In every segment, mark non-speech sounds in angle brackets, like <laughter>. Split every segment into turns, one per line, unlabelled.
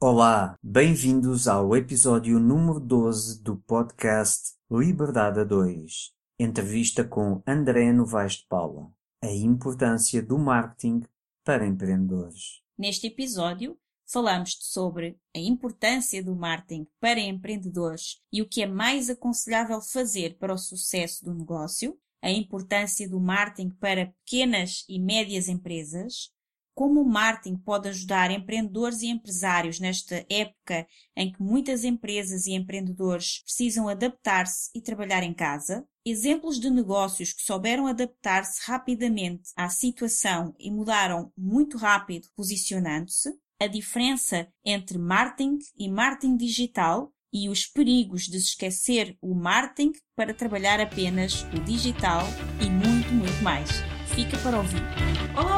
Olá, bem-vindos ao episódio número 12 do podcast Liberdade a 2. Entrevista com André Novaes de Paula. A importância do marketing para empreendedores.
Neste episódio, falamos sobre a importância do marketing para empreendedores e o que é mais aconselhável fazer para o sucesso do negócio, a importância do marketing para pequenas e médias empresas, como o marketing pode ajudar empreendedores e empresários nesta época em que muitas empresas e empreendedores precisam adaptar-se e trabalhar em casa, exemplos de negócios que souberam adaptar-se rapidamente à situação e mudaram muito rápido posicionando-se, a diferença entre marketing e marketing digital e os perigos de se esquecer o marketing para trabalhar apenas o digital e muito, muito mais. Fica para ouvir. Olá,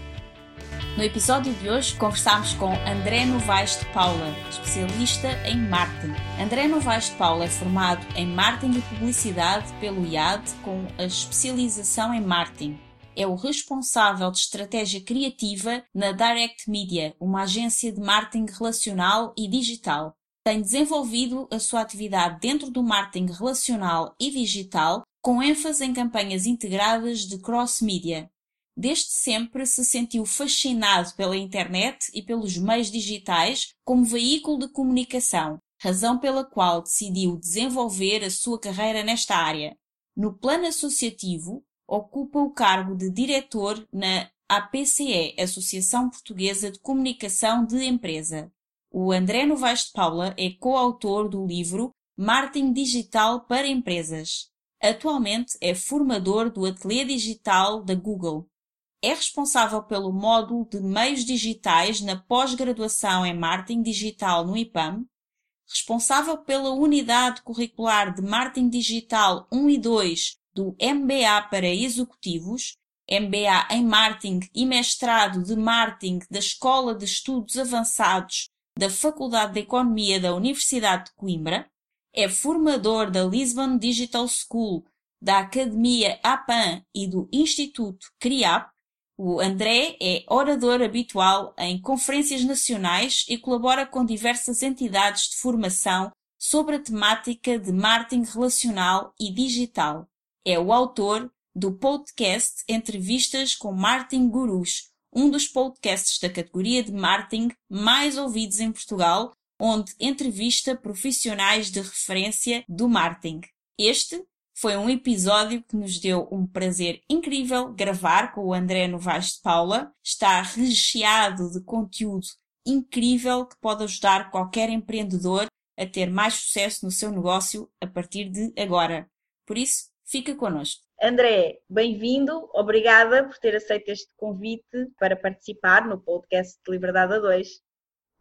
No episódio de hoje conversamos com André Novaes de Paula, especialista em marketing. André Novaes de Paula é formado em marketing e publicidade pelo IAD com a especialização em marketing. É o responsável de estratégia criativa na Direct Media, uma agência de marketing relacional e digital. Tem desenvolvido a sua atividade dentro do marketing relacional e digital com ênfase em campanhas integradas de cross-media desde sempre se sentiu fascinado pela internet e pelos meios digitais como veículo de comunicação, razão pela qual decidiu desenvolver a sua carreira nesta área. No plano associativo, ocupa o cargo de diretor na APCE, Associação Portuguesa de Comunicação de Empresa. O André Novaes de Paula é coautor do livro Marketing Digital para Empresas. Atualmente é formador do Ateliê Digital da Google é responsável pelo módulo de meios digitais na pós-graduação em marketing digital no IPAM, responsável pela unidade curricular de marketing digital 1 e 2 do MBA para executivos, MBA em marketing e mestrado de marketing da Escola de Estudos Avançados da Faculdade de Economia da Universidade de Coimbra, é formador da Lisbon Digital School, da Academia APAN e do Instituto CRIAP, o André é orador habitual em conferências nacionais e colabora com diversas entidades de formação sobre a temática de marketing relacional e digital. É o autor do podcast Entrevistas com Marketing Gurus, um dos podcasts da categoria de marketing mais ouvidos em Portugal, onde entrevista profissionais de referência do marketing. Este foi um episódio que nos deu um prazer incrível gravar com o André Novaes de Paula. Está recheado de conteúdo incrível que pode ajudar qualquer empreendedor a ter mais sucesso no seu negócio a partir de agora. Por isso, fica connosco.
André, bem-vindo. Obrigada por ter aceito este convite para participar no podcast de Liberdade a 2.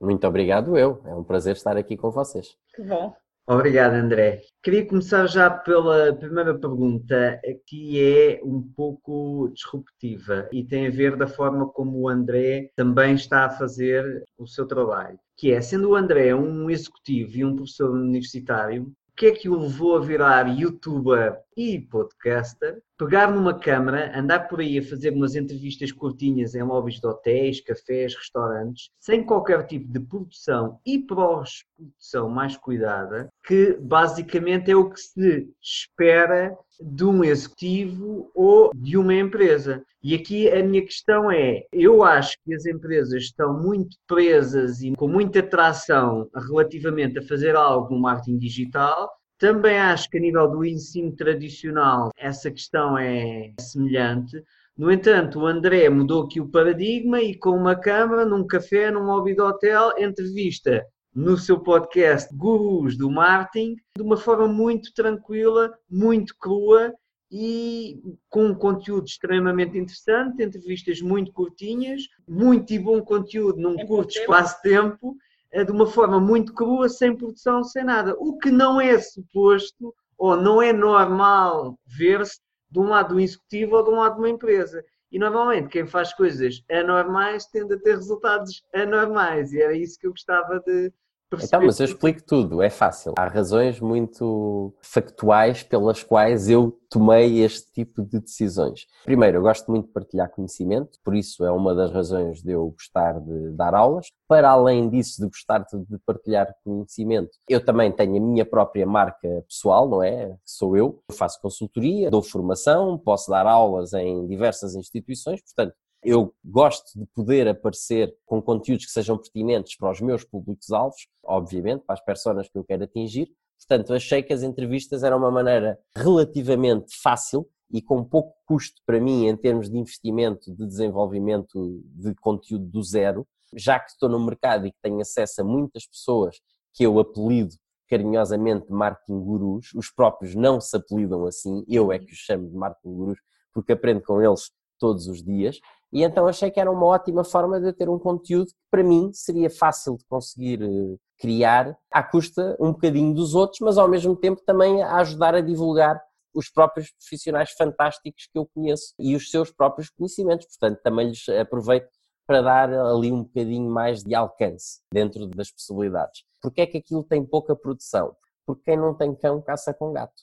Muito obrigado eu. É um prazer estar aqui com vocês.
Que bom.
Obrigado, André. Queria começar já pela primeira pergunta, que é um pouco disruptiva e tem a ver da forma como o André também está a fazer o seu trabalho. Que é, sendo o André um executivo e um professor universitário, o que é que o levou a virar youtuber e podcaster
pegar numa câmara, andar por aí a fazer umas entrevistas curtinhas em lobbies de hotéis, cafés, restaurantes, sem qualquer tipo de produção e pós-produção mais cuidada, que basicamente é o que se espera de um executivo ou de uma empresa. E aqui a minha questão é: eu acho que as empresas estão muito presas e com muita atração relativamente a fazer algo no marketing digital. Também acho que a nível do ensino tradicional essa questão é semelhante. No entanto, o André mudou aqui o paradigma e com uma câmara, num café, num lobby de hotel, entrevista no seu podcast Gurus do Marketing, de uma forma muito tranquila, muito crua e com um conteúdo extremamente interessante, entrevistas muito curtinhas, muito e bom conteúdo num curto espaço de tempo, de uma forma muito crua, sem produção, sem nada. O que não é suposto ou não é normal ver-se de um lado do executivo ou de um lado de uma empresa. E normalmente quem faz coisas anormais tende a ter resultados anormais. E era isso que eu gostava de,
então, mas eu explico tudo, é fácil. Há razões muito factuais pelas quais eu tomei este tipo de decisões. Primeiro, eu gosto muito de partilhar conhecimento, por isso é uma das razões de eu gostar de dar aulas. Para além disso, de gostar de partilhar conhecimento, eu também tenho a minha própria marca pessoal, não é? Sou eu. Eu faço consultoria, dou formação, posso dar aulas em diversas instituições, portanto, eu gosto de poder aparecer com conteúdos que sejam pertinentes para os meus públicos-alvos, obviamente, para as pessoas que eu quero atingir. Portanto, achei que as entrevistas eram uma maneira relativamente fácil e com pouco custo para mim em termos de investimento, de desenvolvimento de conteúdo do zero, já que estou no mercado e que tenho acesso a muitas pessoas que eu apelido carinhosamente marketing gurus, os próprios não se apelidam assim, eu é que os chamo de marketing gurus porque aprendo com eles todos os dias e então achei que era uma ótima forma de ter um conteúdo que para mim seria fácil de conseguir eh, criar, à custa um bocadinho dos outros, mas ao mesmo tempo também a ajudar a divulgar os próprios profissionais fantásticos que eu conheço e os seus próprios conhecimentos. Portanto, também lhes aproveito para dar ali um bocadinho mais de alcance dentro das possibilidades. Porque é que aquilo tem pouca produção? Porque quem não tem cão caça com gato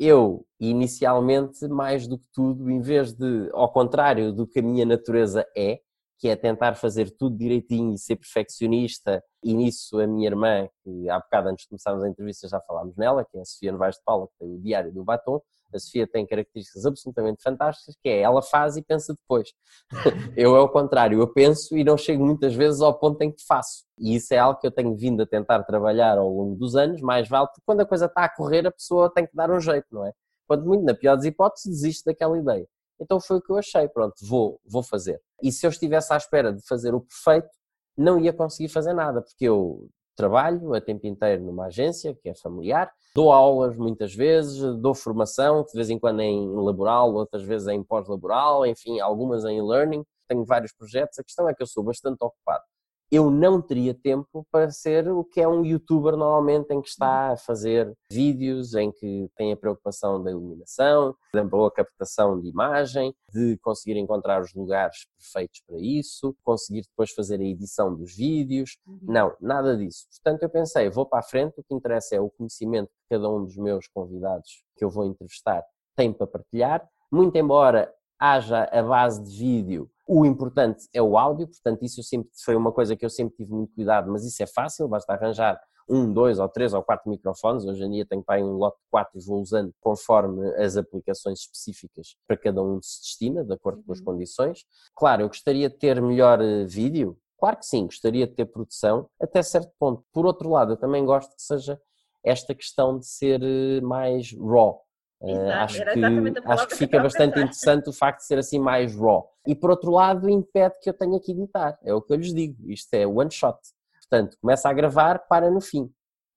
eu, inicialmente, mais do que tudo, em vez de, ao contrário do que a minha natureza é, que é tentar fazer tudo direitinho e ser perfeccionista, e nisso a minha irmã, que há bocado antes de começarmos a entrevista já falámos nela, que é a Sofia Novaes de Paula, que tem o Diário do Batom, a Sofia tem características absolutamente fantásticas, que é ela faz e pensa depois. <laughs> eu é o contrário, eu penso e não chego muitas vezes ao ponto em que faço. E isso é algo que eu tenho vindo a tentar trabalhar ao longo dos anos, mais vale, porque quando a coisa está a correr, a pessoa tem que dar um jeito, não é? Quando muito, na pior das hipóteses, desiste daquela ideia. Então foi o que eu achei, pronto, vou, vou fazer. E se eu estivesse à espera de fazer o perfeito, não ia conseguir fazer nada, porque eu trabalho a tempo inteiro numa agência que é familiar, dou aulas muitas vezes, dou formação, de vez em quando em laboral, outras vezes em pós-laboral, enfim, algumas em learning, tenho vários projetos. A questão é que eu sou bastante ocupado eu não teria tempo para ser o que é um youtuber normalmente em que está a fazer vídeos, em que tem a preocupação da iluminação, da boa captação de imagem, de conseguir encontrar os lugares perfeitos para isso, conseguir depois fazer a edição dos vídeos. Uhum. Não, nada disso. Portanto, eu pensei, vou para a frente, o que interessa é o conhecimento que cada um dos meus convidados que eu vou entrevistar tem para partilhar, muito embora haja a base de vídeo o importante é o áudio, portanto, isso sempre foi uma coisa que eu sempre tive muito cuidado, mas isso é fácil, basta arranjar um, dois ou três ou quatro microfones. Hoje em dia tenho para aí um lote de quatro e vou usando conforme as aplicações específicas para cada um se destina, de acordo com as uhum. condições. Claro, eu gostaria de ter melhor eh, vídeo, claro que sim, gostaria de ter produção, até certo ponto. Por outro lado, eu também gosto que seja esta questão de ser eh, mais raw, Uh, acho, que, acho que fica bastante interessante o facto de ser assim mais raw. E por outro lado, impede que eu tenha que editar. É o que eu lhes digo. Isto é one shot. Portanto, começa a gravar, para no fim.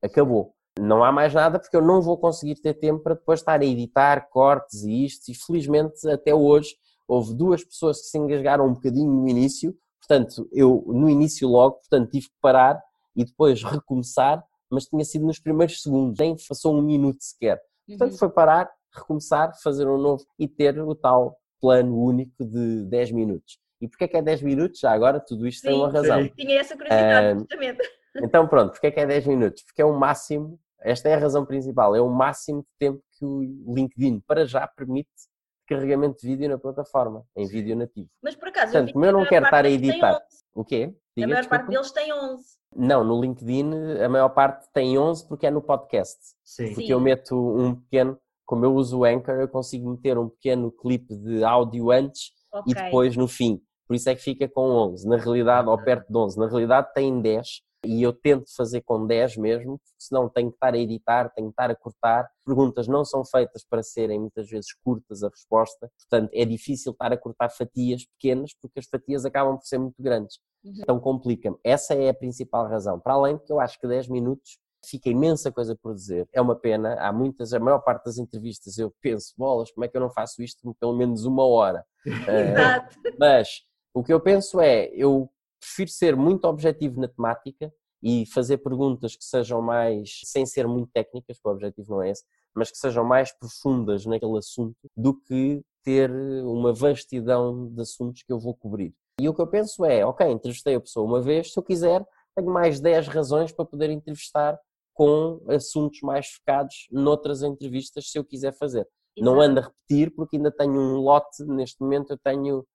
Acabou. Não há mais nada porque eu não vou conseguir ter tempo para depois estar a editar cortes e isto. E felizmente, até hoje, houve duas pessoas que se engasgaram um bocadinho no início. Portanto, eu no início logo, portanto, tive que parar e depois recomeçar, mas tinha sido nos primeiros segundos, nem passou um minuto sequer. Portanto, uhum. foi parar, recomeçar, fazer um novo e ter o tal plano único de 10 minutos. E porquê é que é 10 minutos? Já agora tudo isto sim, tem uma razão. Sim.
Tinha essa curiosidade, uh, justamente.
Então pronto, porquê é que é 10 minutos? Porque é o máximo, esta é a razão principal, é o máximo de tempo que o LinkedIn para já permite carregamento de vídeo na plataforma, em vídeo nativo.
Mas por acaso,
Portanto, como eu não quero estar a editar. O quê?
Diga, a maior desculpa. parte deles tem 11.
Não, no LinkedIn a maior parte tem 11 porque é no podcast.
Sim.
Porque Sim. eu meto um pequeno, como eu uso o Anchor, eu consigo meter um pequeno clipe de áudio antes okay. e depois no fim. Por isso é que fica com 11. Na realidade, ou perto de 11. Na realidade tem 10 e eu tento fazer com 10 mesmo, senão tenho que estar a editar, tenho que estar a cortar. Perguntas não são feitas para serem muitas vezes curtas a resposta, portanto é difícil estar a cortar fatias pequenas porque as fatias acabam por ser muito grandes. Uhum. Então complica-me. Essa é a principal razão. Para além que eu acho que 10 minutos fica imensa coisa por dizer. É uma pena, há muitas, a maior parte das entrevistas eu penso, bolas, como é que eu não faço isto por pelo menos uma hora? <laughs>
Exato.
Uh, mas o que eu penso é, eu prefiro ser muito objetivo na temática e fazer perguntas que sejam mais, sem ser muito técnicas, que o objetivo não é esse, mas que sejam mais profundas naquele assunto do que ter uma vastidão de assuntos que eu vou cobrir. E o que eu penso é, ok, entrevistei a pessoa uma vez, se eu quiser, tenho mais 10 razões para poder entrevistar com assuntos mais focados noutras entrevistas, se eu quiser fazer. Exato. Não ando a repetir, porque ainda tenho um lote, neste momento eu tenho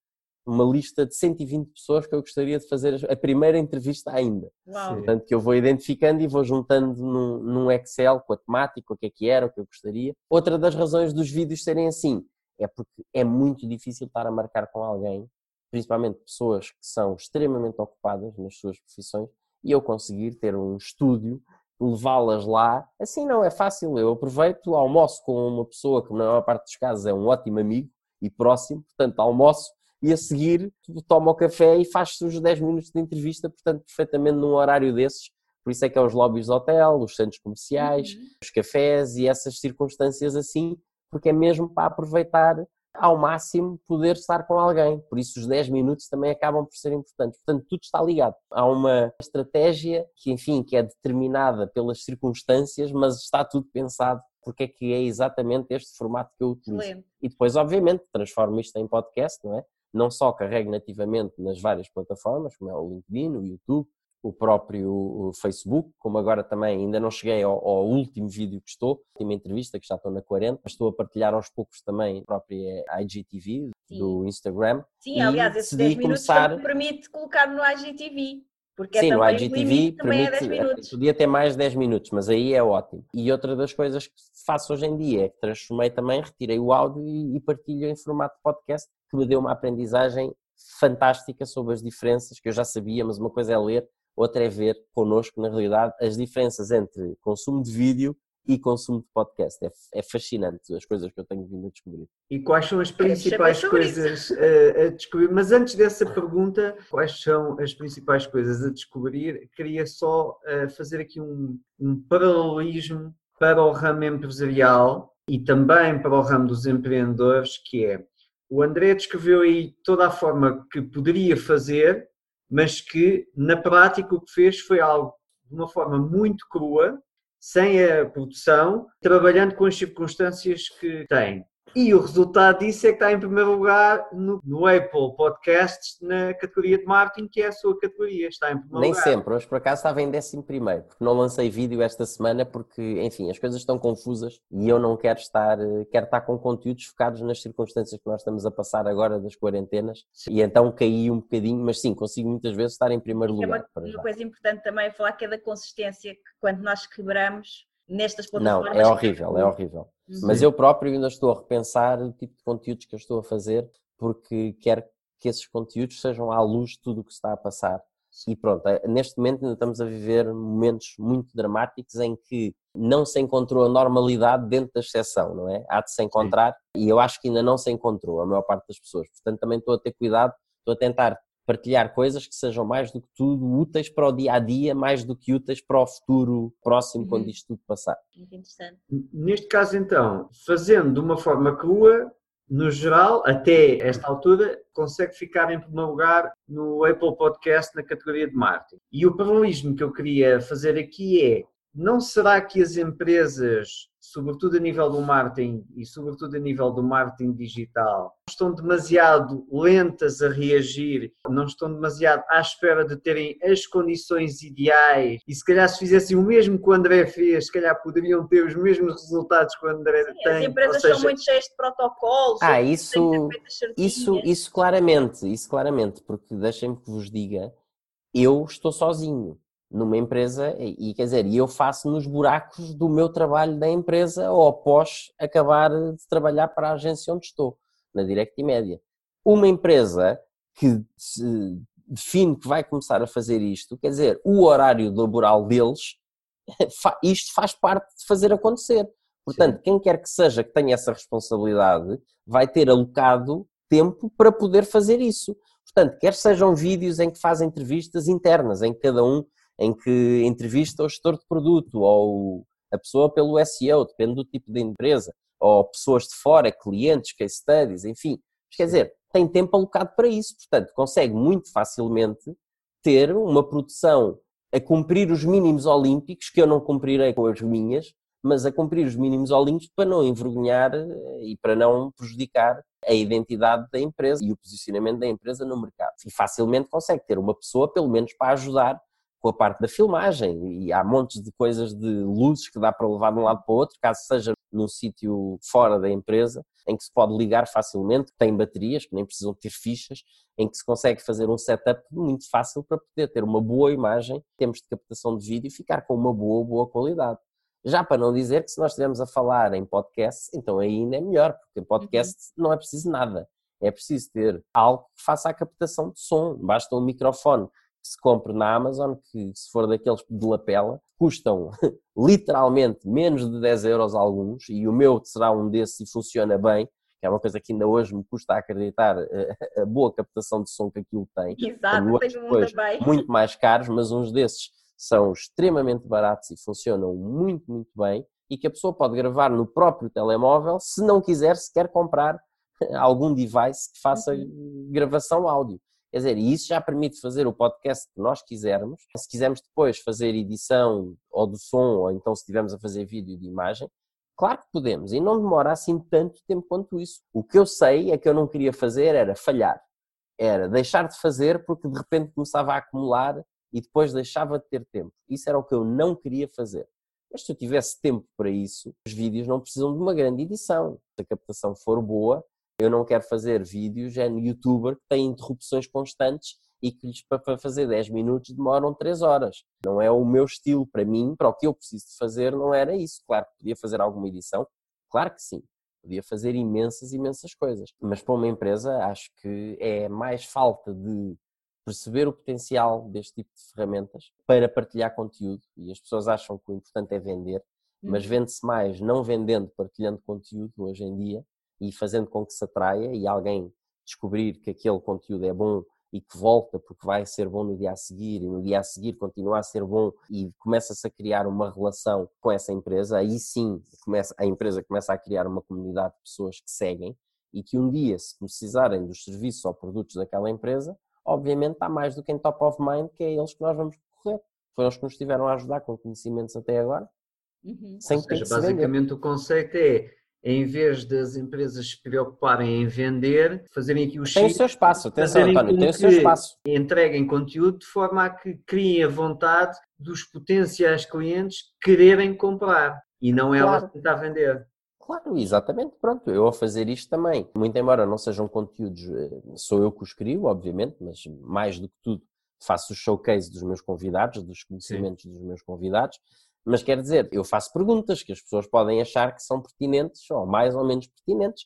uma lista de 120 pessoas que eu gostaria de fazer a primeira entrevista ainda. Uau. Portanto, que eu vou identificando e vou juntando num, num, Excel com a temática, o que é que era, o que eu gostaria. Outra das razões dos vídeos serem assim é porque é muito difícil estar a marcar com alguém, principalmente pessoas que são extremamente ocupadas nas suas profissões, e eu conseguir ter um estúdio levá-las lá, assim não é fácil. Eu aproveito, almoço com uma pessoa que, na maior parte dos casos, é um ótimo amigo e próximo, portanto, almoço e a seguir toma o café e faz-se os 10 minutos de entrevista, portanto, perfeitamente num horário desses. Por isso é que é os lobbies de hotel, os centros comerciais, uhum. os cafés e essas circunstâncias assim, porque é mesmo para aproveitar ao máximo poder estar com alguém. Por isso os 10 minutos também acabam por ser importantes. Portanto, tudo está ligado. Há uma estratégia que, enfim, que é determinada pelas circunstâncias, mas está tudo pensado porque é que é exatamente este formato que eu utilizo. Excelente. E depois, obviamente, transformo isto em podcast, não é? não só carregue nativamente nas várias plataformas, como é o LinkedIn, o YouTube, o próprio Facebook, como agora também ainda não cheguei ao, ao, último vídeo que estou, última entrevista que já estou na 40, mas estou a partilhar aos poucos também a própria IGTV Sim. do Instagram.
Sim, aliás, esses 10 minutos começar... permite colocar no IGTV. Porque é
Sim,
é
no IGTV permite, é podia ter mais 10 minutos, mas aí é ótimo. E outra das coisas que faço hoje em dia é que transformei também, retirei o áudio e, e partilho em formato podcast, que me deu uma aprendizagem fantástica sobre as diferenças que eu já sabia, mas uma coisa é ler, outra é ver connosco, na realidade, as diferenças entre consumo de vídeo e consumo de podcast. É, é, fascinante as coisas que eu tenho vindo a descobrir.
E quais são as principais coisas a, a, descobrir? Mas antes dessa pergunta, quais são as principais coisas a descobrir? Queria só uh, fazer aqui um, um paralelismo para o ramo empresarial e também para o ramo dos empreendedores, que é o André descreveu aí toda a forma que poderia fazer, mas que na prática o que fez foi algo de uma forma muito crua, sem a produção, trabalhando com as circunstâncias que tem. E o resultado disso é que está em primeiro lugar no, no, Apple Podcasts na categoria de marketing, que é a sua categoria. Está em primeiro
Nem
lugar.
sempre, hoje por acaso estava em décimo primeiro, porque não lancei vídeo esta semana porque, enfim, as coisas estão confusas e eu não quero estar, quero estar com conteúdos focados nas circunstâncias que nós estamos a passar agora das quarentenas sim. e então caí um bocadinho, mas sim, consigo muitas vezes estar em primeiro é lugar.
Uma, uma coisa importante também é falar que é da consistência, que quando nós quebramos nestas plataformas.
Não, é horrível, é horrível. Uhum. Mas eu próprio ainda estou a repensar o tipo de conteúdos que eu estou a fazer, porque quero que esses conteúdos sejam à luz de tudo o que está a passar. E pronto, é, neste momento ainda estamos a viver momentos muito dramáticos em que não se encontrou a normalidade dentro da exceção, não é? Há de se encontrar Sim. e eu acho que ainda não se encontrou a maior parte das pessoas. Portanto, também estou a ter cuidado, estou a tentar partilhar coisas que sejam mais do que tudo úteis para o dia a dia, mais do que úteis para o futuro próximo, uhum. quando isto tudo passar.
Muito interessante.
Neste caso, então, fazendo de uma forma crua, no geral, até esta altura, consegue ficar em primeiro lugar no Apple Podcast na categoria de marketing. E o paralelismo que eu queria fazer aqui é não será que as empresas sobretudo a nível do marketing e sobretudo a nível do marketing digital, estão demasiado lentas a reagir, não estão demasiado à espera de terem as condições ideais e se calhar se fizessem o mesmo que o André fez, se calhar poderiam ter os mesmos resultados que o André Sim, tem.
As empresas seja... são muito cheias de protocolos.
Ah, isso, isso, isso claramente, isso claramente, porque deixem-me que vos diga, eu estou sozinho numa empresa e quer dizer, eu faço nos buracos do meu trabalho da empresa ou após acabar de trabalhar para a agência onde estou, na Direct e Média. Uma empresa que define que vai começar a fazer isto, quer dizer, o horário laboral deles, <laughs> isto faz parte de fazer acontecer. Portanto, Sim. quem quer que seja que tenha essa responsabilidade, vai ter alocado tempo para poder fazer isso. Portanto, quer sejam vídeos em que fazem entrevistas internas, em que cada um em que entrevista o gestor de produto ou a pessoa pelo SEO, depende do tipo de empresa, ou pessoas de fora, clientes, case studies, enfim. Quer dizer, tem tempo alocado para isso, portanto, consegue muito facilmente ter uma produção a cumprir os mínimos olímpicos, que eu não cumprirei com as minhas, mas a cumprir os mínimos olímpicos para não envergonhar eh, e para não prejudicar a identidade da empresa e o posicionamento da empresa no mercado. E facilmente consegue ter uma pessoa, pelo menos, para ajudar com a parte da filmagem e há montes de coisas de luzes que dá para levar de um lado para o outro, caso seja num sítio fora da empresa, em que se pode ligar facilmente, tem baterias que nem precisam ter fichas, em que se consegue fazer um setup muito fácil para poder ter uma boa imagem, temos de captação de vídeo e ficar com uma boa, boa qualidade. Já para não dizer que se nós estivermos a falar em podcast, então ainda é melhor, porque em podcast uhum. não é preciso nada. É preciso ter algo que faça a captação de som. Basta um microfone que se compre na Amazon, que se for daqueles de lapela, custam <laughs> literalmente menos de 10 euros alguns, e o meu será um desses e funciona bem, que é uma coisa que ainda hoje me custa acreditar eh, <laughs> a boa captação de som que aquilo tem.
Exato, tem depois, <laughs>
muito mais caros, mas uns desses são extremamente baratos e funcionam muito, muito bem e que a pessoa pode gravar no próprio telemóvel se não quiser sequer comprar algum device que faça uhum. gravação áudio. Quer dizer, isso já permite fazer o podcast que nós quisermos. Se quisermos depois fazer edição ou do som, ou então se estivermos a fazer vídeo de imagem, claro que podemos. E não demora assim tanto tempo quanto isso. O que eu sei é que eu não queria fazer era falhar. Era deixar de fazer porque de repente começava a acumular e depois deixava de ter tempo. Isso era o que eu não queria fazer. Mas se eu tivesse tempo para isso, os vídeos não precisam de uma grande edição. Se a captação for boa, eu não quero fazer vídeos é no youtuber que tem interrupções constantes e que lhes para fazer 10 minutos demoram 3 horas. Não é o meu estilo para mim, para o que eu preciso de fazer, não era isso. Claro que podia fazer alguma edição, claro que sim. Podia fazer imensas, imensas coisas. Mas para uma empresa, acho que é mais falta de perceber o potencial deste tipo de ferramentas para partilhar conteúdo. E as pessoas acham que o importante é vender, mas uhum. vende-se mais não vendendo, partilhando conteúdo hoje em dia e fazendo com que se atraia e alguém descobrir que aquele conteúdo é bom e que volta porque vai ser bom no dia a seguir e no dia a seguir continua a ser bom e começa-se a criar uma relação com essa empresa, aí sim começa, a empresa começa a criar uma comunidade de pessoas que seguem e que um dia, se precisarem dos serviços ou produtos daquela empresa, obviamente está mais do que em top of mind, que é eles que nós vamos correr. Foi eles que nos estiveram a ajudar com conhecimentos até agora.
Uhum. Sem Ou seja, basicamente o conceito é em vez das empresas se preocuparem em vender, fazerem aqui o
Tem o seu espaço, atenção António, tem o seu espaço.
Entreguem conteúdo de forma a que criem a vontade dos potenciais clientes quererem comprar e não é claro. ela tentar vender.
Claro, exatamente, pronto, eu a fazer isto também. Muito embora não sejam conteúdos, eh, sou eu que os crio, obviamente, mas mais do que tudo faço o showcase dos meus convidados, dos conhecimentos Sim. dos meus convidados, mas quer dizer, eu faço perguntas que as pessoas podem achar que são pertinentes ou mais ou menos pertinentes.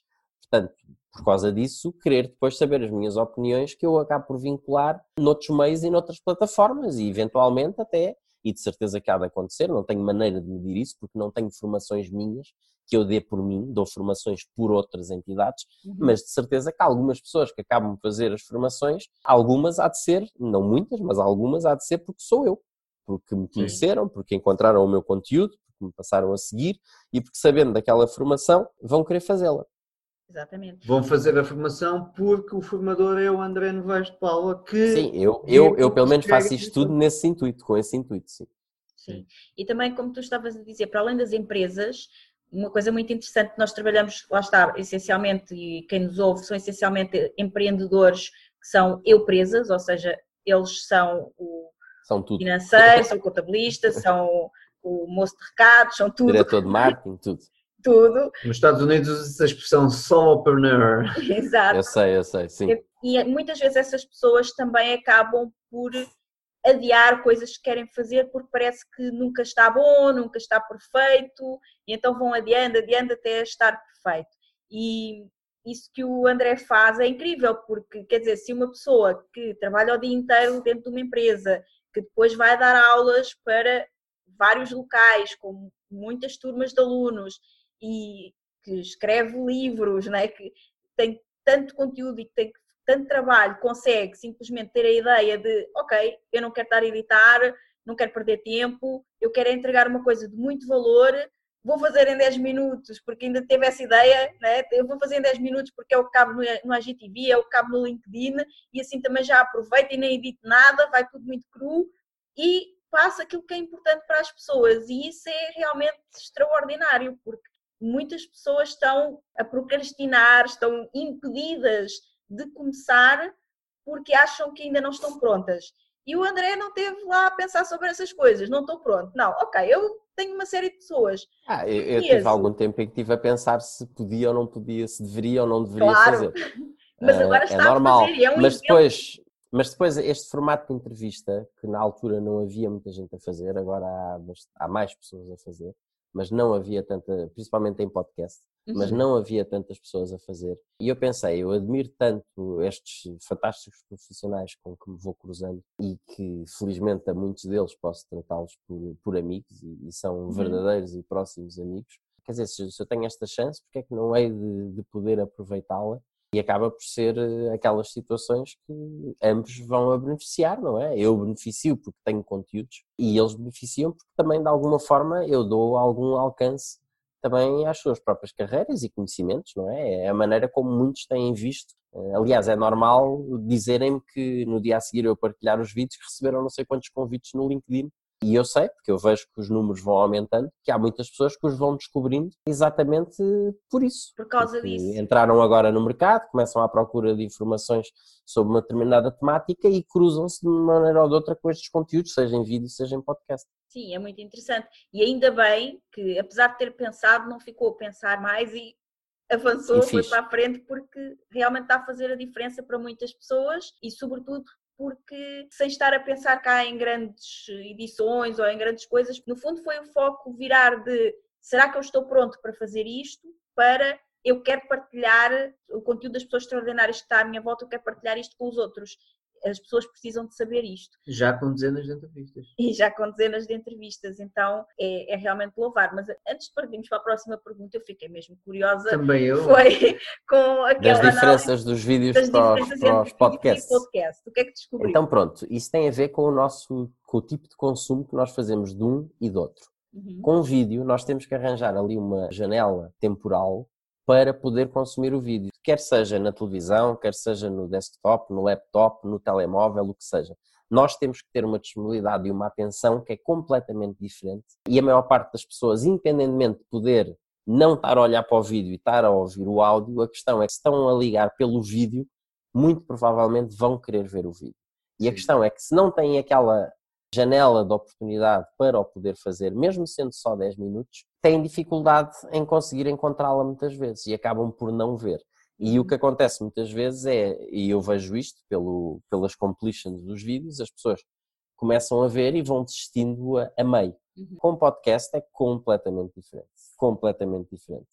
Portanto, por causa disso, querer depois saber as minhas opiniões que eu acabo por vincular noutros meios e noutras plataformas e eventualmente até, e de certeza que há de acontecer, não tenho maneira de medir isso porque não tenho formações minhas que eu dê por mim, dou formações por outras entidades, uhum. mas de certeza que algumas pessoas que acabam de fazer as formações, algumas há de ser, não muitas, mas algumas há de ser porque sou eu porque me conheceram, porque encontraram o meu conteúdo, porque me passaram a seguir e porque sabendo daquela formação vão querer fazê-la.
Exatamente.
Vão fazer a formação porque o formador é o André Novaes de Paula que...
Sim, eu, eu, eu pelo menos faço isto tudo nesse intuito, com esse intuito, sim.
Sim. E também, como tu estavas a dizer, para além das empresas, uma coisa muito interessante, nós trabalhamos, lá está, essencialmente, e quem nos ouve são essencialmente empreendedores que são eu presas, ou seja, eles são o
são tudo.
financeiro, são contabilista, são o moço de recados, são tudo.
Diretor de marketing, tudo.
tudo.
Nos Estados Unidos usa-se a expressão solopreneur.
Exato.
Eu sei, eu sei, sim.
E muitas vezes essas pessoas também acabam por adiar coisas que querem fazer porque parece que nunca está bom, nunca está perfeito, e então vão adiando, adiando até estar perfeito. E isso que o André faz é incrível, porque quer dizer, se uma pessoa que trabalha o dia inteiro dentro de uma empresa, que depois vai dar aulas para vários locais, com muitas turmas de alunos, e que escreve livros, né, que tem tanto conteúdo e que tem tanto trabalho, consegue simplesmente ter a ideia de, ok, eu não quero estar a editar, não quero perder tempo, eu quero entregar uma coisa de muito valor vou fazer em 10 minutos, porque ainda teve essa ideia, né? eu vou fazer em 10 minutos porque é o que cabe no, no AGTV, é o que cabe no LinkedIn, e assim também já aproveito e nem edito nada, vai tudo muito cru, e passa aquilo que é importante para as pessoas, e isso é realmente extraordinário, porque muitas pessoas estão a procrastinar, estão impedidas de começar porque acham que ainda não estão prontas. E o André não teve lá a pensar sobre essas coisas, não estou pronto. Não, ok, eu tenho uma série de pessoas.
Ah, eu, eu tive algum tempo em que estive a pensar se podia ou não podia, se deveria ou não deveria
claro.
fazer. <laughs>
Mas agora ah, está é normal. a fazer, é um
mas depois, mas depois este formato de entrevista, que na altura não havia muita gente a fazer, agora há, há mais pessoas a fazer, mas não havia tanta, principalmente em podcast, uhum. mas não havia tantas pessoas a fazer. E eu pensei, eu admiro tanto estes fantásticos profissionais com que me vou cruzando e que felizmente a muitos deles posso tratá-los por, por amigos e, e são uhum. verdadeiros e próximos amigos. Quer dizer, se, se eu tenho esta chance, porque é que não hei de, de poder aproveitá-la e acaba por ser eh, aquelas situações que ambos vão a beneficiar, não é? Eu beneficio porque tenho conteúdos e eles beneficiam porque também de alguma forma eu dou algum alcance também às suas próprias carreiras e conhecimentos, não é? É a maneira como muitos têm visto. Eh, aliás, é normal dizerem-me que no dia a seguir eu partilhar os vídeos receberam não sei quantos convites no LinkedIn e eu sei, porque eu vejo que os números vão aumentando, que há muitas pessoas que os vão descobrindo exatamente por isso.
Por causa
porque
disso.
Entraram agora no mercado, começam à procura de informações sobre uma determinada temática e cruzam-se de uma maneira ou de outra com estes conteúdos, seja em vídeo, seja em podcast.
Sim, é muito interessante. E ainda bem que, apesar de ter pensado, não ficou a pensar mais e avançou, e foi para a frente, porque realmente está a fazer a diferença para muitas pessoas e, sobretudo, porque sem estar a pensar cá em grandes edições ou em grandes coisas, no fundo foi o foco virar de será que eu estou pronto para fazer isto? Para eu quero partilhar o conteúdo das pessoas extraordinárias que está à minha volta, eu quero partilhar isto com os outros as pessoas precisam de saber isto.
Já com dezenas de entrevistas.
E já com dezenas de entrevistas, então é, é realmente louvar. Mas antes de partirmos para a próxima pergunta, eu fiquei mesmo curiosa.
Também eu.
Foi <laughs> com aquela
Das diferenças dos vídeos das para, os, para os podcasts.
Podcast. O que é que descobriu?
Então pronto, isso tem a ver com o nosso, com o tipo de consumo que nós fazemos de um e do outro. Uhum. Com o vídeo, nós temos que arranjar ali uma janela temporal para poder consumir o vídeo, quer seja na televisão, quer seja no desktop, no laptop, no telemóvel, o que seja. Nós temos que ter uma disponibilidade e uma atenção que é completamente diferente e a maior parte das pessoas, independentemente de poder não estar a olhar para o vídeo e estar a ouvir o áudio, a questão é que se estão a ligar pelo vídeo, muito provavelmente vão querer ver o vídeo. E a questão é que se não têm aquela janela de oportunidade para o poder fazer, mesmo sendo só 10 minutos, têm dificuldade em conseguir encontrá-la muitas vezes e acabam por não ver. E o que acontece muitas vezes é, e eu vejo isto pelo, pelas completions dos vídeos, as pessoas começam a ver e vão desistindo a, a meio. Uhum. Com podcast é completamente diferente. Completamente diferente.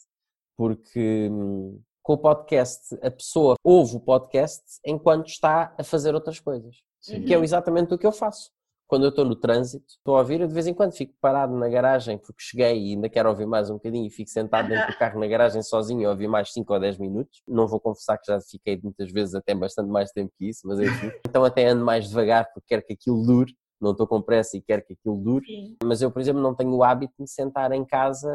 Porque hum, com o podcast a pessoa ouve o podcast enquanto está a fazer outras coisas. Sim. Que é exatamente o que eu faço quando eu estou no trânsito, estou a ouvir, eu de vez em quando fico parado na garagem porque cheguei e ainda quero ouvir mais um bocadinho e fico sentado dentro do carro na garagem sozinho a ouvir mais 5 ou 10 minutos. Não vou confessar que já fiquei muitas vezes até bastante mais tempo que isso, mas enfim. <laughs> Então até ando mais devagar porque quero que aquilo dure. Não estou com pressa e quero que aquilo dure, Sim. mas eu, por exemplo, não tenho o hábito de me sentar em casa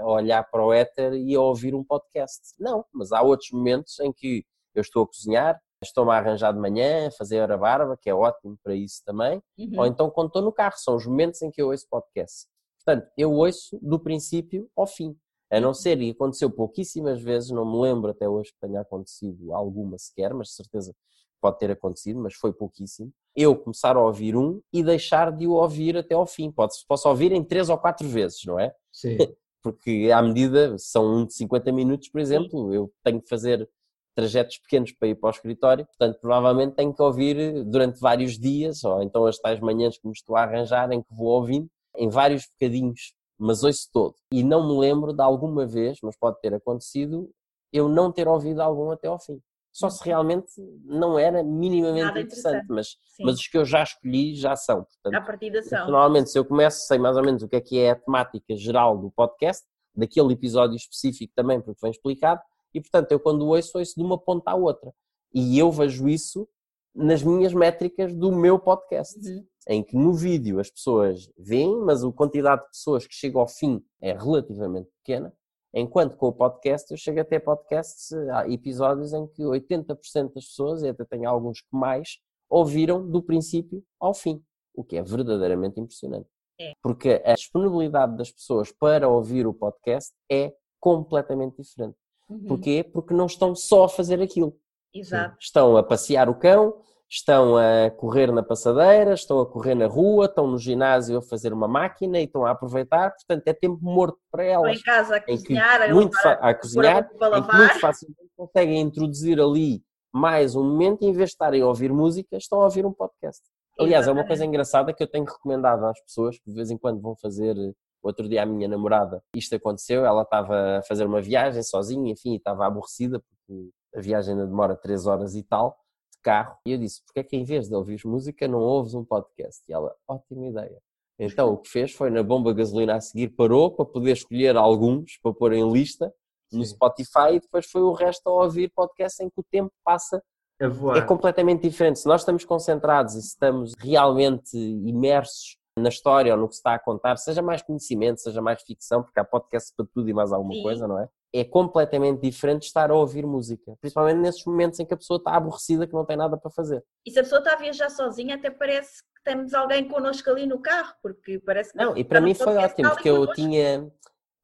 a olhar para o éter e a ouvir um podcast. Não, mas há outros momentos em que eu estou a cozinhar, estou-me a arranjar de manhã, a fazer a barba, que é ótimo para isso também,
Uhum.
ou então quando estou no carro, são os momentos em que eu ouço podcast. Portanto, eu ouço do princípio ao fim. A não ser, e aconteceu pouquíssimas vezes, não me lembro até hoje que tenha acontecido alguma sequer, mas de certeza pode ter acontecido, mas foi pouquíssimo. Eu começar a ouvir um e deixar de o ouvir até ao fim. Pode, posso ouvir em três ou quatro vezes, não é?
Sim. <laughs>
Porque à medida, são um de 50 minutos, por exemplo, eu tenho que fazer trajetos pequenos para ir para o escritório, portanto, provavelmente tenho que ouvir durante vários dias, ou então as tais manhãs que me estou a arranjar, em que vou ouvindo, em vários bocadinhos, mas ouço todo. E não me lembro de alguma vez, mas pode ter acontecido, eu não ter ouvido algum até ao fim. Só se realmente não era minimamente
Nada
interessante,
interessante.
mas,
Sim.
mas os que eu já escolhi já são. Portanto,
À partida são.
Normalmente, se eu começo, sei mais ou menos o que é que é a temática geral do podcast, daquele episódio específico também, porque vem explicado, e portanto, eu quando ouço, ouço de uma ponta à outra. E eu vejo isso nas minhas métricas do meu podcast,
Uhum.
em que no vídeo as pessoas veem, mas a quantidade de pessoas que chega ao fim é relativamente pequena, enquanto com o podcast eu chego até podcasts, há episódios em que 80% das pessoas, e até tenho alguns que mais, ouviram do princípio ao fim, o que é verdadeiramente impressionante.
É.
Porque a disponibilidade das pessoas para ouvir o podcast é completamente diferente.
Uhum.
Porquê? Porque não estão só a fazer aquilo.
Exato.
Estão a passear o cão, estão a correr na passadeira, estão a correr na rua, estão no ginásio a fazer uma máquina e estão a aproveitar, portanto é tempo morto para elas.
em casa a
que
cozinhar, a
muito fa- a cozinhar, em que muito facilmente conseguem introduzir ali mais um momento, e em vez de estarem a ouvir música, estão a ouvir um podcast. Aliás, é uma coisa engraçada que eu tenho recomendado às pessoas que de vez em quando vão fazer. Outro dia a minha namorada, isto aconteceu, ela estava a fazer uma viagem sozinha, enfim, e estava aborrecida porque a viagem ainda demora três horas e tal de carro. E eu disse: porque é que em vez de ouvires música não ouves um podcast? E ela, ótima ideia. Então o que fez foi na bomba gasolina a seguir parou para poder escolher alguns para pôr em lista no
Sim.
Spotify e depois foi o resto a ouvir podcast em que o tempo passa
A voar.
é completamente diferente. Se nós estamos concentrados e se estamos realmente imersos na história ou no que se está a contar, seja mais conhecimento, seja mais ficção, porque há podcast para tudo e mais alguma
Sim.
coisa, não é? É completamente diferente estar a ouvir música, principalmente nesses momentos em que a pessoa está aborrecida que não tem nada para fazer.
E se a pessoa está a viajar sozinha, até parece que temos alguém connosco ali no carro, porque parece que
Não, e para mim foi ótimo, porque eu
connosco.
tinha,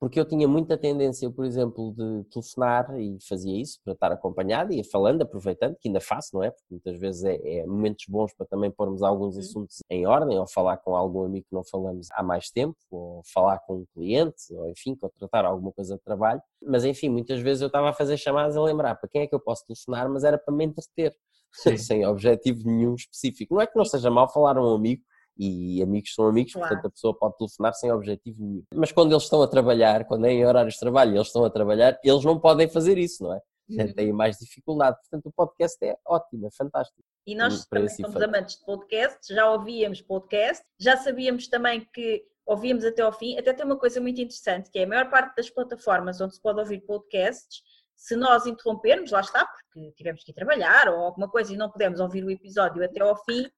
porque eu tinha muita tendência, por exemplo, de telefonar e fazia isso para estar acompanhado e falando, aproveitando, que ainda faço, não é? Porque muitas vezes é, é momentos bons para também pormos alguns
Uhum.
assuntos em ordem, ou falar com algum amigo que não falamos há mais tempo, ou falar com um cliente, ou enfim, contratar alguma coisa de trabalho. Mas enfim, muitas vezes eu estava a fazer chamadas a lembrar para quem é que eu posso telefonar, mas era para me entreter,
Sim. <laughs>
sem objetivo nenhum específico. Não é que não seja mal falar a um amigo, e amigos são amigos,
Claro.
portanto a pessoa pode telefonar sem objetivo nenhum. Mas quando eles estão a trabalhar, quando é em horários de trabalho e eles estão a trabalhar, eles não podem fazer isso, não é?
Uhum.
Têm mais dificuldade. Portanto, o podcast é ótimo, é fantástico.
E nós
Hum,
também somos amantes de podcast, já ouvíamos podcast, já sabíamos também que ouvíamos até ao fim. Até tem uma coisa muito interessante, que é a maior parte das plataformas onde se pode ouvir podcasts, se nós interrompermos, lá está, porque tivemos que ir trabalhar ou alguma coisa e não pudemos ouvir o episódio até ao fim,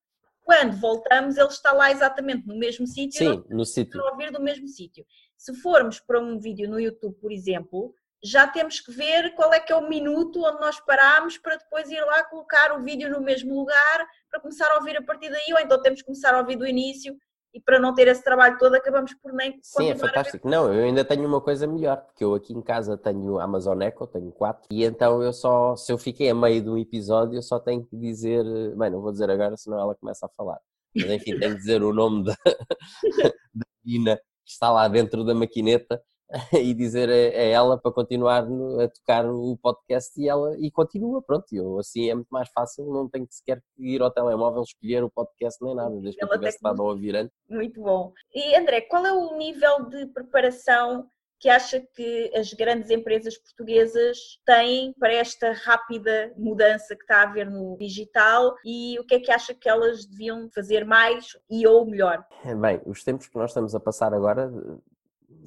quando voltamos ele está lá exatamente no mesmo sítio,
Sim, no sítio.
do mesmo sítio. Se formos para um vídeo no YouTube, por exemplo, já temos que ver qual é que é o minuto onde nós parámos para depois ir lá colocar o vídeo no mesmo lugar para começar a ouvir a partir daí, ou então temos que começar a ouvir do início e para não ter esse trabalho todo acabamos por nem
Sim, é fantástico. Não, eu ainda tenho uma coisa melhor, porque eu aqui em casa tenho Amazon Echo, tenho quatro, e então eu só, se eu fiquei a meio de um episódio, eu só tenho que dizer, bem, não vou dizer agora, senão ela começa a falar. Mas enfim, tenho que dizer o nome da, <laughs> da menina que está lá dentro da maquineta <laughs> e dizer a, ela para continuar a tocar o podcast e ela e continua, pronto, eu assim é muito mais fácil, não tenho que sequer ir ao telemóvel escolher o podcast nem nada, desde que eu
Ela
tivesse estado a ouvir antes.
Muito bom. E André, qual é o nível de preparação que acha que as grandes empresas portuguesas têm para esta rápida mudança que está a haver no digital e o que é que acha que elas deviam fazer mais e ou melhor?
Bem, os tempos que nós estamos a passar agora,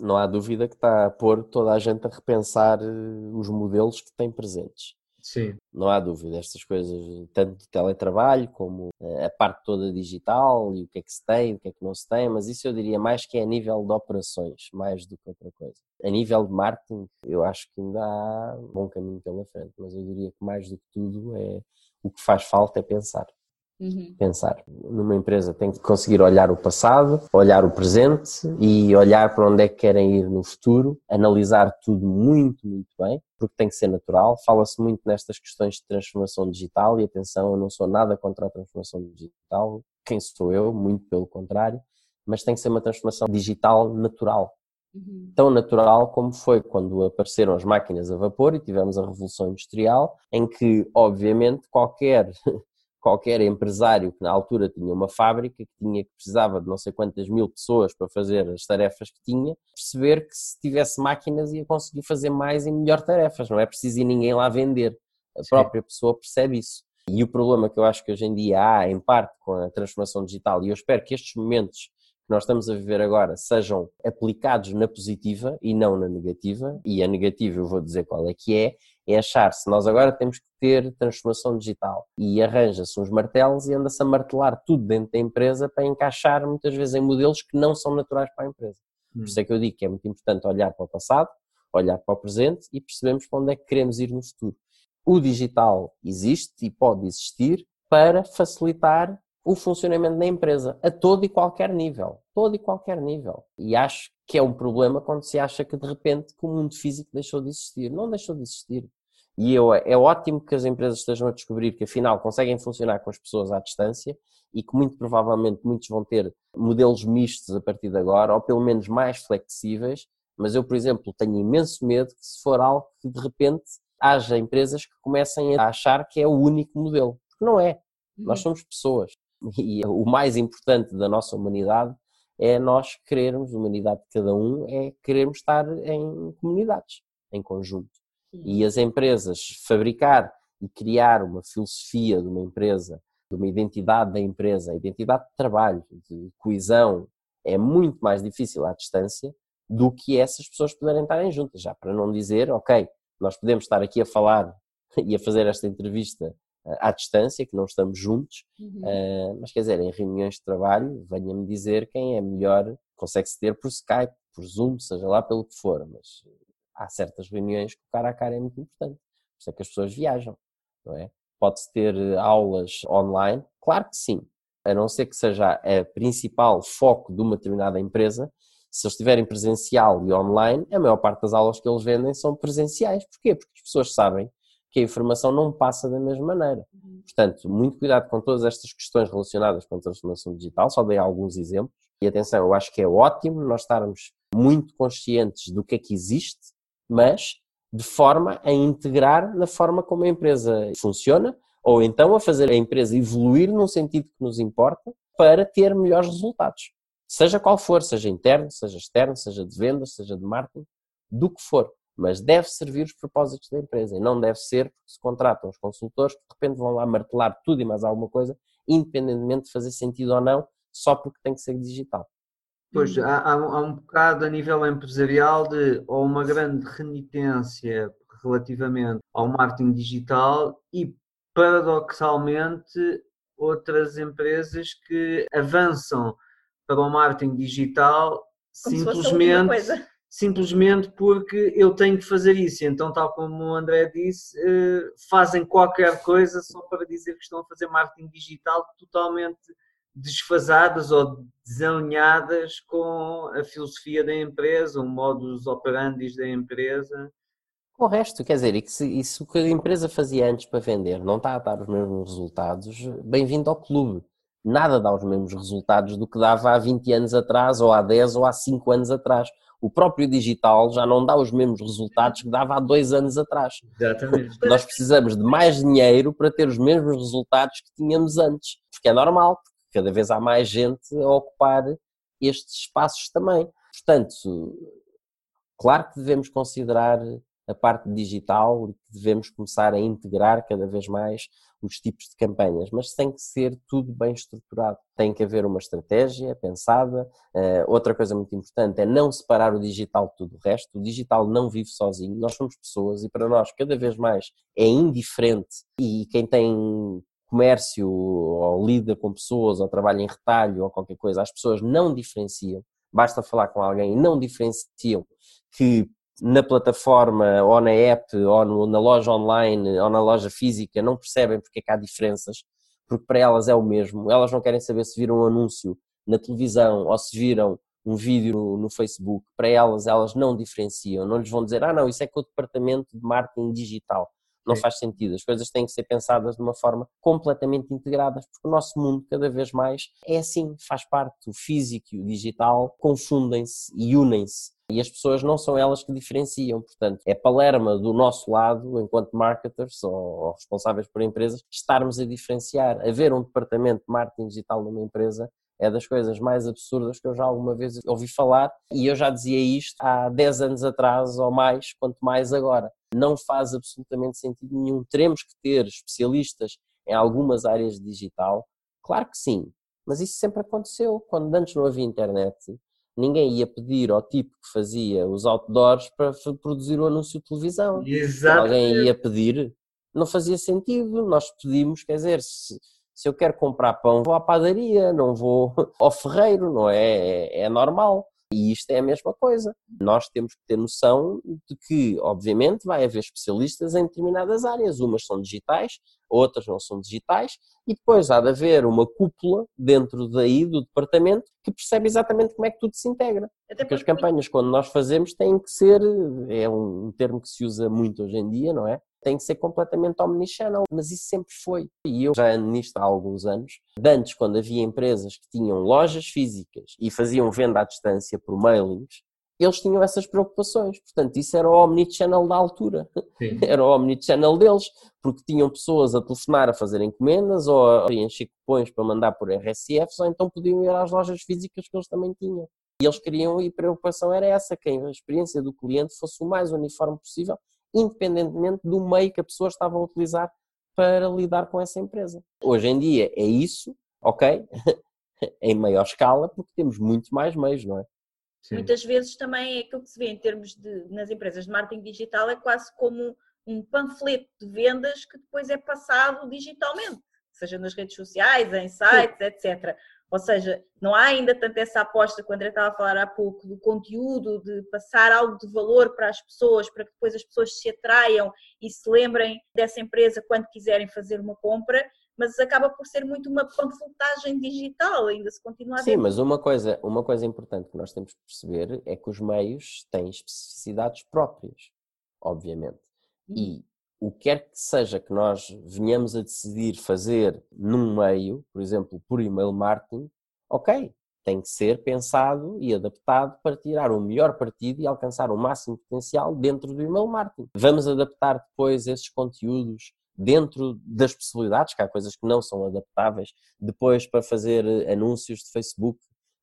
não há dúvida que está a pôr toda a gente a repensar eh, os modelos que têm presentes.
Sim.
Não há dúvida, estas coisas, tanto de teletrabalho como eh, a parte toda digital e o que é que se tem, o que é que não se tem, mas isso eu diria mais que é a nível de operações, mais do que outra coisa. A nível de marketing, eu acho que ainda há um bom caminho pela frente, mas eu diria que mais do que tudo é o que faz falta é pensar. Uhum. Pensar. Numa empresa tem que conseguir olhar o passado, olhar o presente e olhar para onde é que querem ir no futuro, analisar tudo muito, muito bem, porque tem que ser natural. Fala-se muito nestas questões de transformação digital e atenção, eu não sou nada contra a transformação digital. Quem sou eu? Muito pelo contrário. Mas tem que ser uma transformação digital natural. Uhum. Tão natural como foi quando apareceram as máquinas a vapor e tivemos a Revolução Industrial, em que, obviamente, qualquer <laughs> qualquer empresário que na altura tinha uma fábrica, que tinha que precisava de não sei quantas mil pessoas para fazer as tarefas que tinha, perceber que se tivesse máquinas ia conseguir fazer mais e melhor tarefas, não é preciso ir ninguém lá vender. A Sim. própria pessoa percebe isso. E o problema que eu acho que hoje em dia há, em parte, com a transformação digital, e eu espero que estes momentos que nós estamos a viver agora sejam aplicados na positiva e não na negativa, e a negativa eu vou dizer qual é que é, é achar se nós agora temos que ter transformação digital e arranja-se uns martelos e anda-se a martelar tudo dentro da empresa para encaixar muitas vezes em modelos que não são naturais para a empresa. Por isso é que eu digo que é muito importante olhar para o passado, olhar para o presente e percebermos para onde é que queremos ir no futuro. O digital existe e pode existir para facilitar o funcionamento da empresa a todo e qualquer nível, todo e qualquer nível. E acho que é um problema quando se acha que de repente que o mundo físico deixou de existir. Não deixou de existir. E eu, é ótimo que as empresas estejam a descobrir que afinal conseguem funcionar com as pessoas à distância e que muito provavelmente muitos vão ter modelos mistos a partir de agora, ou pelo menos mais flexíveis, mas eu, por exemplo, tenho imenso medo que se for algo que de repente haja empresas que comecem a achar que é o único modelo, porque não é. Nós uhum. somos pessoas <laughs> e o mais importante da nossa humanidade é nós querermos, a humanidade de cada um, é querermos estar em comunidades, em conjunto. E as empresas fabricar e criar uma filosofia de uma empresa, de uma identidade da empresa, a identidade de trabalho, de coesão, é muito mais difícil à distância do que essas pessoas poderem estarem juntas. Já para não dizer, ok, nós podemos estar aqui a falar <laughs> e a fazer esta entrevista à distância, que não estamos juntos, uhum. uh, mas quer dizer, em reuniões de trabalho, venha-me dizer quem é melhor, consegue-se ter por Skype, por Zoom, seja lá pelo que for, mas há certas reuniões que o cara a cara é muito importante, por isso é que as pessoas viajam, não é? Pode-se ter aulas online? Claro que sim, a não ser que seja a principal foco de uma determinada empresa, se eles estiverem presencial e online, a maior parte das aulas que eles vendem são presenciais. Porquê? Porque as pessoas sabem que a informação não passa da mesma maneira. Uhum. Portanto, muito cuidado com todas estas questões relacionadas com a transformação digital, só dei alguns exemplos. E atenção, eu acho que é ótimo nós estarmos muito conscientes do que é que existe, mas de forma a integrar na forma como a empresa funciona, ou então a fazer a empresa evoluir num sentido que nos importa para ter melhores resultados. Seja qual for, seja interno, seja externo, seja de vendas, seja de marketing, do que for mas deve servir os propósitos da empresa e não deve ser porque se contratam os consultores que de repente vão lá martelar tudo e mais alguma coisa, independentemente de fazer sentido ou não, só porque tem que ser digital.
Pois, há, há, um bocado a nível empresarial de ou uma grande renitência relativamente ao marketing digital e, paradoxalmente, outras empresas que avançam para o marketing digital Como simplesmente simplesmente porque eu tenho que fazer isso. Então, tal como o André disse, eh, fazem qualquer coisa só para dizer que estão a fazer marketing digital totalmente desfasadas ou desalinhadas com a filosofia da empresa, o modus operandi da empresa.
O resto, quer dizer, isso que a empresa fazia antes para vender não está a dar os mesmos resultados, bem-vindo ao clube. Nada dá os mesmos resultados do que dava há 20 anos atrás, ou há 10 ou há 5 anos atrás o próprio digital já não dá os mesmos resultados que dava há dois anos atrás.
Exatamente. <laughs>
Nós precisamos de mais dinheiro para ter os mesmos resultados que tínhamos antes, porque é normal, porque cada vez há mais gente a ocupar estes espaços também. Portanto, claro que devemos considerar a parte digital e que devemos começar a integrar cada vez mais os tipos de campanhas, mas tem que ser tudo bem estruturado. Tem que haver uma estratégia pensada. Uh, outra coisa muito importante é não separar o digital de tudo o resto. O digital não vive sozinho. Nós somos pessoas e para nós cada vez mais é indiferente e quem tem comércio ou lida com pessoas ou trabalha em retalho ou qualquer coisa, as pessoas não diferenciam. Basta falar com alguém e não diferenciam que na plataforma ou na app ou no, na loja online ou na loja física não percebem porque é que há diferenças, porque para elas é o mesmo. Elas não querem saber se viram um anúncio na televisão ou se viram um vídeo no, no, Facebook, para elas, elas não diferenciam, não lhes vão dizer, ah não, isso é com o departamento de marketing digital. Não Sim. faz sentido. As coisas têm que ser pensadas de uma forma completamente integradas, porque o nosso mundo cada vez mais é assim, faz parte. O físico e o digital confundem-se e unem-se. E as pessoas não são elas que diferenciam, portanto, é palerma do nosso lado, enquanto marketers ou, ou responsáveis por empresas, estarmos a diferenciar. Haver um departamento de marketing digital numa empresa é das coisas mais absurdas que eu já alguma vez ouvi falar e eu já dizia isto há 10 anos atrás ou mais, quanto mais agora. Não faz absolutamente sentido nenhum. Teremos que ter especialistas em algumas áreas de digital? Claro que sim, mas isso sempre aconteceu. Quando antes não havia internet, ninguém ia pedir ao tipo que fazia os outdoors para produzir o anúncio de televisão.
Exato.
Alguém ia pedir, não fazia sentido. Nós pedimos, quer dizer, se, se eu quero comprar pão, vou à padaria, não vou <laughs> ao ferreiro, não é? É, é normal. E isto é a mesma coisa. Nós temos que ter noção de que, obviamente, vai haver especialistas em determinadas áreas. Umas são digitais, outras não são digitais, e depois há de haver uma cúpula dentro daí do departamento que percebe exatamente como é que tudo se integra. Porque as campanhas, quando nós fazemos, têm que ser, é um termo que se usa muito hoje em dia, não é? Tem que ser completamente omnichannel, mas isso sempre foi. E eu já ando nisto há alguns anos. De antes, quando havia empresas que tinham lojas físicas e faziam venda à distância por mailings, eles tinham essas preocupações. Portanto, isso era o omnichannel da altura. Sim. <laughs> Era o omnichannel deles, porque tinham pessoas a telefonar a fazer encomendas ou a encher cupons para mandar por RSFs, ou então podiam ir às lojas físicas que eles também tinham. E eles queriam, e a preocupação era essa, que a experiência do cliente fosse o mais uniforme possível independentemente do meio que a pessoa estava a utilizar para lidar com essa empresa. Hoje em dia é isso, ok? <laughs> em maior escala, porque temos muito mais meios, não é?
Sim. Muitas vezes também é aquilo que se vê em termos de, nas empresas de marketing digital, é quase como um panfleto de vendas que depois é passado digitalmente, seja nas redes sociais, em sites, Sim. etc. Ou seja, não há ainda tanto essa aposta que o André estava a falar há pouco do conteúdo, de passar algo de valor para as pessoas, para que depois as pessoas se atraiam e se lembrem dessa empresa quando quiserem fazer uma compra, mas acaba por ser muito uma panfletagem digital, ainda se continua a
Sim, mas uma coisa, uma coisa importante que nós temos que perceber é que os meios têm especificidades próprias, obviamente. E uhum. O que quer que seja que nós venhamos a decidir fazer num meio, por exemplo, por e-mail marketing, ok, tem que ser pensado e adaptado para tirar o melhor partido e alcançar o máximo potencial dentro do e-mail marketing. Vamos adaptar depois esses conteúdos dentro das possibilidades, que há coisas que não são adaptáveis, depois para fazer eh, anúncios de Facebook,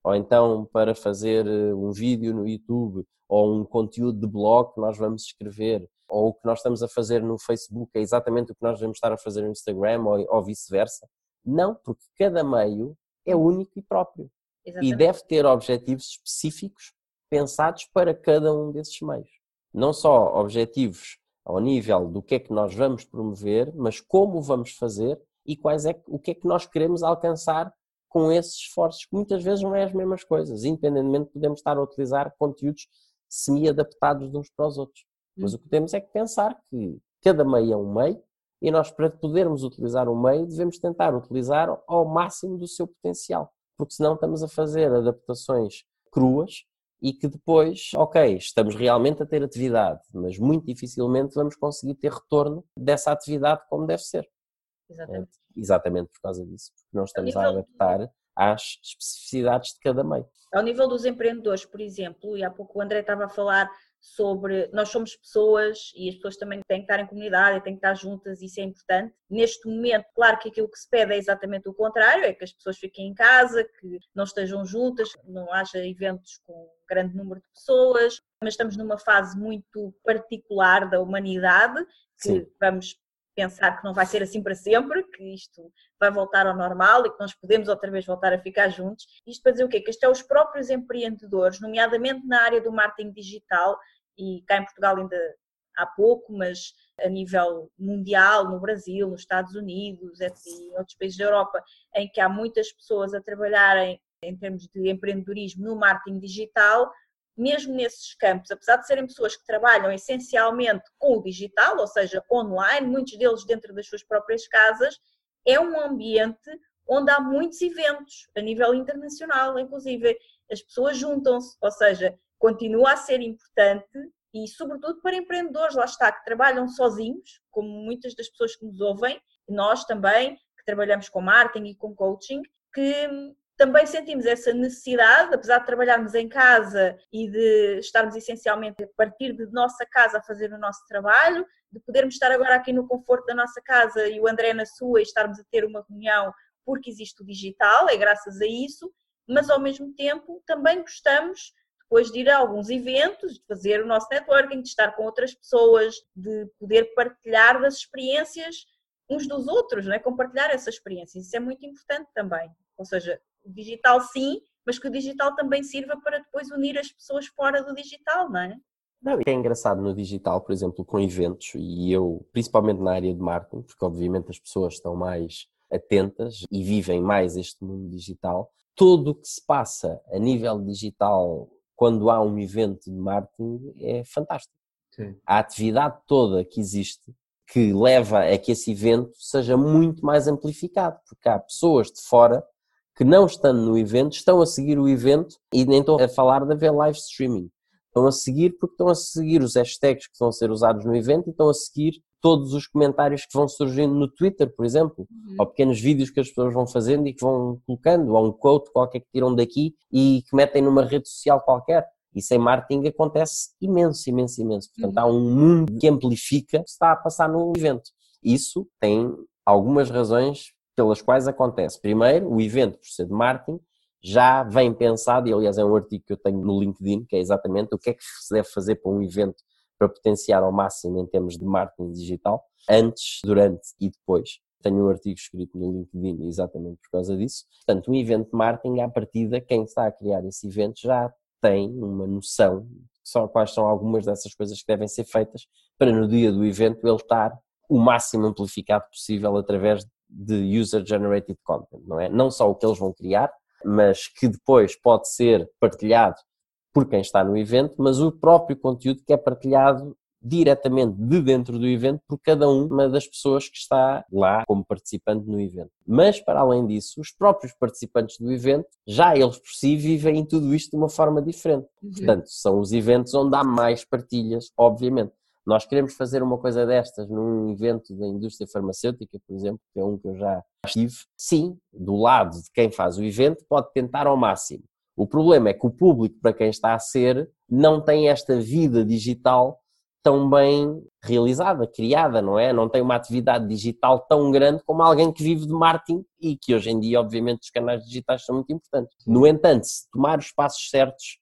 ou então para fazer eh, um vídeo no YouTube, ou um conteúdo de blog que nós vamos escrever, ou o que nós estamos a fazer no Facebook é exatamente o que nós devemos estar a fazer no Instagram, ou, ou vice-versa. Não, porque cada meio é único e próprio. Exatamente. E deve ter objetivos específicos pensados para cada um desses meios. Não só objetivos ao nível do que é que nós vamos promover, mas como vamos fazer e quais é, o que é que nós queremos alcançar com esses esforços, que muitas vezes não é as mesmas coisas, independentemente podemos estar a utilizar conteúdos semi-adaptados uns para os outros. Mas o que temos é que pensar que cada meio é um meio e nós, para podermos utilizar um meio, devemos tentar utilizar ao máximo do seu potencial, porque senão estamos a fazer adaptações cruas e que depois, ok, estamos realmente a ter atividade, mas muito dificilmente vamos conseguir ter retorno dessa atividade como deve ser. Exatamente. É, exatamente por causa disso, porque não estamos a, adaptar às especificidades de cada meio.
Ao nível dos empreendedores, por exemplo, e há pouco o André estava a falar sobre nós somos pessoas e as pessoas também têm que estar em comunidade, têm que estar juntas, isso é importante. Neste momento, claro que aquilo que se pede é exatamente o contrário, é que as pessoas fiquem em casa, que não estejam juntas, não haja eventos com um grande número de pessoas, mas estamos numa fase muito particular da humanidade, que Sim. vamos pensar que não vai ser assim para sempre, que isto vai voltar ao normal e que nós podemos outra vez voltar a ficar juntos. Isto para dizer o quê? Que isto é os próprios empreendedores, nomeadamente na área do marketing digital, e cá em Portugal ainda há pouco, mas a nível mundial, no Brasil, nos Estados Unidos em outros países da Europa, em que há muitas pessoas a trabalharem em termos de empreendedorismo no marketing digital, mesmo nesses campos, apesar de serem pessoas que trabalham essencialmente com o digital, ou seja, online, muitos deles dentro das suas próprias casas, é um ambiente onde há muitos eventos a nível internacional, inclusive as pessoas juntam-se, ou seja, continua a ser importante e, sobretudo, para empreendedores, lá está, que trabalham sozinhos, como muitas das pessoas que nos ouvem, nós também, que trabalhamos com marketing e com coaching, que também sentimos essa necessidade, apesar de trabalharmos em casa e de estarmos essencialmente a partir de nossa casa a fazer o nosso trabalho, de podermos estar agora aqui no conforto da nossa casa e o André na sua e estarmos a ter uma reunião porque existe o digital, é graças a isso, mas ao mesmo tempo também gostamos depois de ir a alguns eventos, de fazer o nosso networking, de estar com outras pessoas, de poder partilhar das experiências uns dos outros, não é? compartilhar essas experiências. Isso é muito importante também. Ou seja, digital sim, mas que o digital também sirva para depois unir as pessoas fora do digital, não é?
Não, é engraçado no digital, por exemplo, com eventos, e eu, principalmente na área de marketing, porque obviamente as pessoas estão mais atentas e vivem mais este mundo digital, tudo o que se passa a nível digital quando há um evento de marketing é fantástico. Sim. A atividade toda que existe que leva a que esse evento seja muito mais amplificado, porque há pessoas de fora que não estando no evento estão a seguir o evento e nem estou a falar de haver live streaming. Estão a seguir porque estão a seguir os hashtags que vão ser usados no evento e estão a seguir todos os comentários que vão surgindo no Twitter, por exemplo, uhum. ou pequenos vídeos que as pessoas vão fazendo e que vão colocando, ou um quote qualquer que tiram daqui e que metem numa rede social qualquer. Isso em marketing acontece imenso, imenso, imenso. Portanto, uhum. há um mundo que amplifica o que está a passar no evento. Isso tem algumas razões pelas quais acontece. Primeiro, o evento, por ser de marketing, já vem pensado, e aliás é um artigo que eu tenho no LinkedIn, que é exatamente o que é que se deve fazer para um evento para potenciar ao máximo em termos de marketing digital, antes, durante e depois. Tenho um artigo escrito no LinkedIn exatamente por causa disso. Portanto, um evento de marketing, à partida, quem está a criar esse evento já tem uma noção de quais são algumas dessas coisas que devem ser feitas para no dia do evento ele estar o máximo amplificado possível através de user-generated content, não é? Não só o que eles vão criar, mas que depois pode ser partilhado por quem está no evento, mas o próprio conteúdo que é partilhado diretamente de dentro do evento por cada uma das pessoas que está lá como participante no evento. Mas, para além disso, os próprios participantes do evento, já eles por si, vivem tudo isto de uma forma diferente. Uhum. Portanto, são os eventos onde há mais partilhas, obviamente. Nós queremos fazer uma coisa destas num evento da indústria farmacêutica, por exemplo, que é um que eu já estive. Sim, do lado de quem faz o evento, pode tentar ao máximo. O problema é que o público para quem está a ser não tem esta vida digital tão bem realizada, criada, não é? Não tem uma atividade digital tão grande como alguém que vive de marketing e que hoje em dia, obviamente, os canais digitais são muito importantes. No entanto, se tomar os passos certos,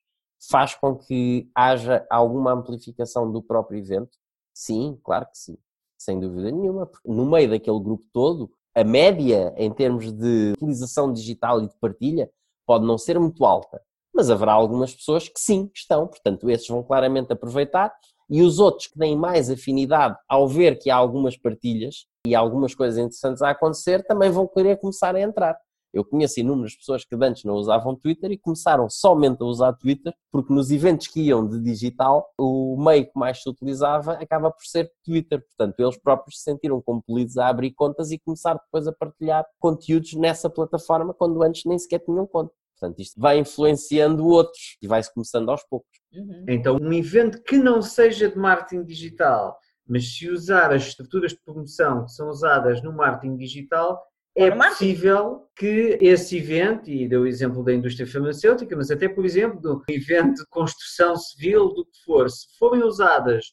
faz com que haja alguma amplificação do próprio evento? Sim, claro que sim, sem dúvida nenhuma, porque no meio daquele grupo todo, a média em termos de utilização digital e de partilha pode não ser muito alta, mas haverá algumas pessoas que sim, que estão, portanto, esses vão claramente aproveitar e os outros que têm mais afinidade ao ver que há algumas partilhas e algumas coisas interessantes a acontecer também vão querer começar a entrar. Eu conheço inúmeras pessoas que antes não usavam Twitter e começaram somente a usar Twitter porque nos eventos que iam de digital, o meio que mais se utilizava acaba por ser Twitter. Portanto, eles próprios se sentiram compelidos a abrir contas e começar depois a partilhar conteúdos nessa plataforma quando antes nem sequer tinham conta. Portanto, isto vai influenciando outros e vai-se começando aos poucos.
Uhum. Então, um evento que não seja de marketing digital, mas se usar as estruturas de promoção que são usadas no marketing digital, é possível que esse evento, e deu o exemplo da indústria farmacêutica, mas até, por exemplo, do evento de construção civil, do que for, se forem usadas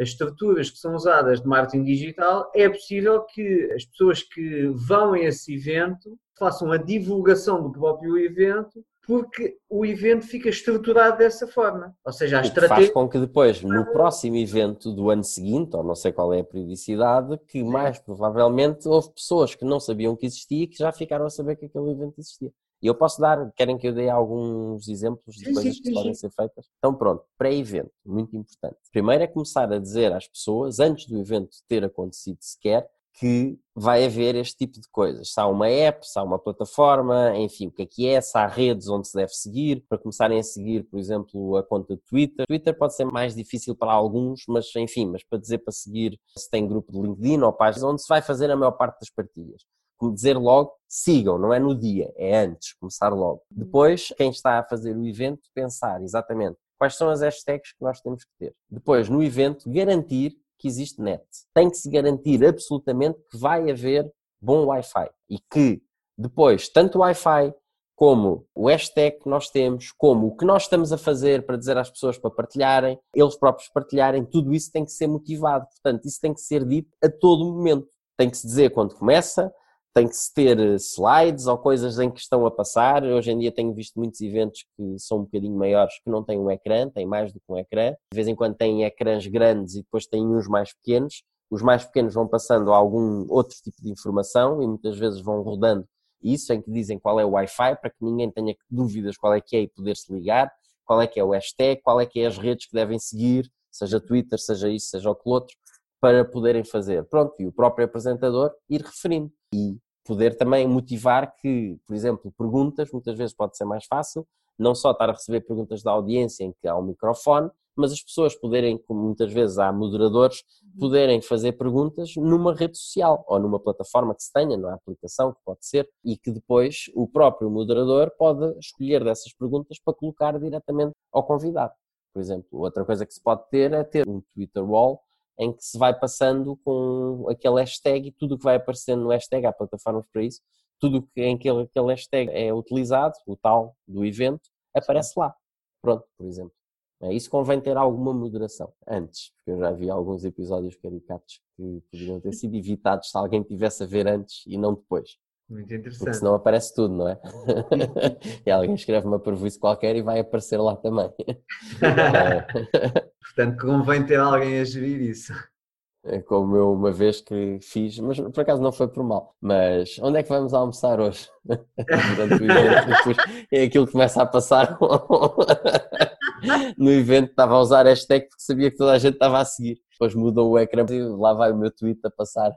as estruturas que são usadas de marketing digital, é possível que as pessoas que vão a esse evento façam a divulgação do próprio evento porque o evento fica estruturado dessa forma. Ou seja, a estratégia.
Faz com que depois, no próximo evento do ano seguinte, ou não sei qual é a periodicidade, que Sim. mais provavelmente houve pessoas que não sabiam que existia e que já ficaram a saber que aquele evento existia. E eu posso dar, querem que eu dê alguns exemplos de sim, coisas sim, que sim, podem ser feitas? Então pronto, pré-evento, muito importante. Primeiro é começar a dizer às pessoas, antes do evento ter acontecido sequer, que vai haver este tipo de coisas. Se há uma app, se há uma plataforma, enfim, o que é que é, se há redes onde se deve seguir, para começarem a seguir, por exemplo, a conta de Twitter. Twitter pode ser mais difícil para alguns, mas enfim, mas para dizer para seguir se tem grupo de LinkedIn ou páginas onde se vai fazer a maior parte das partilhas. Como dizer logo, sigam, não é no dia, é antes, começar logo. Depois, quem está a fazer o evento, pensar exatamente quais são as hashtags que nós temos que ter. Depois, no evento, garantir que existe net. Tem que se garantir absolutamente que vai haver bom Wi-Fi e que depois, tanto o Wi-Fi como o hashtag que nós temos, como o que nós estamos a fazer para dizer às pessoas para partilharem, eles próprios partilharem, tudo isso tem que ser motivado. Portanto, isso tem que ser dito a todo momento. Tem que se dizer quando começa, tem que se ter eh, slides ou coisas em que estão a passar. Hoje em dia tenho visto muitos eventos que são um bocadinho maiores que não têm um ecrã, têm mais do que um ecrã. De vez em quando têm ecrãs grandes e depois têm uns mais pequenos. Os mais pequenos vão passando algum outro tipo de informação e muitas vezes vão rodando isso, em que dizem qual é o Wi-Fi, para que ninguém tenha dúvidas qual é que é e poder se ligar, qual é que é o hashtag, qual é que é as redes que devem seguir, seja Twitter, seja isso, seja o que outro, para poderem fazer. Pronto, e o próprio apresentador ir referindo. E poder também motivar que, por exemplo, perguntas, muitas vezes pode ser mais fácil, não só estar a receber perguntas da audiência em que há um microfone, mas as pessoas poderem, como muitas vezes há moderadores, uhum. poderem fazer perguntas numa rede social ou numa plataforma que se tenha, numa aplicação que pode ser, e que depois o próprio moderador pode escolher dessas perguntas para colocar diretamente ao convidado. Por exemplo, outra coisa que se pode ter é ter um Twitter wall em que se vai passando com aquele hashtag e tudo o que vai aparecendo no hashtag, há plataformas para isso, tudo que em que aquele hashtag é utilizado, o tal do evento, aparece lá. Pronto, por exemplo. É, isso convém ter alguma moderação antes, porque eu já vi alguns episódios caricatos que poderiam ter sido evitados se alguém tivesse a ver antes e não depois.
Muito interessante.
Porque senão aparece tudo, não é? <laughs> e alguém escreve uma prejuízo qualquer e vai aparecer lá também. <laughs>
Portanto, convém ter alguém a gerir isso.
É como eu uma vez que fiz, mas por acaso não foi por mal. Mas onde é que vamos almoçar hoje? <laughs> Durante o evento, depois é aquilo que começa a passar. no evento estava a usar hashtag porque sabia que toda a gente estava a seguir. Depois mudam o ecrã e lá vai o meu tweet a passar.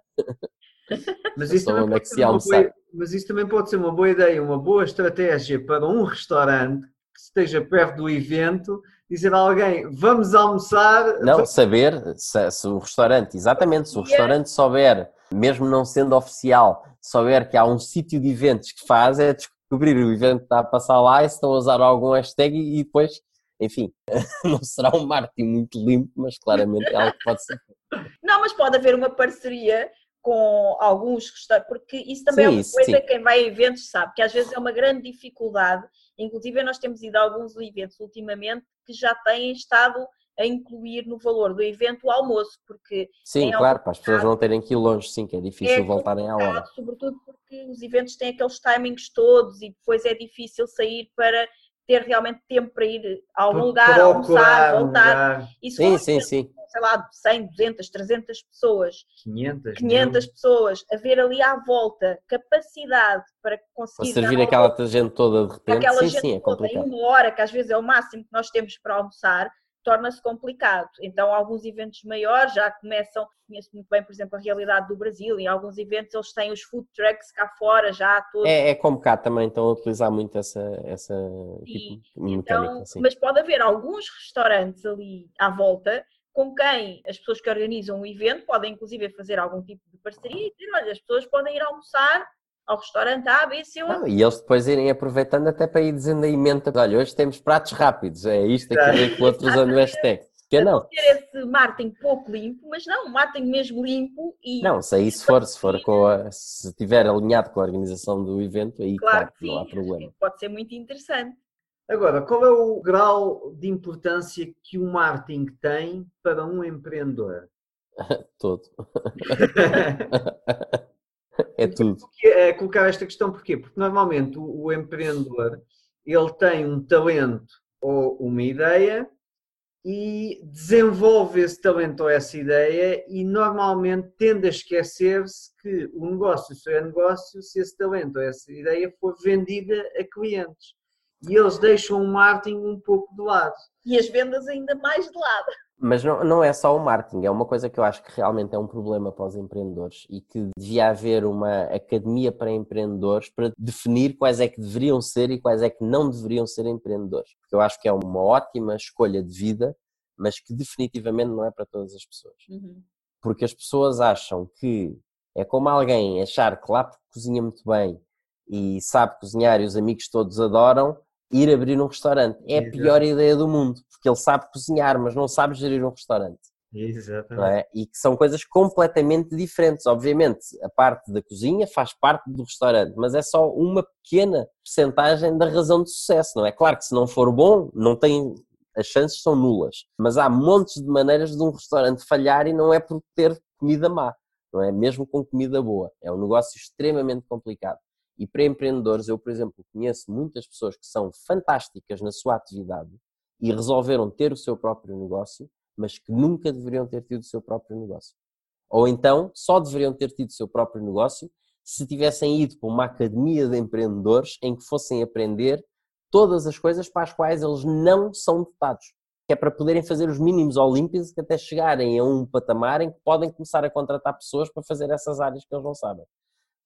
Mas isso, também pode ser uma boa, mas isso também pode ser uma boa ideia, uma boa estratégia para um restaurante que esteja perto do evento dizer a alguém vamos almoçar.
Não, vamos... saber se, se, o restaurante, exatamente, se o restaurante souber, mesmo não sendo oficial, souber que há um sítio de eventos que faz, é descobrir o evento que está a passar lá e se estão a usar algum hashtag e depois, enfim, <laughs> não será um marketing muito limpo, mas claramente é algo que pode ser.
Não, mas pode haver uma parceria com alguns restaurantes, porque isso também sim, é uma coisa que quem vai a eventos sabe, que às vezes é uma grande dificuldade. Inclusive, nós temos ido a alguns eventos ultimamente que já têm estado a incluir no valor do evento o almoço, porque...
Sim, claro, para as pessoas não terem que ir longe, sim, que é difícil é voltarem à hora.
Sobretudo porque os eventos têm aqueles timings todos e depois é difícil sair para ter realmente tempo para ir a algum lugar, almoçar, voltar.
E sim, sim, sim.
Sei lá, 100, 200, 300 pessoas,
500,
500 pessoas, haver ali à volta capacidade para conseguir.
Para servir aquela volta, gente toda de repente, aquela sim, gente sim, é complicado.
Em uma hora, que às vezes é o máximo que nós temos para almoçar, torna-se complicado. Então, alguns eventos maiores já começam, conheço muito bem, por exemplo, a realidade do Brasil, em alguns eventos eles têm os food trucks cá fora já todos.
É, é como cá também estão a utilizar muito essa, essa tipo de mecânica. Então,
assim. Mas pode haver alguns restaurantes ali à volta com quem as pessoas que organizam o evento podem inclusive fazer algum tipo de parceria e dizer, olha, as pessoas podem ir almoçar ao restaurante A, B, C ou
não, E eles depois irem aproveitando até para ir dizendo aí menta, olha, hoje temos pratos rápidos, é isto, aquilo, que o outro usando o hashtag. Que não.
ter esse marketing pouco limpo, mas não, um marketing mesmo limpo e...
Não, se aí se for, se for com a, se estiver alinhado com a organização do evento, aí claro, claro que não há problema.
Pode ser muito interessante.
Agora, qual é o grau de importância que o marketing tem para um empreendedor? <laughs>
Todo. <laughs> <laughs> É tudo.
É, colocar esta questão porquê? Porque normalmente o, o empreendedor ele tem um talento ou uma ideia e desenvolve esse talento ou essa ideia e normalmente tende a esquecer-se que o negócio só é negócio se esse talento ou essa ideia for vendida a clientes. E eles deixam o marketing um pouco de lado.
E as vendas ainda mais de lado.
Mas não, não é só o marketing, é uma coisa que eu acho que realmente é um problema para os empreendedores e que devia haver uma academia para empreendedores para definir quais é que deveriam ser e quais é que não deveriam ser empreendedores. Porque eu acho que é uma ótima escolha de vida, mas que definitivamente não é para todas as pessoas. Uhum. Porque as pessoas acham que é como alguém achar que lá cozinha muito bem e sabe cozinhar e os amigos todos adoram, ir abrir um restaurante. É a pior ideia do mundo, porque ele sabe cozinhar, mas não sabe gerir um restaurante.
Exatamente.
É? E que são coisas completamente diferentes. Obviamente, a parte da cozinha faz parte do restaurante, mas é só uma pequena porcentagem da razão de sucesso, não é? Claro que se não for bom, não tem. As chances são nulas, mas há montes de maneiras de um restaurante falhar e não é por ter comida má, não é? Mesmo com comida boa. É um negócio extremamente complicado. E para empreendedores, eu, por exemplo, conheço muitas pessoas que são fantásticas na sua atividade e resolveram ter o seu próprio negócio, mas que nunca deveriam ter tido o seu próprio negócio. Ou então só deveriam ter tido o seu próprio negócio se tivessem ido para uma academia de empreendedores em que fossem aprender todas as coisas para as quais eles não são dotados. Que é para poderem fazer os mínimos olímpicos até chegarem a um patamar em que podem começar a contratar pessoas para fazer essas áreas que eles não sabem.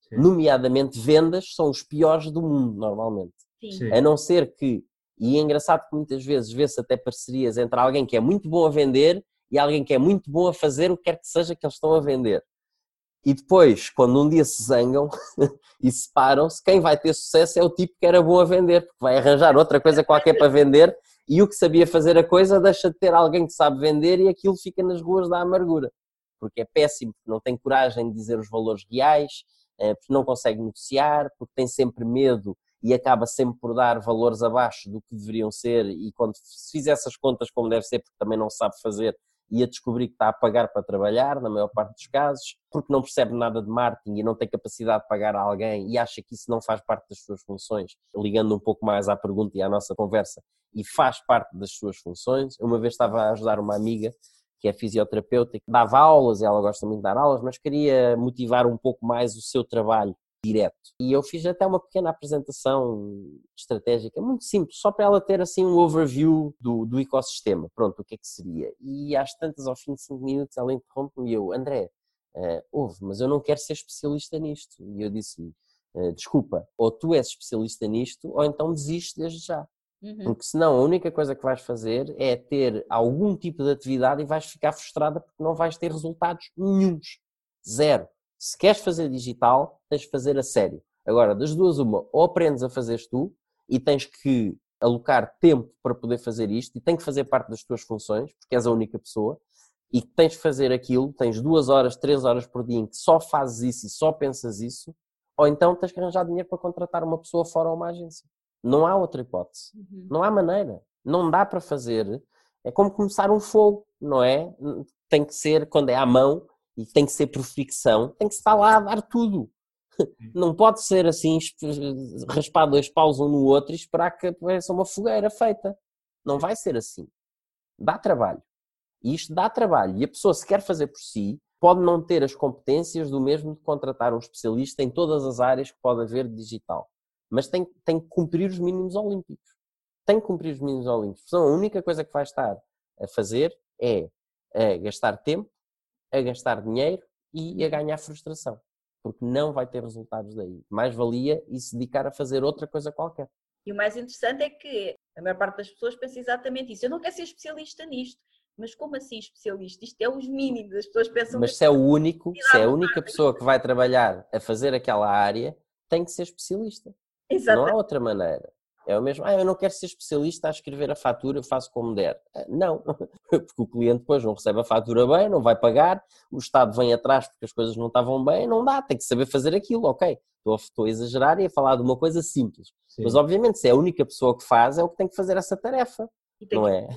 Sim. nomeadamente vendas, são os piores do mundo, normalmente. Sim. A não ser que, e é engraçado que muitas vezes vê-se até parcerias entre alguém que é muito bom a vender e alguém que é muito bom a fazer o que quer que seja que eles estão a vender. E depois, quando um dia se zangam <laughs> e separam-se, quem vai ter sucesso é o tipo que era bom a vender, porque vai arranjar outra coisa qualquer para vender e o que sabia fazer a coisa deixa de ter alguém que sabe vender e aquilo fica nas ruas da amargura. Porque é péssimo, porque não tem coragem de dizer os valores reais, porque não consegue negociar, porque tem sempre medo e acaba sempre por dar valores abaixo do que deveriam ser e quando se fizer essas contas como deve ser, porque também não sabe fazer, ia descobrir que está a pagar para trabalhar, na maior parte dos casos, porque não percebe nada de marketing e não tem capacidade de pagar a alguém e acha que isso não faz parte das suas funções, ligando um pouco mais à pergunta e à nossa conversa, e faz parte das suas funções. Uma vez estava a ajudar uma amiga que é fisioterapeuta, que dava aulas, ela gosta muito de dar aulas, mas queria motivar um pouco mais o seu trabalho direto. E eu fiz até uma pequena apresentação estratégica, muito simples, só para ela ter assim um overview do, do ecossistema. Pronto, o que é que seria? E às tantas, ao fim de 5 minutos, ela interrompe-me e eu, André, uh, ouve, mas eu não quero ser especialista nisto. E eu disse-lhe, uh, desculpa, ou tu és especialista nisto, ou então desiste desde já. Uhum. Porque senão a única coisa que vais fazer é ter algum tipo de atividade e vais ficar frustrada porque não vais ter resultados nenhums. Zero. Se queres fazer digital, tens de fazer a sério. Agora, das duas, uma, ou aprendes a fazer tu e tens que alocar tempo para poder fazer isto e tem que fazer parte das tuas funções, porque és a única pessoa, e tens de fazer aquilo, tens duas horas, três horas por dia em que só fazes isso e só pensas isso, ou então tens que arranjar dinheiro para contratar uma pessoa fora uma agência. Não há outra hipótese. Uhum. Não há maneira. Não dá para fazer. É como começar um fogo, não é? Tem que ser quando é à mão e tem que ser por fricção, tem que estar lá a dar tudo. Não pode ser assim, raspar dois paus um no outro e esperar que apareça uma fogueira feita. Não vai ser assim. Dá trabalho. E isto dá trabalho. E a pessoa, se quer fazer por si, pode não ter as competências do mesmo de contratar um especialista em todas as áreas que pode haver de digital mas tem, tem que cumprir os mínimos olímpicos. Tem que cumprir os mínimos olímpicos. Então, a única coisa que vai estar a fazer é a gastar tempo, a gastar dinheiro e a ganhar frustração. Porque não vai ter resultados daí. Mais valia e se dedicar a fazer outra coisa qualquer.
E o mais interessante é que a maior parte das pessoas pensa exatamente isso. Eu não quero ser especialista nisto. Mas como assim especialista? Isto é os mínimos. As pessoas pensam.
Mas se é o único, se é a única pessoa que vai trabalhar a fazer aquela área, tem que ser especialista. Exato. Não há outra maneira. É o mesmo, ah, eu não quero ser especialista a escrever a fatura, faço como der. Ah, não, <laughs> porque o cliente depois não recebe a fatura bem, não vai pagar, o Estado vem atrás porque as coisas não estavam bem, não dá, tem que saber fazer aquilo, ok. Estou, estou a exagerar e a falar de uma coisa simples. Sim. Mas obviamente, se é a única pessoa que faz, é o que tem que fazer essa tarefa, não é?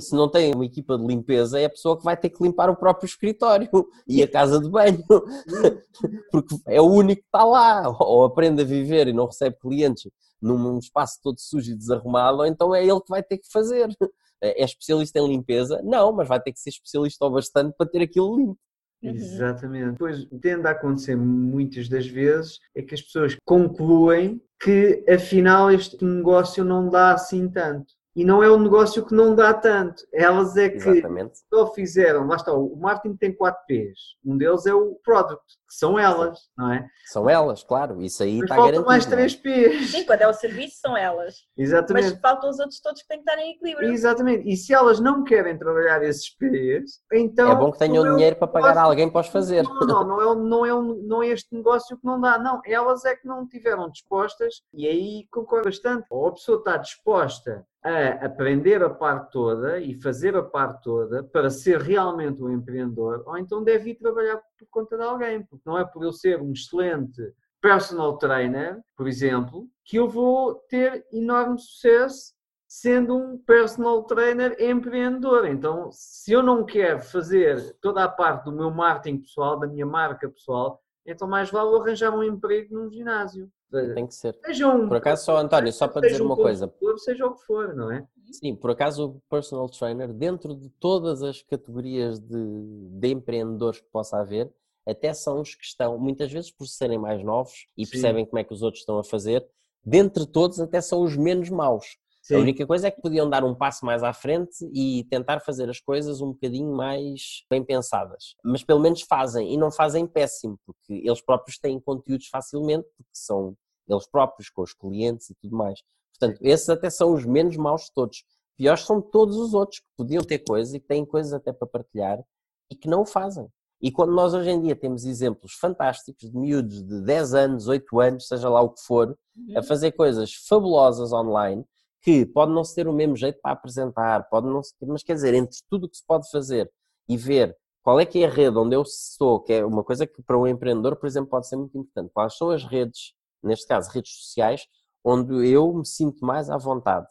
Se não tem uma equipa de limpeza, é a pessoa que vai ter que limpar o próprio escritório <laughs> e a casa de banho, <laughs> porque é o único que está lá. Ou aprende a viver e não recebe clientes num espaço todo sujo e desarrumado, ou então é ele que vai ter que fazer. <laughs> É especialista em limpeza? Não, mas vai ter que ser especialista o bastante para ter aquilo limpo.
Uhum. Exatamente. Pois tende a acontecer muitas das vezes é que as pessoas concluem que afinal este negócio não dá assim tanto e não é um negócio que não dá tanto. Elas é que
Exatamente.
só fizeram, lá está, o marketing tem 4 P's. Um deles é o product, que são elas, não é?
São elas, claro, isso aí
Mas
está
faltam
garantido.
mais
não é?
3 P's.
Sim, quando é o serviço são elas.
Exatamente.
Mas faltam os outros todos que têm que estar em equilíbrio.
Exatamente. E se elas não querem trabalhar esses P's, então.
É bom que tenham
é
dinheiro para pagar
negócio-
alguém para os fazer.
Não, não, não é, não, é um- não é este negócio que não dá, não. Elas é que não estiveram dispostas e aí concordo bastante. Ou a pessoa está disposta a aprender a parte toda e fazer a parte toda para ser realmente um empreendedor, ou então deve ir trabalhar por conta de alguém, porque não é por eu ser um excelente personal trainer, por exemplo, que eu vou ter enorme sucesso sendo um personal trainer empreendedor. Então, se eu não quero fazer toda a parte do meu marketing pessoal, da minha marca pessoal, então mais vale arranjar um emprego num ginásio.
Tem que ser.
Seja um,
Por acaso, só António, só para
seja
dizer
um
uma coisa.
consultor, Seja o que for, não é?
Sim, por acaso o personal trainer, dentro de todas as categorias de, de empreendedores que possa haver, até são os que estão, muitas vezes por serem mais novos e
Sim.
percebem como é que os outros estão a fazer, dentre todos até são os menos maus. A única coisa é que podiam dar um passo mais à frente e tentar fazer as coisas um bocadinho mais bem pensadas. Mas pelo menos fazem, e não fazem péssimo, porque eles próprios têm conteúdos facilmente, porque são eles próprios com os clientes e tudo mais. Portanto, esses até são os menos maus de todos. Piores são todos os outros que podiam ter coisas e que têm coisas até para partilhar e que não o fazem. E quando nós hoje em dia temos exemplos fantásticos de miúdos de 10 anos, 8 anos, seja lá o que for, a fazer coisas fabulosas online, que pode não se ter o mesmo jeito para apresentar, pode não se, mas quer dizer, entre tudo o que se pode fazer e ver qual é que é a rede onde eu estou, que é uma coisa que para um empreendedor, por exemplo, pode ser muito importante. Quais são as redes, neste caso, redes sociais, onde eu me sinto mais à vontade?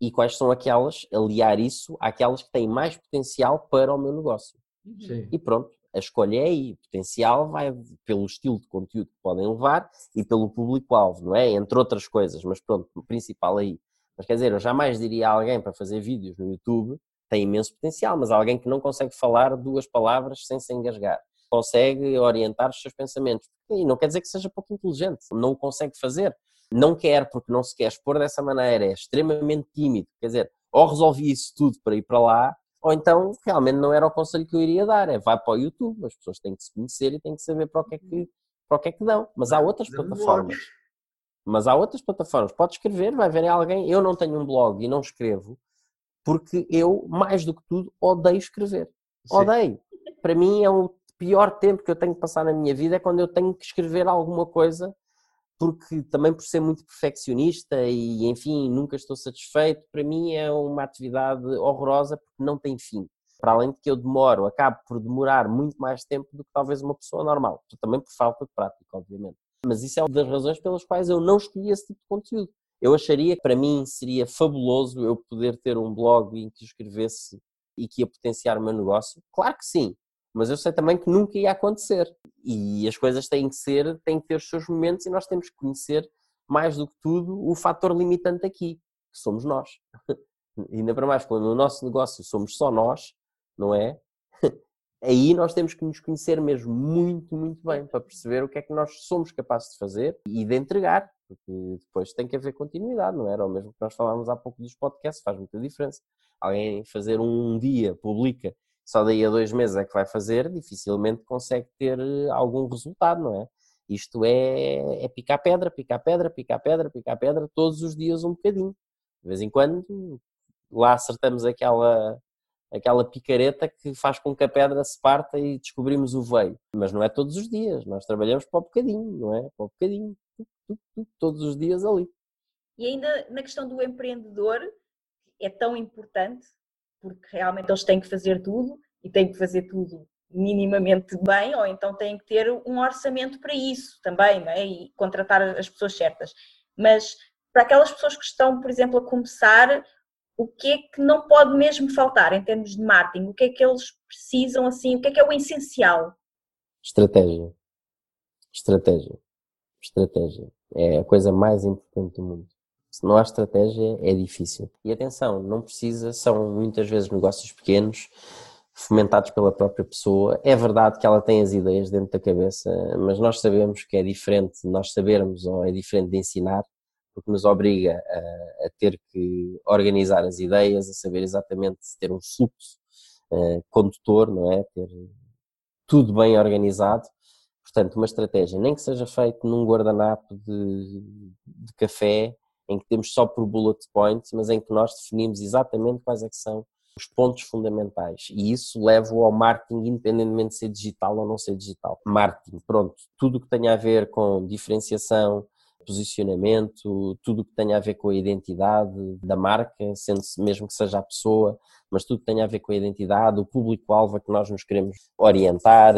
E quais são aquelas, aliar isso àquelas que têm mais potencial para o meu negócio?
Sim.
E pronto, a escolha é aí. O potencial vai pelo estilo de conteúdo que podem levar e pelo público-alvo, não é? Entre outras coisas, mas pronto, o principal aí. Mas quer dizer, eu jamais diria a alguém para fazer vídeos no YouTube, tem imenso potencial, mas alguém que não consegue falar duas palavras sem se engasgar, consegue orientar os seus pensamentos. E não quer dizer que seja pouco inteligente, não o consegue fazer. Não quer porque não se quer expor dessa maneira, é extremamente tímido. Quer dizer, ou resolvi isso tudo para ir para lá, ou então realmente não era o conselho que eu iria dar, é vai para o YouTube, as pessoas têm que se conhecer e têm que saber para o que é que, para o que, é que dão. Mas há outras plataformas. Mas há outras plataformas. Pode escrever, vai ver alguém. Eu não tenho um blog e não escrevo porque eu, mais do que tudo, odeio escrever.
Sim.
Odeio. Para mim é o pior tempo que eu tenho que passar na minha vida é quando eu tenho que escrever alguma coisa porque também por ser muito perfeccionista e enfim nunca estou satisfeito, para mim é uma atividade horrorosa porque não tem fim. Para além de que eu demoro, acabo por demorar muito mais tempo do que talvez uma pessoa normal, também por falta de prática, obviamente. Mas isso é uma das razões pelas quais eu não escolhi esse tipo de conteúdo. Eu acharia que para mim seria fabuloso eu poder ter um blog em que escrevesse e que ia potenciar o meu negócio. Claro que sim, mas eu sei também que nunca ia acontecer. E as coisas têm que ser, têm que ter os seus momentos e nós temos que conhecer, mais do que tudo, o fator limitante aqui, que somos nós. <laughs> Ainda para mais, quando no nosso negócio somos só nós, não é? Aí nós temos que nos conhecer mesmo muito, muito bem para perceber o que é que nós somos capazes de fazer e de entregar, porque depois tem que haver continuidade, não era? O mesmo que nós falávamos há pouco dos podcasts, faz muita diferença. Alguém fazer um dia, publica, só daí a dois meses é que vai fazer, dificilmente consegue ter eh, algum resultado, não é? Isto é, é picar pedra, picar pedra, picar pedra, picar pedra, todos os dias um bocadinho. De vez em quando lá acertamos aquela, aquela picareta que faz com que a pedra se parta e descobrimos o veio. Mas não é todos os dias, nós trabalhamos para o bocadinho, não é? Para o bocadinho, todos os dias ali.
E ainda na questão do empreendedor, é tão importante, porque realmente eles têm que fazer tudo e têm que fazer tudo minimamente bem, ou então têm que ter um orçamento para isso também, é? E contratar as pessoas certas. Mas para aquelas pessoas que estão, por exemplo, a começar, o que é que não pode mesmo faltar em termos de marketing? O que é que eles precisam, assim, o que é que é o essencial?
Estratégia. Estratégia. Estratégia. É a coisa mais importante do mundo. Se não há estratégia, é difícil. E atenção, não precisa, são muitas vezes negócios pequenos, fomentados pela própria pessoa. É verdade que ela tem as ideias dentro da cabeça, mas nós sabemos que é diferente nós sabermos ou é diferente de ensinar, porque nos obriga a, a, ter que organizar as ideias, a saber exatamente ter um fluxo uh, condutor, não é? Ter tudo bem organizado. Portanto, uma estratégia, nem que seja feito num guardanapo de, de café, em que temos só por bullet points, mas em que nós definimos exatamente quais é que são os pontos fundamentais. E isso leva ao marketing, independentemente de ser digital ou não ser digital. Marketing, pronto, tudo o que tenha a ver com diferenciação, posicionamento, tudo o que tenha a ver com a identidade da marca, sendo mesmo que seja a pessoa, mas tudo que tenha a ver com a identidade, o público-alvo a que nós nos queremos orientar,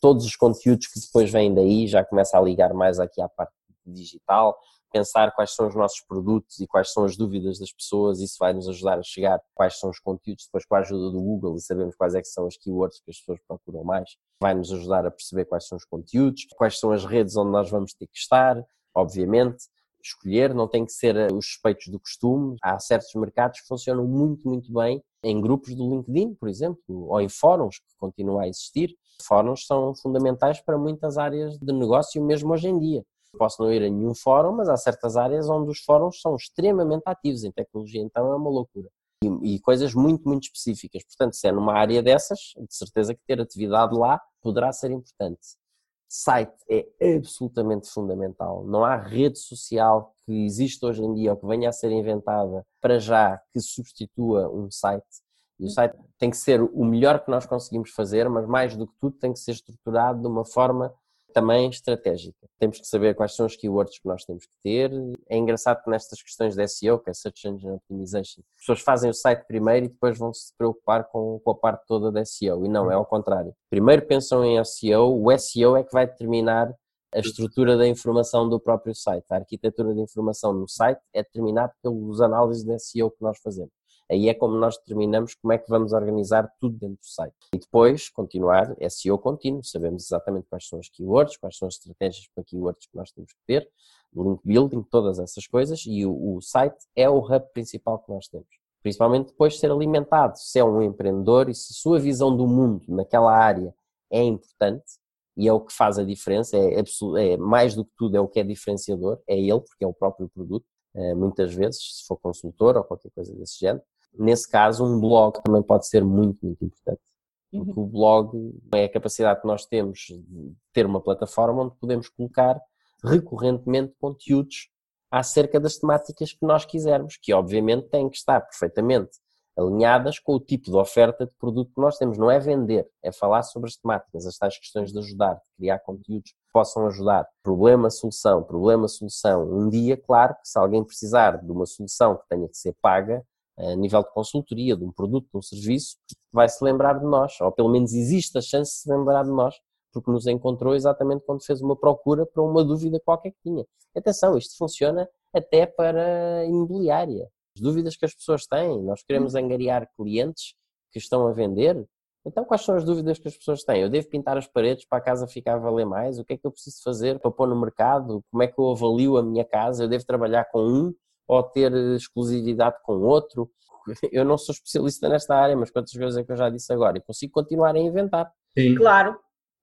todos os conteúdos que depois vêm daí, já começa a ligar mais aqui à parte digital, pensar quais são os nossos produtos e quais são as dúvidas das pessoas, isso vai nos ajudar a chegar quais são os conteúdos, depois com a ajuda do Google e sabemos quais é que são as keywords que as pessoas procuram mais, vai nos ajudar a perceber quais são os conteúdos, quais são as redes onde nós vamos ter que estar, obviamente, escolher, não tem que ser eh, os suspeitos do costume. Há certos mercados que funcionam muito, muito bem em grupos do LinkedIn, por exemplo, ou em fóruns que continuam a existir. Fóruns são fundamentais para muitas áreas de negócio, mesmo hoje em dia. Posso não ir a nenhum fórum, mas há certas áreas onde os fóruns são extremamente ativos em tecnologia, então é uma loucura. E, e coisas muito, muito específicas. Portanto, se é numa área dessas, de certeza que ter atividade lá poderá ser importante site é absolutamente fundamental. Não há rede social que existe hoje em dia ou que venha a ser inventada para já que substitua um site. E o site tem que ser o melhor que nós conseguimos fazer, mas mais do que tudo tem que ser estruturado de uma forma também estratégica. Temos que saber quais são os keywords que nós temos que ter. É engraçado que nestas questões de SEO, que é Search Engine Optimization, as pessoas fazem o site primeiro e depois vão se preocupar com, com a parte toda da SEO. E não, é ao contrário. Primeiro pensam em SEO, o SEO é que vai determinar a estrutura da informação do próprio site. A arquitetura da informação no site é determinada pelos análises de SEO que nós fazemos. Aí é como nós determinamos como é que vamos organizar tudo dentro do site. E depois, continuar SEO contínuo, sabemos exatamente quais são as keywords, quais são as estratégias para keywords que nós temos que ter, link building, todas essas coisas, e o, o site é o hub principal que nós temos. Principalmente depois de ser alimentado, se é um empreendedor e se a sua visão do mundo naquela área é importante, e é o que faz a diferença, é, é, mais do que tudo é o que é diferenciador, é ele, porque é o próprio produto, eh, muitas vezes, se for consultor ou qualquer coisa desse género. Nesse caso, um blog também pode ser muito, muito importante. Porque uhum. o blog é a capacidade que nós temos de ter uma plataforma onde podemos colocar recorrentemente conteúdos acerca das temáticas que nós quisermos, que obviamente têm que estar perfeitamente alinhadas com o tipo de oferta de produto que nós temos. Não é vender, é falar sobre as temáticas, as tais questões de ajudar, de criar conteúdos que possam ajudar. Problema, solução, problema, solução. Um dia, claro, que se alguém precisar de uma solução que tenha que ser paga, a nível de consultoria, de um produto, de um serviço, vai se lembrar de nós, ou pelo menos existe a chance de se lembrar de nós, porque nos encontrou exatamente quando fez uma procura para uma dúvida qualquer que tinha. Atenção, isto funciona até para imobiliária. As dúvidas que as pessoas têm, nós queremos angariar clientes que estão a vender. Então, quais são as dúvidas que as pessoas têm? Eu devo pintar as paredes para a casa ficar a valer mais? O que é que eu preciso fazer para pôr no mercado? Como é que eu avalio a minha casa? Eu devo trabalhar com um ou ter exclusividade com outro. <laughs> Eu não sou especialista nesta área, mas quantas vezes é que eu já disse agora? E consigo continuar a inventar.
Sim. Claro.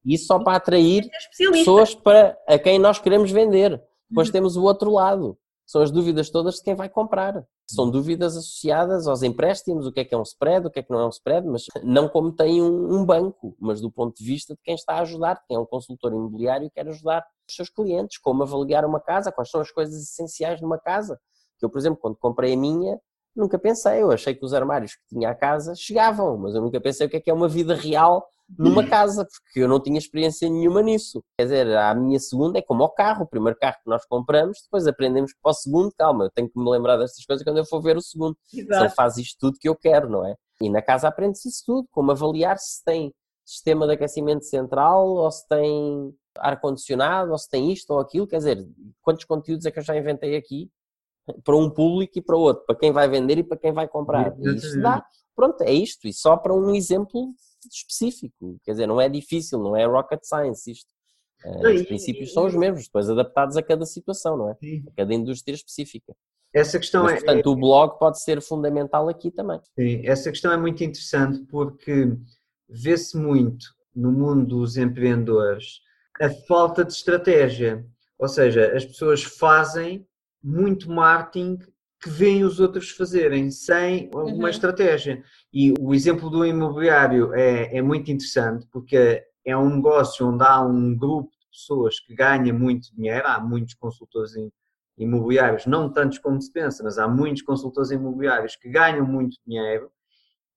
Isso só para atrair pessoas para a quem nós queremos vender. Depois uhum. temos o outro lado. São as dúvidas todas de quem vai comprar. São dúvidas associadas aos empréstimos, o que é que é um spread, o que é que não é um spread, mas não como tem um, um banco, mas do ponto de vista de quem está a ajudar, quem é um consultor imobiliário e quer ajudar os seus clientes, como avaliar uma casa, quais são as coisas essenciais numa casa, que eu, por exemplo, quando comprei a minha, nunca pensei, eu achei que os armários que tinha a casa chegavam, mas eu nunca pensei o que é que é uma vida real numa casa, porque eu não tinha experiência nenhuma nisso. Quer dizer, a minha segunda é como o carro, o primeiro carro que nós compramos, depois aprendemos para o segundo, calma, eu tenho que me lembrar destas coisas quando eu for ver o segundo. Exato. Se ele faz isto tudo que eu quero, não é? E na casa aprende-se isso tudo, como avaliar se tem sistema de aquecimento central, ou se tem ar-condicionado, ou se tem isto ou aquilo, quer dizer, quantos conteúdos é que eu já inventei aqui para um público e para outro, para quem vai vender e para quem vai comprar. E isto dá, pronto, é isto, e só para um exemplo específico, quer dizer, não é difícil, não é rocket science isto. Uh, os princípios são os mesmos, depois adaptados a cada situação, não é? Sim. A cada indústria específica.
Essa questão
Mas,
é,
portanto, é, o blog pode ser fundamental aqui também.
Sim, essa questão é muito interessante porque vê-se muito no mundo dos empreendedores a falta de estratégia. Ou seja, as pessoas fazem muito marketing que veem os outros fazerem sem uma
Uhum.
estratégia. E o exemplo do imobiliário é, é muito interessante porque é um negócio onde há um grupo de pessoas que ganha muito dinheiro, há muitos consultores im- imobiliários, não tantos como se pensa, mas há muitos consultores imobiliários que ganham muito dinheiro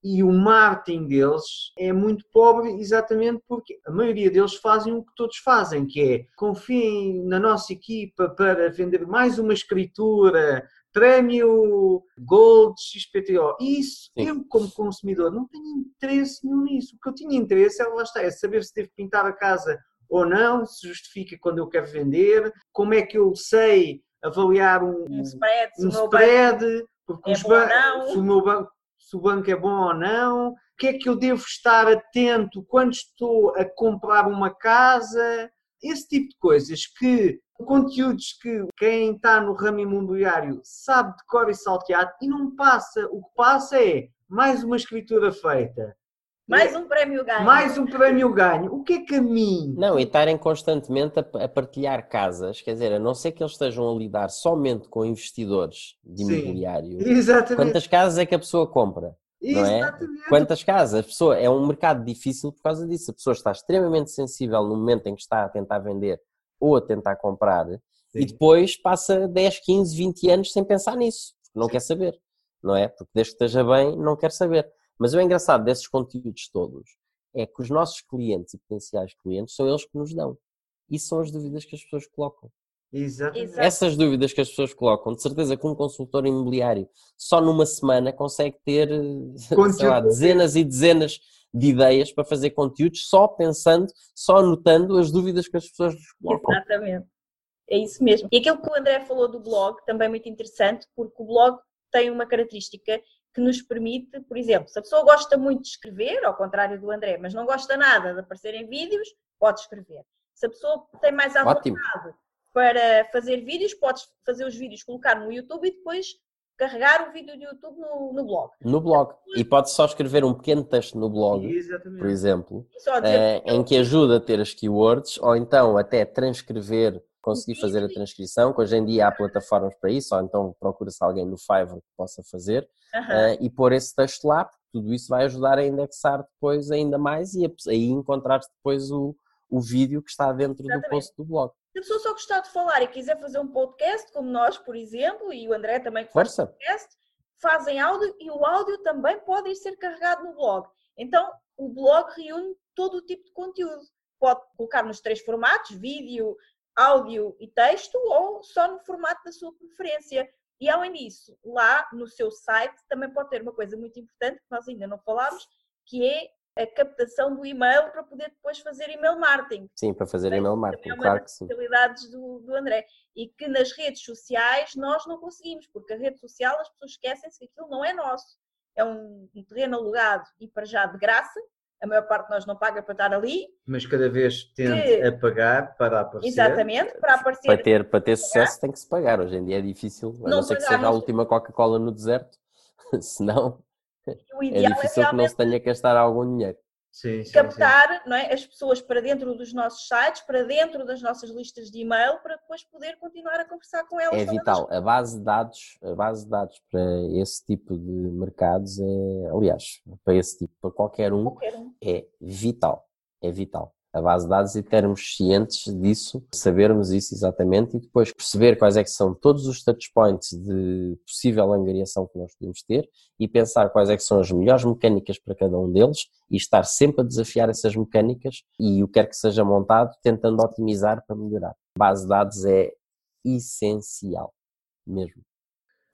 e o marketing deles é muito pobre exatamente porque a maioria deles fazem o que todos fazem, que é confiem na nossa equipa para vender mais uma escritura, prémio Gold XPTO. Isso,
Sim.
eu como consumidor não tenho interesse nenhum nisso. O que eu tinha interesse é, lá está, é saber se devo pintar a casa ou não, se justifica quando eu quero vender, como é que eu sei avaliar um,
Um spread,
um spread, porque
é
os se o meu banco, se o banco é bom ou não, o que é que eu devo estar atento quando estou a comprar uma casa, esse tipo de coisas que conteúdos que quem está no ramo imobiliário sabe de cor e salteado e não passa, o que passa é mais uma escritura feita,
mais um prémio ganho.
mais um prémio ganho. O que é que a mim?
Não, e estarem constantemente a, a partilhar casas, quer dizer, a não ser que eles estejam a lidar somente com investidores de
Sim.
imobiliário,
Exatamente.
quantas casas é que a pessoa compra? não é?
Exatamente.
Quantas casas? A pessoa, é um mercado difícil por causa disso. A pessoa está extremamente sensível no momento em que está a tentar vender ou a tentar comprar e
Sim.
depois passa 10, 15, 20 anos sem pensar nisso, porque não
Sim.
quer saber, não é? Porque desde que esteja bem, não quer saber. Mas o engraçado desses conteúdos todos é que os nossos clientes e potenciais clientes são eles que nos dão. Isso são as dúvidas que as pessoas colocam.
Exatamente.
Exato.
Essas dúvidas que as pessoas colocam, de certeza que um consultor imobiliário só numa semana consegue ter, eh, sei lá, dezenas e dezenas de ideias para fazer conteúdos só pensando, só anotando as dúvidas que as pessoas nos colocam.
Exatamente. É isso mesmo. E aquilo que o André falou do blog também é muito interessante, porque o blog tem uma característica que nos permite, por exemplo, se a pessoa gosta muito de escrever, ao contrário do André, mas não gosta nada de aparecer em vídeos, pode escrever. Se a pessoa tem mais à
Ótimo.
vontade para fazer vídeos, pode fazer os vídeos, colocar no YouTube e depois carregar o vídeo do YouTube no, no blog.
No blog. E pode só escrever um pequeno texto no blog, por
Exatamente.
exemplo,
E só dizer
eh, em que ajuda a ter as keywords, ou então até transcrever, conseguir fazer a transcrição, que hoje em dia há plataformas para isso, ou então procura-se alguém no Fiverr que possa fazer,
Aham.
eh, e pôr esse texto lá, porque tudo isso vai ajudar a indexar depois ainda mais e aí encontrar depois o, o vídeo que está dentro do
Exatamente.
post do blog.
Se a pessoa só gostar de falar e quiser fazer um podcast, como nós, por exemplo, e o André também que faz
Força!
podcast, fazem áudio e o áudio também pode ir ser carregado no blog. Então, o blog reúne todo o tipo de conteúdo. Pode colocar nos três formatos, vídeo, áudio e texto, ou só no formato da sua preferência. E além disso, lá no seu site também pode ter uma coisa muito importante que nós ainda não falámos, que é a captação do e-mail para poder depois fazer e-mail marketing
Sim, para fazer email marketing,
é uma
claro
das
que sim.
especialidades do, do André. E que nas redes sociais nós não conseguimos, porque a rede social as pessoas esquecem-se que aquilo não é nosso. É um, um terreno alugado e para já de graça. A maior parte de nós não paga para estar ali.
Mas cada vez tende
Que-
a pagar para aparecer.
Exatamente, para aparecer.
Para ter, para ter sucesso tem que se pagar. Hoje em dia é difícil, a não,
Não
ser que seja a
não-
última Coca-Cola no deserto. <laughs> Senão
o
é
ideal é,
difícil que não se
realmente
tenha que gastar algum dinheiro.
Sim, sim, sim.
captar não é, as pessoas para dentro dos nossos sites, para dentro das nossas listas de e-mail, para depois poder continuar a conversar com elas.
É vital. A base de dados, a base de dados para esse tipo de mercados é, aliás, para esse tipo, para qualquer um,
Qualquer um.
é vital. É vital. A base de dados e termos cientes disso, sabermos isso exatamente e depois perceber quais é que são todos os touchpoints de possível angariação que nós podemos ter e pensar quais é que são as melhores mecânicas para cada um deles e estar sempre a desafiar essas mecânicas e o que quer que seja montado, tentando otimizar para melhorar. Base de dados é essencial, mesmo.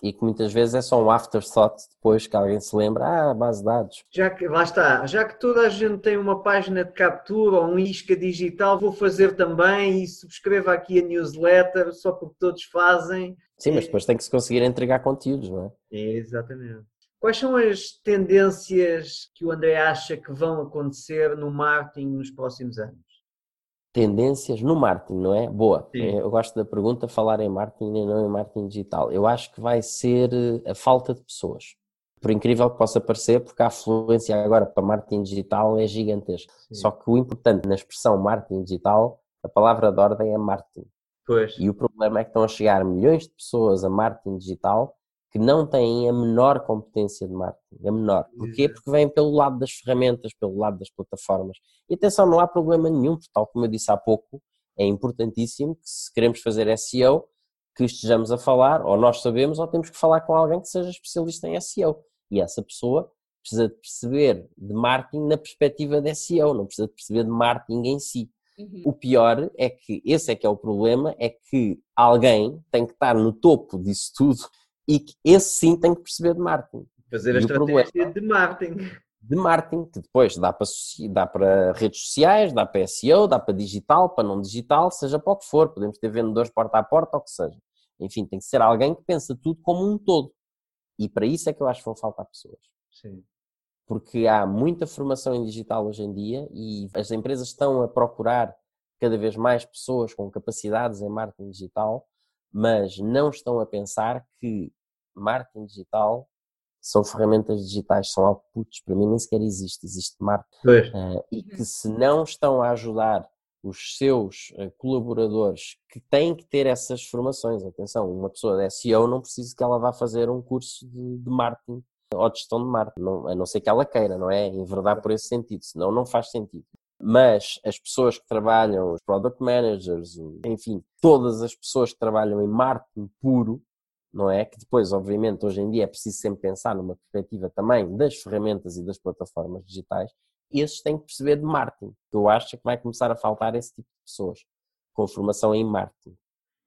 E que muitas vezes é só um afterthought depois que alguém se lembra, ah, base de dados.
Já que, lá está, já que toda a gente tem uma página de captura ou um isca digital, vou fazer também e subscreva aqui a newsletter, só porque todos fazem.
Sim, mas depois tem que se conseguir entregar conteúdos, não é?
Exatamente. Quais são as tendências que o André acha que vão acontecer no marketing nos próximos anos?
Tendências no marketing, não é? Boa.
Sim.
Eu gosto da pergunta, falar em marketing e não em marketing digital. Eu acho que vai ser eh, a falta de pessoas. Por incrível que possa parecer, porque a afluência agora para marketing digital é gigantesca.
Sim.
Só que o importante na expressão marketing digital, a palavra de ordem é marketing.
Pois.
E o problema é que estão a chegar milhões de pessoas a marketing digital que não têm a menor competência de marketing, a menor. Porquê? Porque vêm pelo lado das ferramentas, pelo lado das plataformas. E atenção, não há problema nenhum, porque tal como eu disse há pouco, é importantíssimo que se queremos fazer SEO, que estejamos a falar, ou nós sabemos, ou temos que falar com alguém que seja especialista em SEO. E essa pessoa precisa de perceber de marketing na perspectiva de SEO, não precisa de perceber de marketing em si. Uhum. O pior é que esse é que é o problema, é que alguém tem que estar no topo disso tudo e que esse sim tem que perceber de marketing.
Fazer a estratégia problema, de marketing.
De marketing, que depois dá para, dá para redes sociais, dá para SEO, dá para digital, para não digital, seja para o que for. Podemos ter vendedores porta a porta ou o que seja. Enfim, tem que ser alguém que pensa tudo como um todo. E para isso é que eu acho que vão faltar pessoas.
Sim.
Porque há muita formação em digital hoje em dia e as empresas estão a procurar cada vez mais pessoas com capacidades em marketing digital, mas não estão a pensar que marketing digital são ferramentas digitais, são outputs, para mim nem sequer existe, existe marketing. Uh, e que se não estão a ajudar os seus uh, colaboradores que têm que ter essas formações, atenção, uma pessoa de SEO não precisa que ela vá fazer um curso de, de marketing ou de gestão de marketing, não, a não ser que ela queira, não é? Em verdade por esse sentido, senão não faz sentido. Mas as pessoas que trabalham, os product managers, enfim, todas as pessoas que trabalham em marketing puro, não é? Que depois, obviamente, hoje em dia é preciso sempre pensar numa perspectiva também das ferramentas e das plataformas digitais, esses têm que perceber de marketing. Eu acho que vai começar a faltar esse tipo de pessoas com formação em marketing.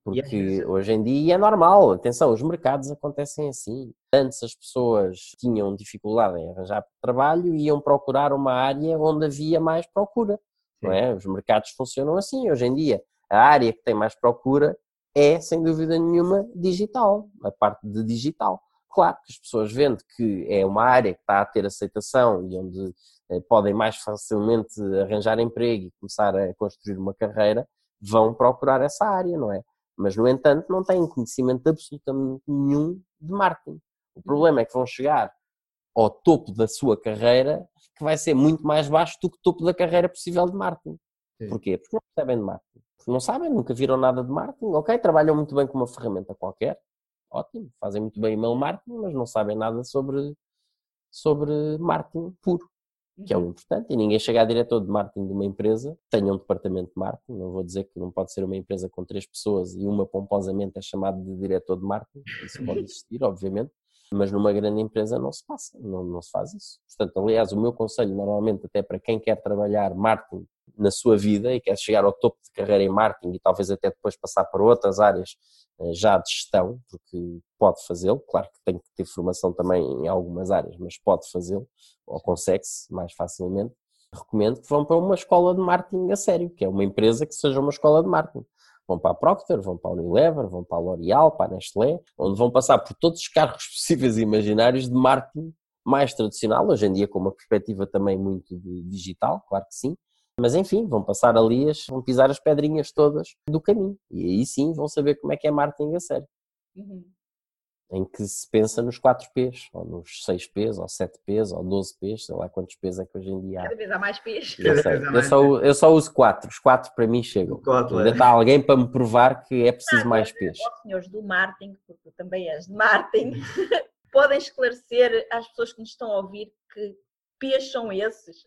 Porque hoje em dia é normal, atenção, os mercados acontecem assim. Antes as pessoas tinham dificuldade em arranjar trabalho e iam procurar uma área onde havia mais procura. Não é? Os mercados funcionam assim. Hoje em dia, a área que tem mais procura é, sem dúvida nenhuma, digital, a parte de digital. Claro que as pessoas vendo que é uma área que está a ter aceitação e onde eh, podem mais facilmente arranjar emprego e começar a construir uma carreira, vão procurar essa área, não é? Mas, no entanto, não têm conhecimento absolutamente nenhum de marketing. O problema é que vão chegar ao topo da sua carreira que vai ser muito mais baixo do que o topo da carreira possível de marketing. Sim. Porquê? Porque não percebem de marketing. Não sabem, nunca viram nada de marketing. Ok, trabalham muito bem com uma ferramenta qualquer. Ótimo, fazem muito bem email marketing, mas não sabem nada sobre, sobre marketing puro que é o importante, e ninguém chega a diretor de marketing de uma empresa, tenha um departamento de marketing, não vou dizer que não pode ser uma empresa com três pessoas e uma pomposamente é chamada de diretor de marketing, isso pode <laughs> existir, obviamente, mas numa grande empresa não se passa, não, não se faz isso. Portanto, aliás, o meu conselho normalmente até para quem quer trabalhar marketing na sua vida e quer chegar ao topo de carreira em marketing e talvez até depois passar para outras áreas eh, já de gestão, porque pode fazê-lo, claro que tem que ter formação também em algumas áreas, mas pode fazê-lo, ou consegue-se mais facilmente, recomendo que vão para uma escola de marketing a sério, que é uma empresa que seja uma escola de marketing. Vão para a Procter, vão para a Unilever, vão para a L'Oréal, para a Nestlé, onde vão passar por todos os cargos <laughs> possíveis e imaginários de marketing mais tradicional, hoje em dia com uma perspectiva também muito digital, claro que sim, mas enfim, vão passar ali, as, vão pisar as pedrinhas todas do caminho. E aí sim vão saber como é que é marketing a sério. Uhum. Em que se pensa nos 4 P's, ou nos 6 P's, ou 7 P's, ou 12 P's, sei lá quantos P's é que hoje em dia há.
Cada vez há mais P's.
Eu, sei, eu, só, eu só uso 4, os 4 para mim chegam. Ainda está alguém para me provar que é preciso ah, mais P's.
Os senhores do marketing, porque tu também és de marketing, <laughs> podem esclarecer às pessoas que nos estão a ouvir que P's são esses?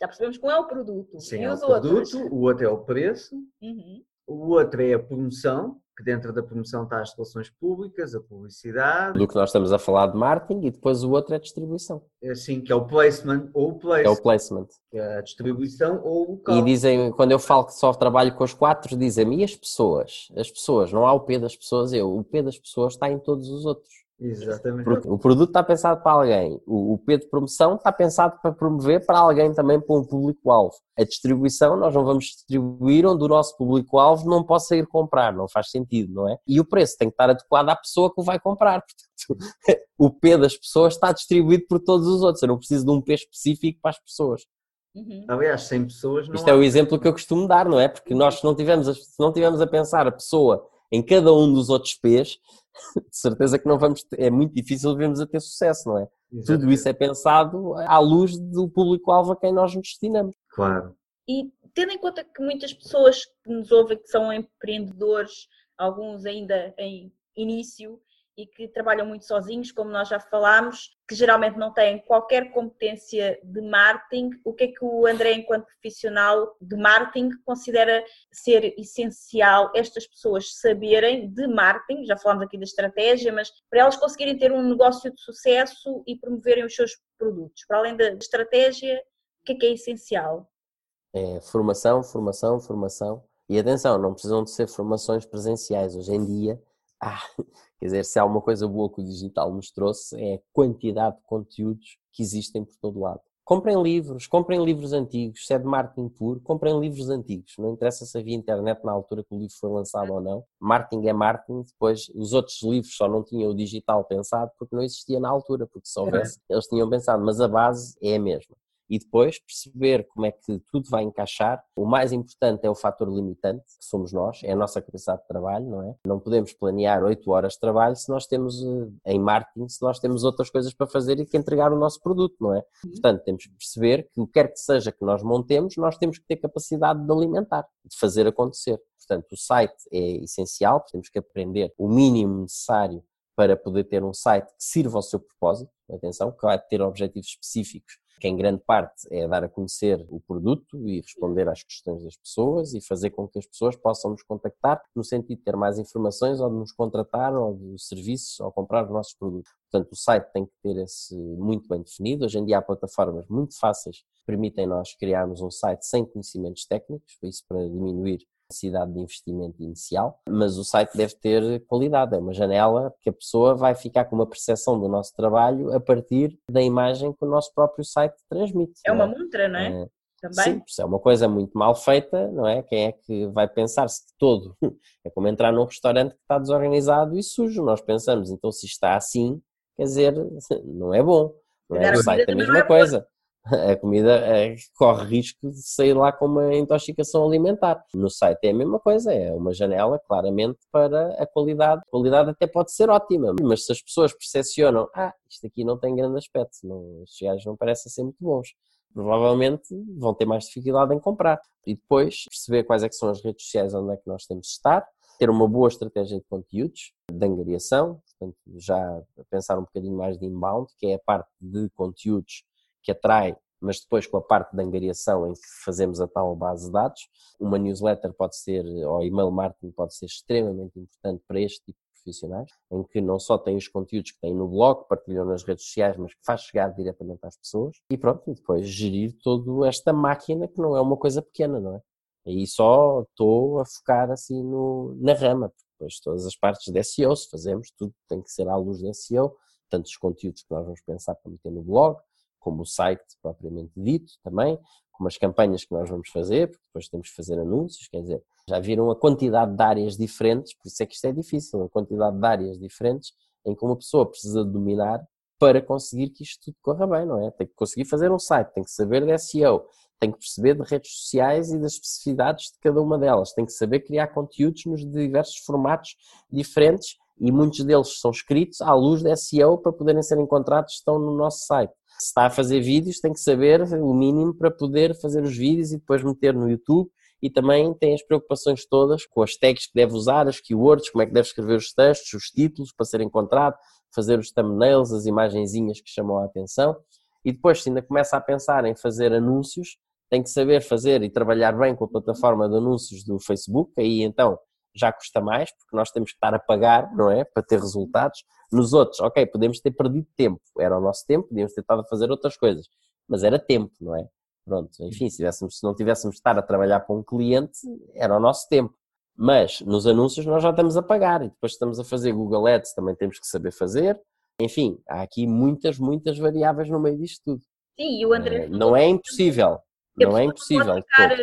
Já percebemos qual é o produto.
Sim, e é o produto, o outro é o preço, uhum. o outro é a promoção, que dentro da promoção está as relações públicas, a publicidade.
Do que nós estamos a falar de marketing e depois o outro é a distribuição.
É sim, que é o placement ou o placement.
É o placement.
Que é a distribuição ou o local.
E dizem, quando eu falo que só trabalho com os quatro, dizem-me, e as pessoas? As pessoas, não há o P das pessoas, eu, o P das pessoas está em todos os outros.
Exatamente.
Porque o produto está pensado para alguém, o, o P de promoção está pensado para promover para alguém também, para um público-alvo. A distribuição, nós não vamos distribuir onde o nosso público-alvo não possa ir comprar, não faz sentido, não é? E o preço tem que estar adequado à pessoa que o vai comprar. Portanto, <laughs> o P das pessoas está distribuído por todos os outros. Eu não preciso de um P específico para as pessoas.
Uhum. Aliás, 100 pessoas
não Isto é o exemplo que eu costumo dar, não é? Porque nós, se não tivermos a, se não tivermos a pensar a pessoa em cada um dos outros P's, <laughs> de certeza que não vamos ter, é muito difícil vermos a ter sucesso, não é? Exatamente. Tudo isso é pensado à luz do público-alvo a quem nós nos destinamos.
Claro.
E tendo em conta que muitas pessoas que nos ouvem que são empreendedores, alguns ainda em início, e que trabalham muito sozinhos, como nós já falámos, que geralmente não têm qualquer competência de marketing. O que é que o André, enquanto profissional de marketing, considera ser essencial estas pessoas saberem de marketing? Já falámos aqui da estratégia, mas para elas conseguirem ter um negócio de sucesso e promoverem os seus produtos. Para além da estratégia, o que é que é essencial?
É formação, formação, formação. E atenção, não precisam de ser formações presenciais. Hoje em dia, ah, <laughs> quer dizer, se há uma coisa boa que o digital nos trouxe é a quantidade de conteúdos que existem por todo lado. Comprem livros, comprem livros antigos, se é de marketing puro, comprem livros antigos. Não interessa se havia internet na altura que o livro foi lançado ou não. Marketing é marketing, depois os outros livros só não tinham o digital pensado porque não existia na altura, porque se houvesse, eles tinham pensado, mas a base é a mesma e depois perceber como é que tudo vai encaixar. O mais importante é o fator limitante, que somos nós, é a nossa capacidade de trabalho, não é? Não podemos planear 8 horas de trabalho se nós temos, eh, em marketing, se nós temos outras coisas para fazer e que entregar o nosso produto, não é? Uhum. Portanto, temos que perceber que o que quer que seja que nós montemos, nós temos que ter capacidade de alimentar, de fazer acontecer. Portanto, o site é essencial, temos que aprender o mínimo necessário para poder ter um site que sirva ao seu propósito, atenção, que vai ter objetivos específicos que em grande parte é dar a conhecer o produto e responder às questões das pessoas e fazer com que as pessoas possam nos contactar no sentido de ter mais informações ou de nos contratar ou de serviços ou comprar os nossos produtos. Portanto, o site tem que ter esse muito bem definido. Hoje em dia há plataformas muito fáceis que permitem nós criarmos um site sem conhecimentos técnicos, isso para diminuir necessidade de investimento inicial, mas o site deve ter qualidade, é uma janela que a pessoa vai ficar com uma percepção do nosso trabalho a partir da imagem que o nosso próprio site transmite.
É uma é? montra, não é? é
Também. Sim, é uma coisa muito mal feita, não é? Quem é que vai pensar-se que todo <laughs> é como entrar num restaurante que está desorganizado e sujo. Nós pensamos, então se está assim, quer dizer, <laughs> não é bom. Não é? O site é a mesma é coisa <laughs> a comida é, corre risco de sair lá com uma intoxicação alimentar. No site é a mesma coisa, é uma janela claramente para a qualidade. A qualidade até pode ser ótima, mas se as pessoas percepcionam, ah, isto aqui não tem grande aspecto, não, estes gajos não parecem ser muito bons, provavelmente vão ter mais dificuldade em comprar. E depois perceber quais é são as redes sociais onde é que nós temos de estar, ter uma boa estratégia de conteúdos, de angariação, portanto já pensar um bocadinho mais de inbound, que é a parte de conteúdos que atrai, mas depois com a parte da angariação em que fazemos a tal base de dados, uma newsletter pode ser, ou email marketing pode ser extremamente importante para este tipo de profissionais, em que não só tem os conteúdos que têm no blog, partilham nas redes sociais, mas que faz chegar diretamente às pessoas, e pronto, e depois gerir toda esta máquina que não é uma coisa pequena, não é? Aí só estou a focar assim no, na rama, depois todas as partes de SEO, se fazemos, tudo tem que ser à luz de SEO, tanto os conteúdos que nós vamos pensar para meter no blog, como o site propriamente dito também, como as campanhas que nós vamos fazer, porque depois temos que fazer anúncios, quer dizer, já viram a quantidade de áreas diferentes, por isso é que isto é difícil, a quantidade de áreas diferentes em que uma pessoa precisa dominar para conseguir que isto tudo corra bem, não é? Tem que conseguir fazer um site, tem que saber de SEO, tem que perceber de redes sociais e das especificidades de cada uma delas, tem que saber criar conteúdos nos diversos formatos diferentes e muitos deles são escritos à luz de SEO para poderem ser encontrados, estão no nosso site. Se está a fazer vídeos, tem que saber o mínimo para poder fazer os vídeos e depois meter no YouTube. E também tem as preocupações todas com as tags que deve usar, as keywords, como é que deve escrever os textos, os títulos para ser encontrado, fazer os thumbnails, as imagenzinhas que chamam a atenção. E depois, se ainda começa a pensar em fazer anúncios, tem que saber fazer e trabalhar bem com a plataforma de anúncios do Facebook. Aí então já custa mais, porque nós temos que estar a pagar, não é? Para ter resultados. Nos outros, ok, podemos ter perdido tempo, era o nosso tempo, podíamos ter estado a fazer outras coisas, mas era tempo, não é? Pronto, enfim, se, tivéssemos, se não tivéssemos de estar a trabalhar para um cliente, era o nosso tempo. Mas nos anúncios nós já estamos a pagar e depois estamos a fazer Google Ads, também temos que saber fazer. Enfim, há aqui muitas, muitas variáveis no meio disto tudo.
Sim, e o André.
Eh, não é impossível. Não é impossível.
Ficar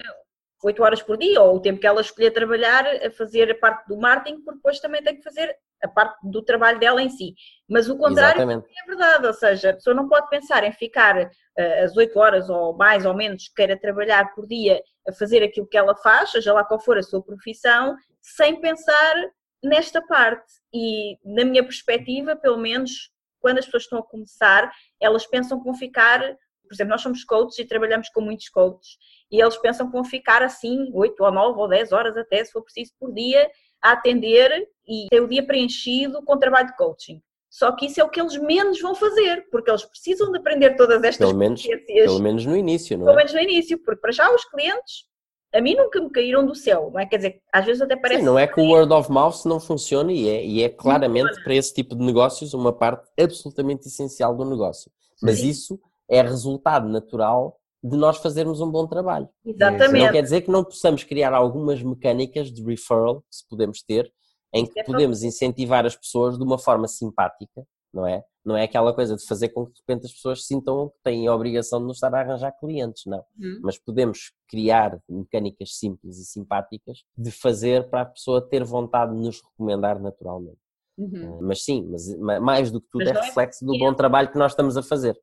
8 horas por dia, ou o tempo que ela escolher trabalhar, a fazer a parte do marketing, porque depois também tem que fazer a parte do trabalho dela em si. Mas o contrário é verdade, ou seja, a pessoa não pode pensar em ficar uh, as 8 horas ou mais ou menos que queira trabalhar por dia a fazer aquilo que ela faz, seja lá qual for a sua profissão, sem pensar nesta parte. E na minha perspectiva, pelo menos quando as pessoas estão a começar, elas pensam que vão ficar por exemplo, nós somos coaches e trabalhamos com muitos coaches e eles pensam que vão ficar assim 8 ou 9 ou 10 horas até, se for preciso, por dia, a atender e ter o dia preenchido com trabalho de coaching. Só que isso é o que eles menos vão fazer, porque eles precisam de aprender todas estas
pelo menos, Pelo menos no início, não
é? Pelo menos no início, porque para já os clientes, a mim nunca me caíram do céu, não é? Quer dizer, às vezes até parece...
Sim, não é que o word of mouth não funciona e é, e é claramente para esse tipo de negócios uma parte absolutamente essencial do negócio. Mas Sim. isso é resultado natural de nós fazermos um bom trabalho.
Exatamente.
Não quer dizer que não possamos criar algumas mecânicas de referral, que se podemos ter, em que é podemos incentivar as pessoas de uma forma simpática, não é? Não é aquela coisa de fazer com que de repente as pessoas sintam que têm a obrigação de nos estar a arranjar clientes, não. Uhum. Mas podemos criar mecânicas simples e simpáticas de fazer para a pessoa ter vontade de nos recomendar naturalmente. Uhum. Uh, mas sim, mas mais do que tudo é, é reflexo do bom trabalho que nós estamos a fazer.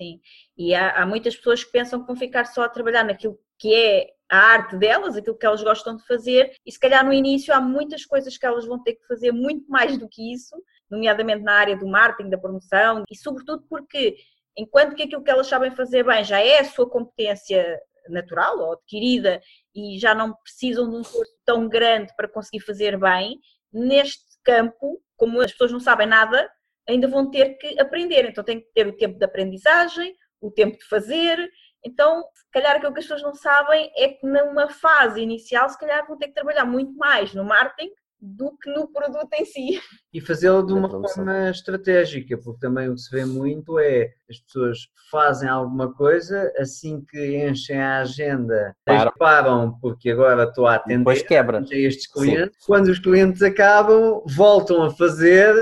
Sim, e há, há muitas pessoas que pensam que vão ficar só a trabalhar naquilo que é a arte delas, aquilo que elas gostam de fazer, e se calhar no início há muitas coisas que elas vão ter que fazer muito mais do que isso, nomeadamente na área do marketing, da promoção, e sobretudo porque, enquanto que aquilo que elas sabem fazer bem já é a sua competência natural ou adquirida e já não precisam de um esforço tão grande para conseguir fazer bem, neste campo, como as pessoas não sabem nada, ainda vão ter que aprender, então tem que ter o tempo de aprendizagem, o tempo de fazer, então, se calhar aquilo que as pessoas não sabem é que numa fase inicial, se calhar vão ter que trabalhar muito mais no marketing do que no produto em si.
E fazê-lo de uma forma estratégica, porque também o que se vê muito é as pessoas fazem alguma coisa, assim que enchem a agenda, param, param porque agora estou a atender
depois quebra.
estes clientes. Sim. Quando os clientes acabam, voltam a fazer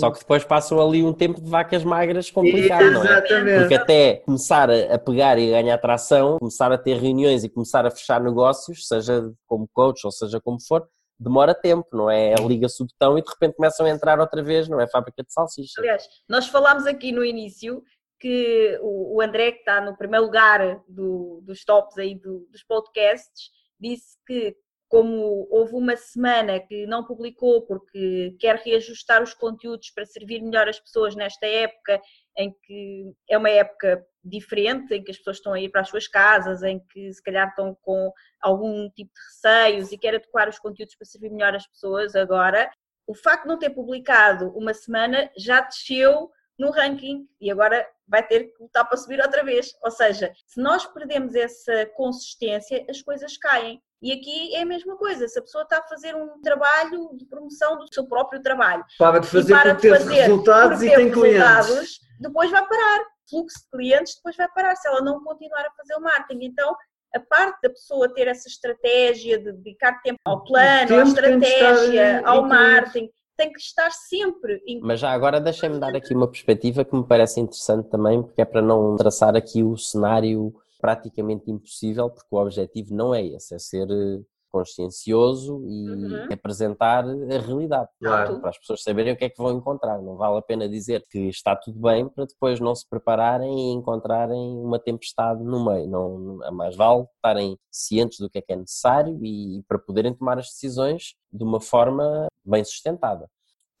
só que depois passam ali um tempo de vacas magras complicado, não é? Porque até começar a pegar e ganhar tração, começar a ter reuniões e começar a fechar negócios, seja como coach ou seja como for, demora tempo, não é? Liga-se o botão e de repente começam a entrar outra vez, não é? Fábrica de salsicha.
Aliás, nós falámos aqui no início que o André, que está no primeiro lugar do, dos tops aí do, dos podcasts, disse que como houve uma semana que não publicou porque quer reajustar os conteúdos para servir melhor as pessoas nesta época, em que é uma época diferente, em que as pessoas estão a ir para as suas casas, em que se calhar estão com algum tipo de receios e quer adequar os conteúdos para servir melhor as pessoas agora, o facto de não ter publicado uma semana já desceu no ranking e agora vai ter que lutar para subir outra vez. Ou seja, se nós perdemos essa consistência, as coisas caem. E aqui é a mesma coisa, se a pessoa está a fazer um trabalho de promoção do seu próprio trabalho.
Para de fazer para porque teve resultados e tem clientes.
Depois vai parar. Fluxo de clientes depois vai parar se ela não continuar a fazer o marketing. Então, a parte da pessoa ter essa estratégia de dedicar tempo ao plano, à estratégia, ao marketing, tem que estar sempre.
Mas já agora deixem-me dar aqui uma perspectiva que me parece interessante também, porque é para não traçar aqui o cenário praticamente impossível, porque o objetivo não é esse, é ser eh, consciencioso e uhum. apresentar a realidade claro. para as pessoas saberem o que é que vão encontrar. Não vale a pena dizer que está tudo bem para depois não se prepararem e encontrarem uma tempestade no meio. Não, é mais vale estarem cientes do que é que é necessário e para poderem tomar as decisões de uma forma bem sustentada.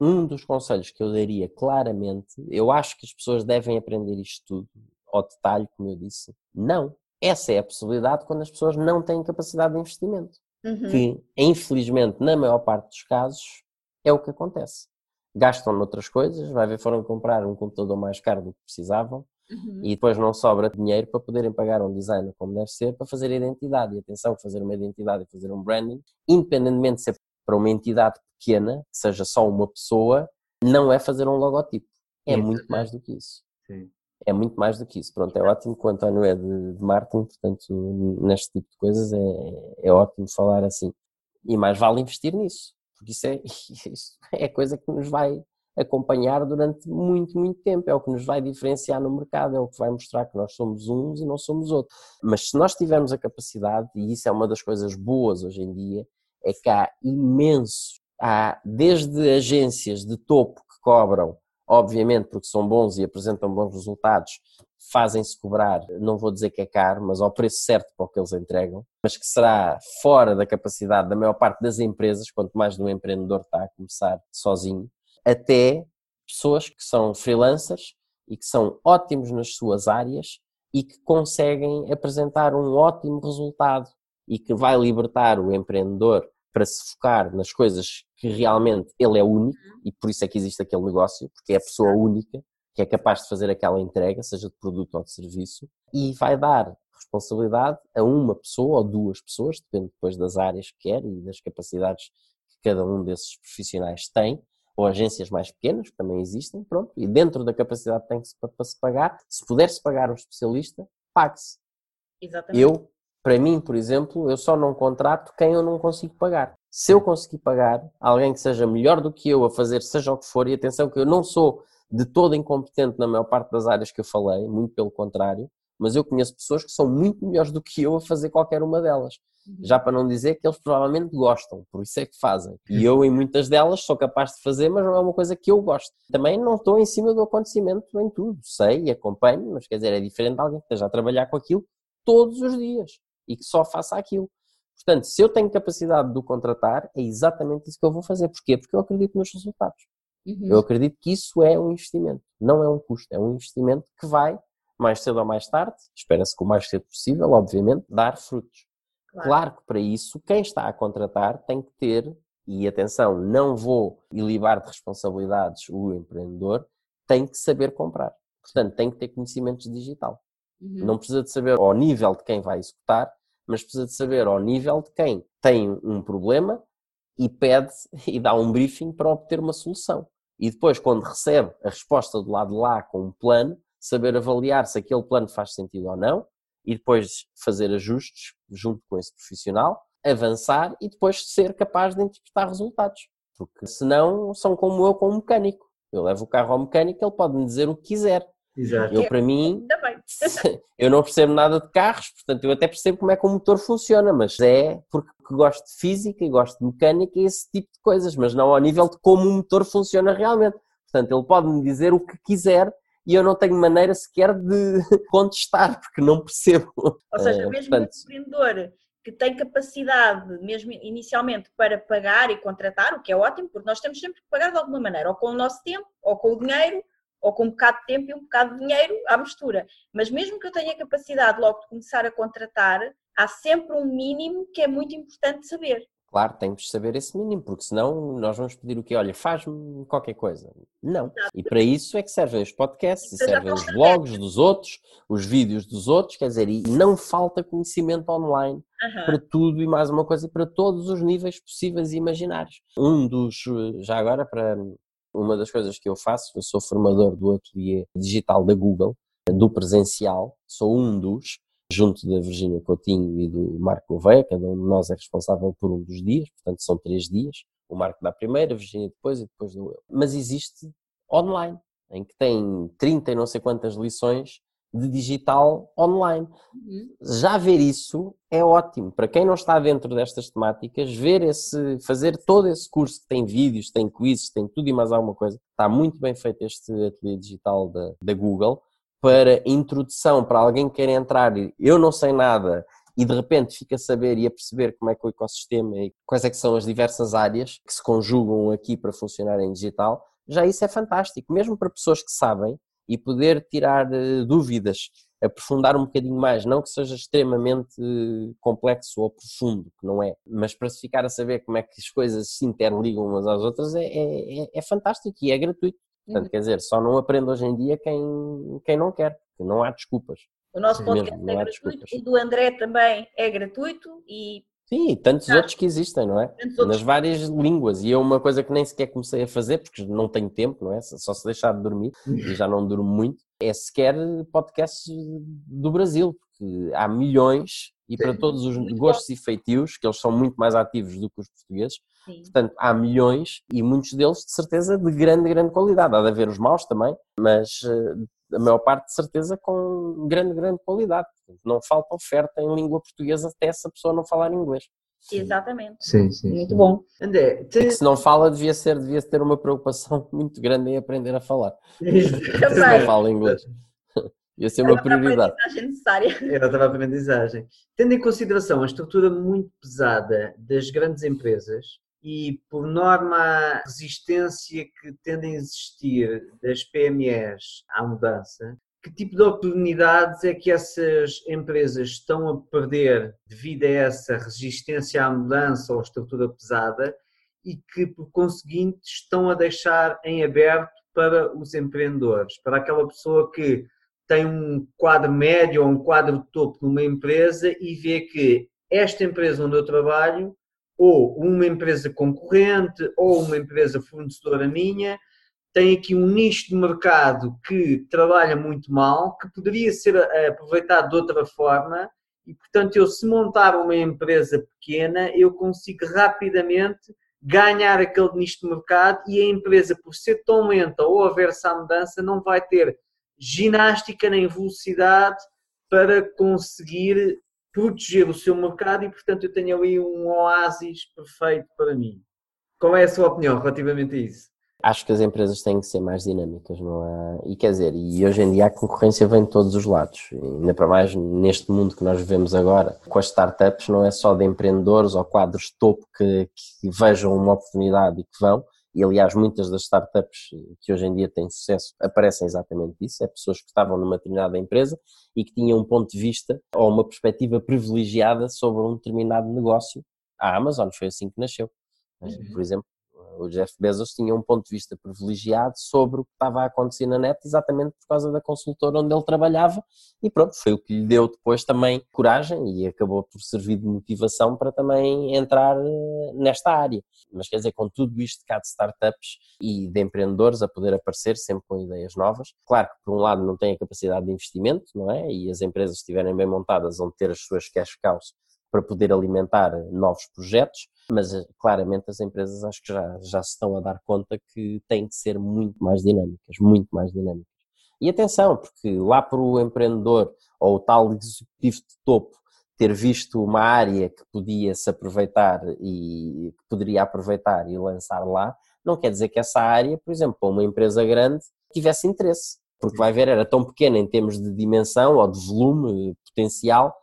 Um dos conselhos que eu daria claramente, eu acho que as pessoas devem aprender isto tudo ao detalhe, como eu disse, não. Essa é a possibilidade quando as pessoas não têm capacidade de investimento. Uhum. Que, infelizmente, na maior parte dos casos, é o que acontece. Gastam noutras coisas, vai ver, foram comprar um computador mais caro do que precisavam uhum. e depois não sobra dinheiro para poderem pagar um designer como deve ser para fazer a identidade. E atenção, fazer uma identidade e fazer um branding, independentemente de ser para uma entidade pequena, que seja só uma pessoa, não é fazer um logotipo. É muito mais do que isso. Sim é muito mais do que isso. Pronto, é ótimo que o António é de, de marketing, portanto, neste tipo de coisas é, é ótimo falar assim. E mais vale investir nisso, porque isso é, <laughs> isso é coisa que nos vai acompanhar durante muito, muito tempo. É o que nos vai diferenciar no mercado, é o que vai mostrar que nós somos uns e não somos outros. Mas se nós tivermos a capacidade, e isso é uma das coisas boas hoje em dia, é que há imenso, há desde agências de topo que cobram obviamente porque são bons e apresentam bons resultados, fazem-se cobrar, não vou dizer que é caro, mas ao preço certo para o que eles entregam, mas que será fora da capacidade da maior parte das empresas, quanto mais de um empreendedor está a começar sozinho, até pessoas que são freelancers e que são ótimos nas suas áreas, e que conseguem apresentar um ótimo resultado e que vai libertar o empreendedor para se focar nas coisas que realmente ele é único e por isso é que existe aquele negócio, porque é a pessoa única que é capaz de fazer aquela entrega, seja de produto ou de serviço, e vai dar responsabilidade a uma pessoa ou duas pessoas, depende depois das áreas que quer e das capacidades que cada um desses profissionais tem, ou agências mais pequenas, que também existem, pronto, e dentro da capacidade que tem para se pagar, se puder-se pagar um especialista, pague-se.
Exatamente.
Eu, para mim, por exemplo, eu só não contrato quem eu não consigo pagar. Se eu conseguir pagar alguém que seja melhor do que eu a fazer seja o que for, e atenção que eu não sou de todo incompetente na maior parte das áreas que eu falei, muito pelo contrário, mas eu conheço pessoas que são muito melhores do que eu a fazer qualquer uma delas. Uhum. Já para não dizer que eles provavelmente gostam, por isso é que fazem. E eu, em muitas delas, sou capaz de fazer, mas não é uma coisa que eu gosto. Também não estou em cima do acontecimento em tudo. Sei e acompanho, mas quer dizer, é diferente de alguém que esteja a trabalhar com aquilo todos os dias e que só faça aquilo. Portanto, se eu tenho capacidade de o contratar, é exatamente isso que eu vou fazer. Porquê? Porque eu acredito nos resultados. Uhum. Eu acredito que isso é um investimento, não é um custo, é um investimento que vai, mais cedo ou mais tarde, espera-se que o mais cedo possível, obviamente, dar frutos. Claro. claro que para isso, quem está a contratar tem que ter, e atenção, não vou ilibar de responsabilidades o empreendedor, tem que saber comprar. Portanto, tem que ter conhecimentos digital. Uhum. Não precisa de saber ao nível de quem vai executar, mas precisa de saber ao nível de quem tem um problema e pede <laughs> e dá um briefing para obter uma solução. E depois, quando recebe a resposta do lado de lá com um plano, saber avaliar se aquele plano faz sentido ou não e depois fazer ajustes junto com esse profissional, avançar e depois ser capaz de interpretar resultados. Porque senão são como eu com um mecânico. Eu levo o carro ao mecânico, ele pode me dizer o que quiser. Exato. Eu, para mim, eu não percebo nada de carros, portanto, eu até percebo como é que o motor funciona, mas é porque gosto de física e gosto de mecânica e esse tipo de coisas, mas não ao nível de como o motor funciona realmente. Portanto, ele pode me dizer o que quiser e eu não tenho maneira sequer de <laughs> contestar, porque não percebo.
Ou seja, uh, mesmo portanto, um empreendedor que tem capacidade, mesmo inicialmente, para pagar e contratar, o que é ótimo, porque nós temos sempre que pagar de alguma maneira, ou com o nosso tempo, ou com o dinheiro, ou com um bocado de tempo e um bocado de dinheiro à mistura. Mas mesmo que eu tenha capacidade logo de começar a contratar, há sempre um mínimo que é muito importante saber.
Claro, temos de saber esse mínimo, porque senão nós vamos pedir o quê? Olha, faz-me qualquer coisa. Não. Exato. E para isso é que servem os podcasts, e servem os blogs dos outros, os vídeos dos outros, quer dizer, e não falta conhecimento online uhum. para tudo e mais uma coisa, e para todos os níveis possíveis e imaginários. Um dos, já agora, para uma das coisas que eu faço, eu sou formador do ateliê digital da Google, do presencial, sou um dos, junto da Virgínia Coutinho e do Marco Gouveia, cada um de nós é responsável por um dos dias, portanto são três dias, o Marco dá primeiro, a Virgínia depois e depois do eu. Mas existe online, em que tem 30 e não sei quantas lições de digital online. Uhum. Já ver isso é ótimo. Para quem não está dentro destas temáticas, ver esse, fazer todo esse curso que tem vídeos, tem quizzes, tem tudo e mais alguma coisa. Está muito bem feito este ateliê digital da, da Google para introdução para alguém que quer entrar. Eu não sei nada e de repente fica a saber e a perceber como é que o ecossistema e quais é que são as diversas áreas que se conjugam aqui para funcionar em digital, já isso é fantástico, mesmo para pessoas que sabem e poder tirar uh, dúvidas, aprofundar um bocadinho mais, não que seja extremamente complexo ou profundo, que não é, mas para se ficar a saber como é que as coisas se interligam umas às outras é, é, é, é fantástico e é gratuito. Portanto, uhum. quer dizer, só não aprende hoje em dia quem, quem não quer, porque não há desculpas.
O nosso podcast mesmo, é gratuito, o do André também é gratuito e
Sim, e tantos ah, outros que existem, não é? Nas várias línguas. E é uma coisa que nem sequer comecei a fazer, porque não tenho tempo, não é? Só se deixar de dormir, e já não durmo muito, é sequer podcasts do Brasil, porque há milhões, e para todos os gostos e feitios, que eles são muito mais ativos do que os portugueses, Sim. portanto, há milhões, e muitos deles, de certeza, de grande, grande qualidade. Há de haver os maus também, mas eh, a maior parte de certeza com grande, grande qualidade. Não falta oferta em língua portuguesa até essa pessoa não falar inglês.
Exatamente.
Sim, sim.
Muito bom.
André, te... se não fala, devia ser, devia ter uma preocupação <laughs> muito grande em aprender a falar. se não fala inglês. <laughs> Ia ser uma prioridade.
Era a aprendizagem. Tendo em consideração a estrutura muito pesada das grandes empresas, e, por norma, a resistência que tende a existir das PMEs à mudança, que tipo de oportunidades é que essas empresas estão a perder devido a essa resistência à mudança ou estrutura pesada e que, por conseguinte, estão a deixar em aberto para os empreendedores, para aquela pessoa que tem um quadro médio ou um quadro topo numa empresa e vê que esta empresa onde eu trabalho, ou uma empresa concorrente, ou uma empresa fornecedora minha, tem aqui um nicho de mercado que trabalha muito mal, que poderia ser eh, aproveitado de outra forma, e portanto, eu se montar uma empresa pequena, eu consigo rapidamente ganhar aquele nicho de mercado e a empresa, por ser tão lenta ou aversa à mudança, não vai ter ginástica nem velocidade para conseguir proteger o seu mercado e, portanto, eu tenho ali um oásis perfeito para mim. Qual é a sua opinião relativamente a isso?
Acho que as empresas têm que ser mais dinâmicas, não é? E quer dizer, e hoje em dia a concorrência vem de todos os lados. E ainda para mais neste mundo que nós vivemos agora, com as startups, não é só de empreendedores ou quadros topo que, que vejam uma oportunidade e que vão. E aliás, muitas das startups que hoje em dia têm sucesso aparecem exatamente disso. É pessoas que estavam numa determinada empresa e que tinham um ponto de vista ou uma perspectiva privilegiada sobre um determinado negócio. A Amazon foi assim que nasceu. Uhum. Por exemplo, o Jeff Bezos tinha um ponto de vista privilegiado sobre o que estava a acontecer na net, exatamente por causa da consultora onde ele trabalhava, e pronto, foi o que lhe deu depois também coragem e acabou por servir de motivação para também entrar eh, nesta área. Mas quer dizer, com tudo isto cá de startups e de empreendedores a poder aparecer sempre com ideias novas, claro que por um lado não tem a capacidade de investimento, não é? E as empresas estiverem bem montadas vão ter as suas cash cows para poder alimentar novos projetos, mas eh, claramente as empresas acho que já, já se estão a dar conta que têm que ser muito mais dinâmicas, muito mais dinâmicas. E atenção, porque lá para o empreendedor ou o tal executivo de topo ter visto uma área que podia se aproveitar e que poderia aproveitar e lançar lá, não quer dizer que essa área, por exemplo, para uma empresa grande, tivesse interesse. Porque vai ver, era tão pequena em termos de dimensão ou de volume potencial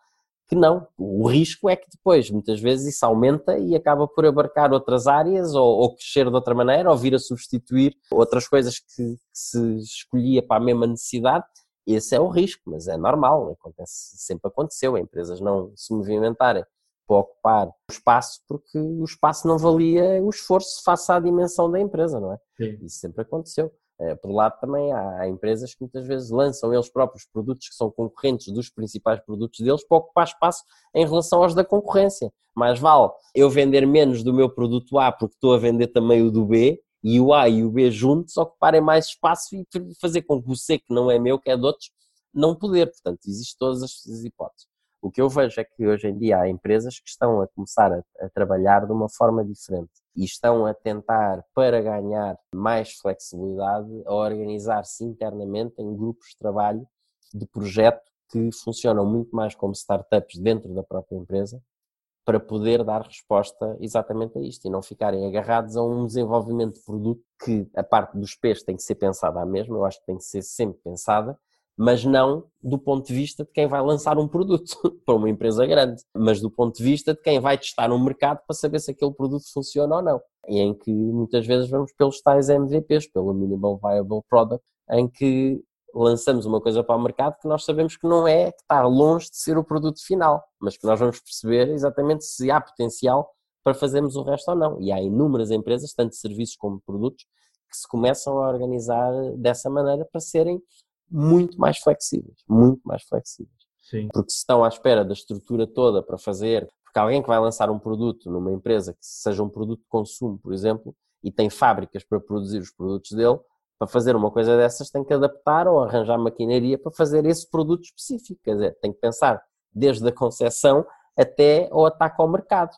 que não. O risco é que depois, muitas vezes, isso aumenta e acaba por abarcar outras áreas ou, ou crescer de outra maneira ou vir a substituir outras coisas que, que, se escolhia para a mesma necessidade. Esse é o risco, mas é normal, acontece, sempre aconteceu, empresas não se movimentarem para ocupar o espaço porque o espaço não valia o esforço face à dimensão da empresa, não é? Sim. Isso sempre aconteceu. Eh, por lado também há empresas que muitas vezes lançam eles próprios produtos que são concorrentes dos principais produtos deles para ocupar espaço em relação aos da concorrência. Mais vale eu vender menos do meu produto A porque estou a vender também o do B e o A e o B juntos ocuparem mais espaço e fazer com que o C que não é meu, que é de outros, não poder. Portanto, existem todas as hipóteses. O que eu vejo é que hoje em dia há empresas que estão a começar a, a trabalhar de uma forma diferente e estão a tentar, para ganhar mais flexibilidade, a organizar-se internamente em grupos de trabalho de projeto que funcionam muito mais como startups dentro da própria empresa para poder dar resposta exatamente a isto e não ficarem agarrados a um desenvolvimento de produto que a parte dos pés tem que ser pensada à mesma, eu acho que tem que ser sempre pensada, mas não do ponto de vista de quem vai lançar um produto <laughs> para uma empresa grande, mas do ponto de vista de quem vai testar no mercado para saber se aquele produto funciona ou não. E em que muitas vezes vamos pelos tais MVPs, pelo Minimal Viable Product, em que lançamos uma coisa para o mercado que nós sabemos que não é, que está longe de ser o produto final, mas que nós vamos perceber exatamente se há potencial para fazermos o resto ou não. E há inúmeras empresas, tanto serviços como produtos, que se começam a organizar dessa maneira para serem muito mais flexíveis, muito mais flexíveis. Sim. Porque se estão à espera da estrutura toda para fazer, porque alguém que vai lançar um produto numa empresa que seja um produto de consumo, por exemplo, e tem fábricas para produzir os produtos dele, para fazer uma coisa dessas tem que adaptar ou arranjar maquinaria para fazer esse produto específico. Quer dizer, tem que pensar desde a concepção até o ataque ao mercado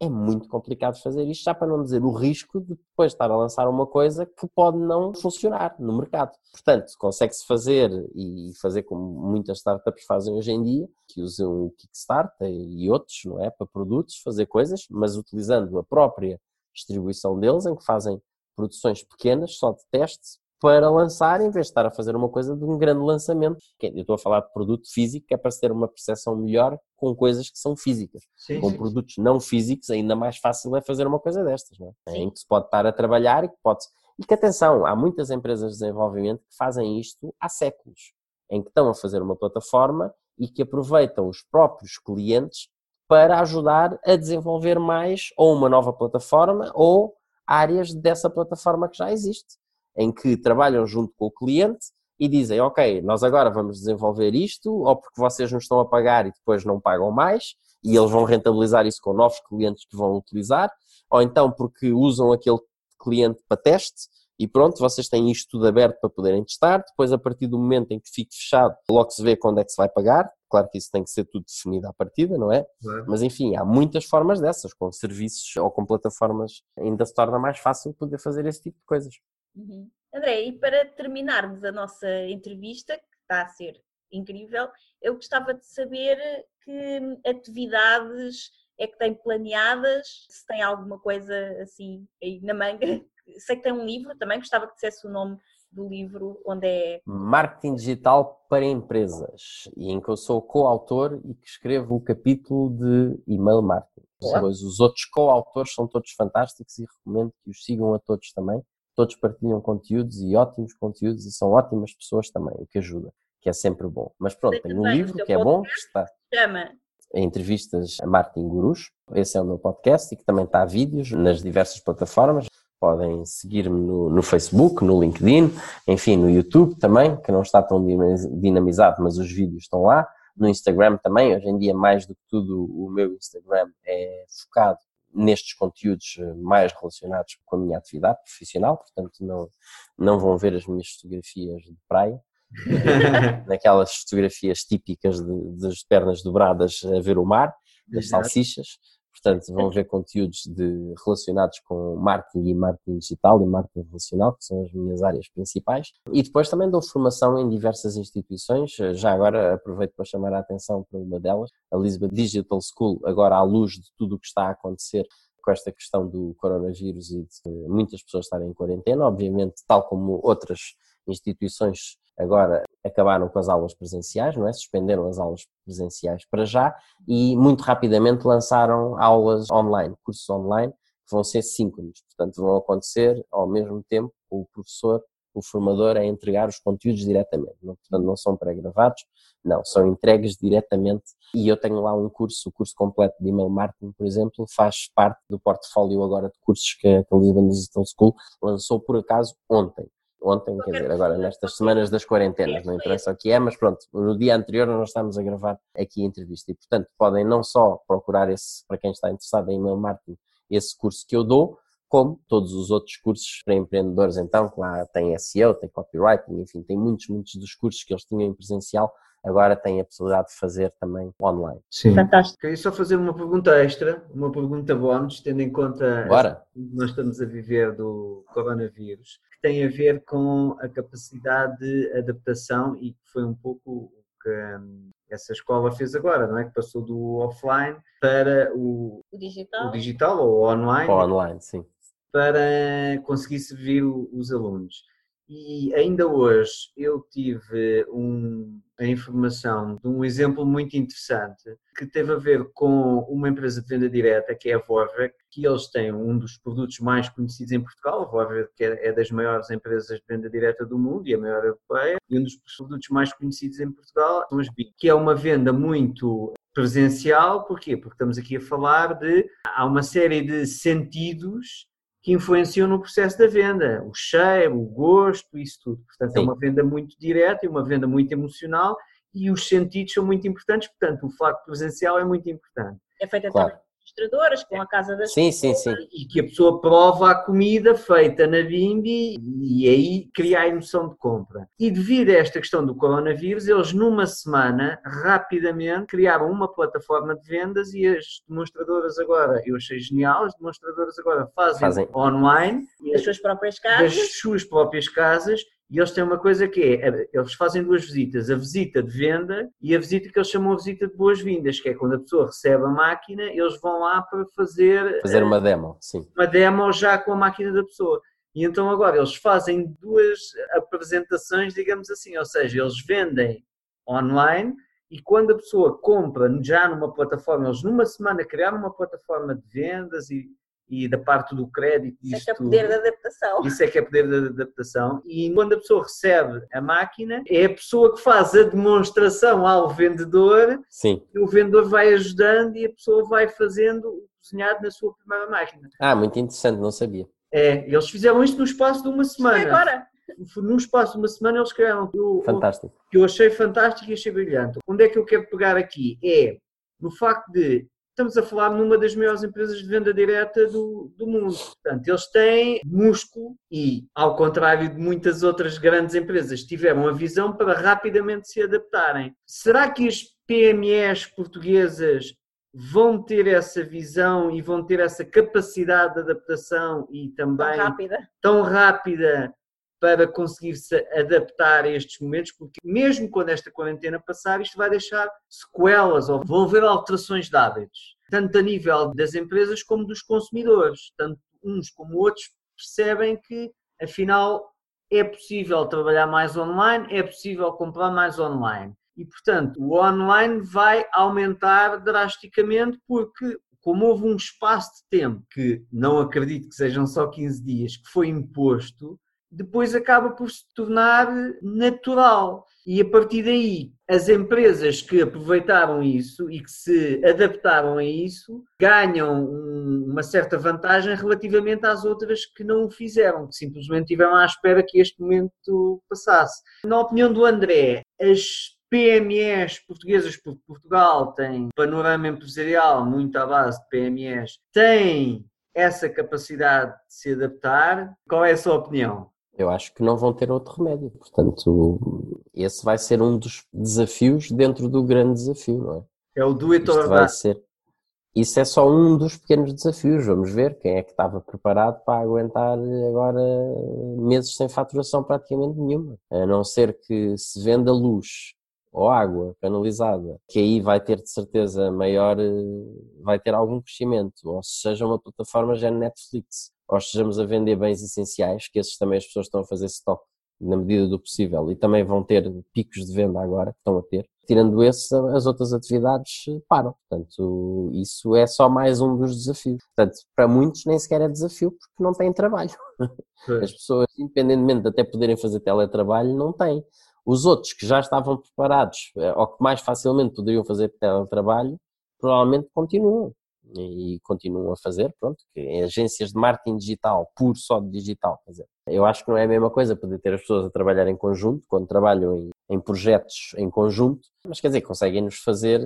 é muito complicado fazer isto, já para não dizer o risco de depois estar a lançar uma coisa que pode não funcionar no mercado. Portanto, consegue-se fazer e fazer como muitas startups fazem hoje em dia, que usam o Kickstarter e outros, não é, para produtos, fazer coisas, mas utilizando a própria distribuição deles, em que fazem produções pequenas, só de teste, para lançar, em vez de estar a fazer uma coisa de um grande lançamento. Eu estou a falar de produto físico, que é para se ter uma percepção melhor com coisas que são físicas. Sim, com sim. produtos não físicos, ainda mais fácil é fazer uma coisa destas, não é? em que se pode estar a trabalhar e que pode. E que atenção, há muitas empresas de desenvolvimento que fazem isto há séculos. em que estão a fazer uma plataforma e que aproveitam os próprios clientes para ajudar a desenvolver mais ou uma nova plataforma ou áreas dessa plataforma que já existe, em que trabalham junto com o cliente e dizem, ok, nós agora vamos desenvolver isto, ou porque vocês nos estão a pagar e depois não pagam mais, e eles vão rentabilizar isso com novos clientes que vão utilizar, ou então porque usam aquele cliente para teste, e pronto, vocês têm isto tudo aberto para poderem testar. Depois, a partir do momento em que fique fechado, logo se vê quando é que se vai pagar. Claro que isso tem que ser tudo definido à partida, não é? é? Mas enfim, há muitas formas dessas, com serviços ou com plataformas, ainda se torna mais fácil poder fazer esse tipo de coisas.
Uhum. André, e para terminarmos a nossa entrevista, que está a ser incrível, eu gostava de saber que atividades é que tem planeadas, se tem alguma coisa assim aí na manga <laughs> sei que tem um livro também, gostava que dissesse o nome do livro, onde é.
Marketing Digital para Empresas, e em que eu sou coautor e que escrevo o capítulo de email marketing. Pois os outros coautores são todos fantásticos e recomendo que os sigam a todos também. Todos partilham conteúdos e ótimos conteúdos e são ótimas pessoas também, o que ajuda, que é sempre bom. Mas pronto, tem um livro que é bom, que está.
Chama
entrevistas a Martin Gurus. Esse é o meu podcast e que também está a vídeos nas diversas plataformas. Podem seguir-me no, no, Facebook, no LinkedIn, enfim, no YouTube também, que não está tão dinamizado, mas os vídeos estão lá. No Instagram também, hoje em dia, mais do que tudo, o meu Instagram é focado nestes conteúdos eh, mais relacionados com a minha atividade profissional, portanto, não, não vão ver as minhas fotografias de praia, <laughs> naquelas fotografias típicas de, das pernas dobradas a ver o mar, das salsichas, Portanto, vão ver conteúdos de, relacionados com marketing e marketing digital e marketing relacional, que são as minhas áreas principais. E depois também dou formação em diversas instituições. Já agora aproveito para chamar a atenção para uma delas, a Lisbon Digital School, agora à luz de tudo o que está a acontecer com esta questão do coronavírus e de muitas pessoas estarem em quarentena, obviamente, tal como outras instituições agora acabaram com as aulas presenciais, não é? Suspenderam as aulas presenciais para já e muito rapidamente lançaram aulas online, cursos online, que vão ser síncronos, portanto vão acontecer ao mesmo tempo o professor, o formador a entregar os conteúdos diretamente, não, portanto não são pré-gravados, não, são entregues diretamente. E eu tenho lá um curso, o curso completo de email marketing, por exemplo, faz parte do portfólio agora de cursos que a Lisbon Digital School lançou por acaso ontem ontem, quer dizer, agora nestas semanas das quarentenas, não interessa o que é, mas pronto, no dia anterior nós estamos a gravar aqui a entrevista e, portanto, podem não só procurar esse, para quem está interessado em email marketing, esse curso que eu dou, como todos os outros cursos para empreendedores, então, que lá tem SEO, tem copywriting, enfim, tem muitos, muitos dos cursos que eles tinham em presencial, agora têm a possibilidade de fazer também online.
Sim. Fantástico. Queria só fazer uma pergunta extra, uma pergunta bónus, tendo em conta
Bora.
que nós estamos a viver do coronavírus que tem a ver com a capacidade de adaptação e que foi um pouco o que hum, essa escola fez agora, não é? Que passou do offline para o,
o digital.
o digital ou online.
Online, sim.
Para conseguir servir os alunos. E ainda hoje eu tive um, a informação de um exemplo muito interessante que teve a ver com uma empresa de venda direta, que é a Vorwerk, que eles têm um dos produtos mais conhecidos em Portugal. A Vorwerk é, é das maiores empresas de venda direta do mundo e a maior europeia. E um dos produtos mais conhecidos em Portugal são as BIC, que é uma venda muito presencial. Porquê? Porque estamos aqui a falar de... Há uma série de sentidos que influenciam no processo da venda, o cheiro, o gosto, isso tudo. Portanto, Sim. é uma venda muito direta e uma venda muito emocional e os sentidos são muito importantes, portanto, o facto presencial é muito importante.
É feita claro. também administradoras, com a casa das
sim, sim, sim.
e que a pessoa prova a comida feita na Bimbi e aí cria a emoção de compra. E devido a esta questão do coronavírus, eles numa semana, rapidamente, criaram uma plataforma de vendas e as demonstradoras agora, eu achei genial, as demonstradoras agora fazem, fazem. online.
Das suas próprias casas.
Das suas próprias casas e eles têm uma coisa que é, eles fazem duas visitas, a visita de venda e a visita que eles chamam a visita de boas-vindas, que é quando a pessoa recebe a máquina, eles vão lá para fazer...
Fazer uma demo, sim.
Uma demo já com a máquina da pessoa. E então agora eles fazem duas apresentações, digamos assim, ou seja, eles vendem online e quando a pessoa compra já numa plataforma, eles numa semana criaram uma plataforma de vendas e e da parte do crédito.
Isso é que é poder da adaptação.
Isso é que é poder da adaptação. E quando a pessoa recebe a máquina, é a pessoa que faz a demonstração ao vendedor.
Sim.
E o vendedor vai ajudando e a pessoa vai fazendo o cozinhado na sua primeira máquina.
Ah, muito interessante, não sabia.
É, eles fizeram isto no espaço de uma semana.
Foi agora.
No espaço de uma semana eles criaram o
fantástico.
que eu achei fantástico e achei brilhante. Onde é que eu quero pegar aqui? É no facto de estamos a falar numa das maiores empresas de venda direta do, do mundo. Portanto, eles têm músculo e, ao contrário de muitas outras grandes empresas, tiveram a visão para rapidamente se adaptarem. Será que as PMEs portuguesas vão ter essa visão e vão ter essa capacidade de adaptação e também
tão rápida,
tão rápida para conseguir se adaptar a estes momentos, porque mesmo quando esta quarentena passar, isto vai deixar sequelas ou vão haver alterações de hábitos, tanto a nível das empresas como dos consumidores. Tanto uns como outros percebem que, afinal, é possível trabalhar mais online, é possível comprar mais online. E, portanto, o online vai aumentar drasticamente porque como houve um espaço de tempo que não acredito que sejam só 15 dias, que foi imposto, depois acaba por se tornar natural. E a partir daí, as empresas que aproveitaram isso e que se adaptaram a isso ganham uma certa vantagem relativamente às outras que não o fizeram, que simplesmente estiveram à espera que este momento passasse. Na opinião do André, as PMEs portuguesas, porque Portugal tem panorama empresarial muito à base de PMEs, têm essa capacidade de se adaptar. Qual é a sua opinião?
Eu acho que não vão ter outro remédio. Portanto, esse vai ser um dos desafios dentro do grande desafio, não
é? É o do it or
vai ser. Isso é só um dos pequenos desafios. Vamos ver quem é que estava preparado para aguentar agora meses sem faturação praticamente nenhuma. A não ser que se venda luz ou água canalizada, que aí vai ter de certeza maior, vai ter algum crescimento, ou seja uma plataforma já Netflix ou estejamos a vender bens essenciais, que esses também as pessoas estão a fazer stock na medida do possível e também vão ter picos de venda agora, que estão a ter. Tirando esses, as outras atividades param. Portanto, isso é só mais um dos desafios. Portanto, para muitos nem sequer é desafio porque não têm trabalho. As pessoas, independentemente de até poderem fazer teletrabalho, não têm. Os outros que já estavam preparados eh, ou que mais facilmente poderiam fazer teletrabalho, provavelmente continuam e continuam a fazer, pronto, em agências de marketing digital, puro só de digital, quer dizer, eu acho que não é a mesma coisa poder ter as pessoas a trabalhar em conjunto, quando trabalham em, em projetos em conjunto, mas quer dizer, conseguem-nos fazer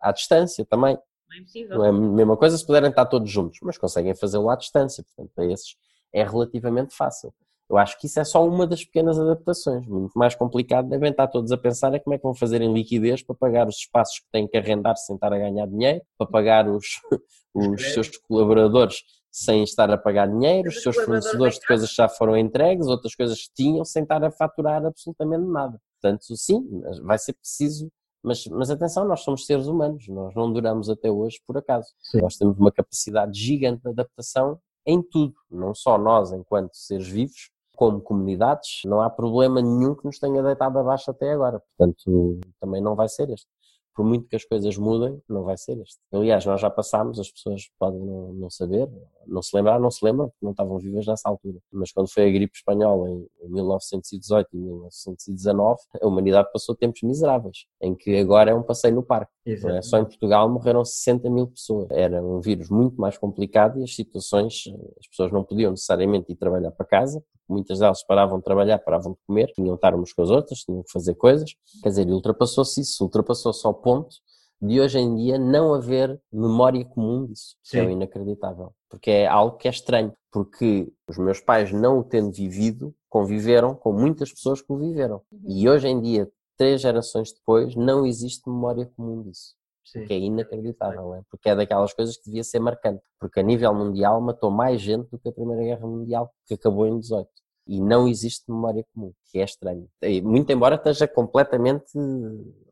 à distância também.
Não é possível.
Não é a mesma coisa se puderem estar todos juntos, mas conseguem fazê-lo à distância, portanto, para esses é relativamente fácil. Eu acho que isso é só uma das pequenas adaptações. Muito mais complicado devem estar todos a pensar é como é que vão fazer em liquidez para pagar os espaços que têm que arrendar sem estar a ganhar dinheiro, para pagar os, <laughs> os seus colaboradores sem estar a pagar dinheiro, os seus fornecedores de coisas que já foram entregues, outras coisas que tinham sem estar a faturar absolutamente nada. Portanto, sim, vai ser preciso mas, mas atenção, nós somos seres humanos, nós não duramos até hoje por acaso. Sim. Nós temos uma capacidade gigante de adaptação em tudo, não só nós enquanto seres vivos, como comunidades, não há problema nenhum que nos tenha deitado abaixo até agora. Portanto, também não vai ser este por muito que as coisas mudem, não vai ser este. Aliás, nós já passámos, as pessoas podem não, não saber, não se lembrar, não se lembram, porque não estavam vivas nessa altura. Mas quando foi a gripe espanhola em, em 1918 e 1919, a humanidade passou tempos miseráveis, em que agora é um passeio no parque. É? Só em Portugal morreram 60 mil pessoas. Era um vírus muito mais complicado e as situações, as pessoas não podiam necessariamente ir trabalhar para casa, muitas delas paravam de trabalhar, paravam de comer, tinham de estar umas com as outras, tinham que fazer coisas. Quer dizer, ultrapassou-se isso, ultrapassou-se ao ponto de hoje em dia não haver memória comum disso, Sim. que é inacreditável. Porque é algo que é estranho, porque os meus pais, não o tendo vivido, conviveram com muitas pessoas que o viveram. E hoje em dia, três gerações depois, não existe memória comum disso. Sim. Que é inacreditável, é? porque é daquelas coisas que devia ser marcante. Porque a nível mundial matou mais gente do que a Primeira Guerra Mundial, que acabou em 18 e não existe memória comum, que é estranho. Muito embora esteja completamente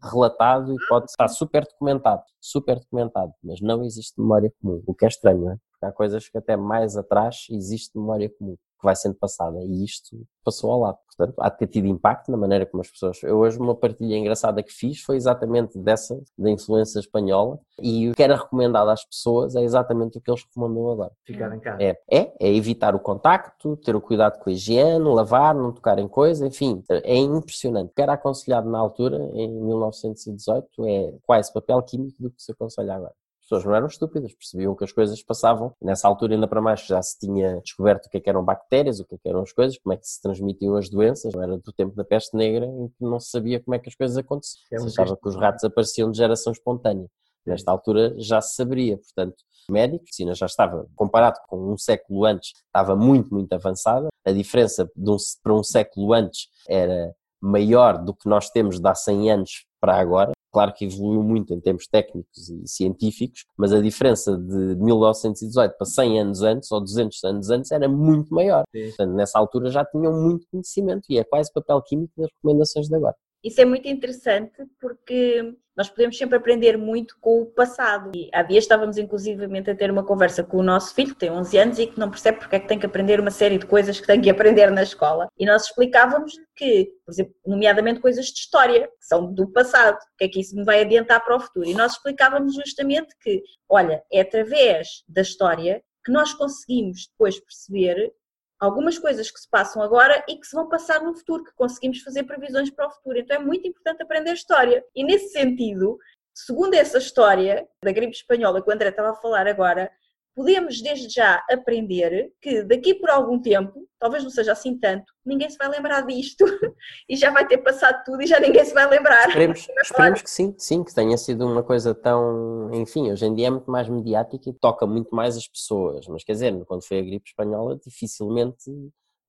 relatado e pode estar super documentado, super documentado, mas não existe memória comum, o que é estranho, não é? Porque há coisas que até mais atrás existe memória comum. Que vai sendo passada e isto passou ao lado. Portanto, há de ter tido impacto na maneira como as pessoas. Eu hoje, uma partilha engraçada que fiz foi exatamente dessa, da influência espanhola, e o que era recomendado às pessoas é exatamente o que eles recomendam agora.
Ficar em casa.
É, é, é evitar o contacto, ter o cuidado com a higiene, lavar, não tocar em coisa, enfim, é impressionante. O que era aconselhado na altura, em 1918, é quase papel químico do que se aconselha agora pessoas não eram estúpidas, percebiam que as coisas passavam. Nessa altura, ainda para mais, já se tinha descoberto o que, é que eram bactérias, o que, é que eram as coisas, como é que se transmitiam as doenças. Não era do tempo da peste negra em que não se sabia como é que as coisas aconteciam. É se achava que os ratos apareciam de geração espontânea. Nesta altura já se saberia, portanto, médico, a medicina já estava, comparado com um século antes, estava muito, muito avançada. A diferença de um, para um século antes era maior do que nós temos de há 100 anos para agora. Claro que evoluiu muito em termos técnicos e científicos, mas a diferença de 1918 para 100 anos antes ou 200 anos antes era muito maior. Portanto, nessa altura já tinham muito conhecimento e é quase papel químico das recomendações de agora.
Isso é muito interessante porque nós podemos sempre aprender muito com o passado. E há dias estávamos inclusivamente a ter uma conversa com o nosso filho, que tem 11 anos e que não percebe porque é que tem que aprender uma série de coisas que tem que aprender na escola. E nós explicávamos que, por exemplo, nomeadamente coisas de história, que são do passado, que é que isso me vai adiantar para o futuro. E nós explicávamos justamente que, olha, é através da história que nós conseguimos depois perceber algumas coisas que se passam agora e que se vão passar no futuro, que conseguimos fazer previsões para o futuro. Então é muito importante aprender história. E nesse sentido, segundo essa história da gripe espanhola que o André estava a falar agora, podemos desde já aprender que daqui por algum tempo, talvez não seja assim tanto, ninguém se vai lembrar disto <laughs> e já vai ter passado tudo e já ninguém se vai lembrar.
Esperemos, esperemos que sim, sim, que tenha sido uma coisa tão, enfim, hoje em dia é muito mais mediática e toca muito mais as pessoas, mas quer dizer, quando foi a gripe espanhola, dificilmente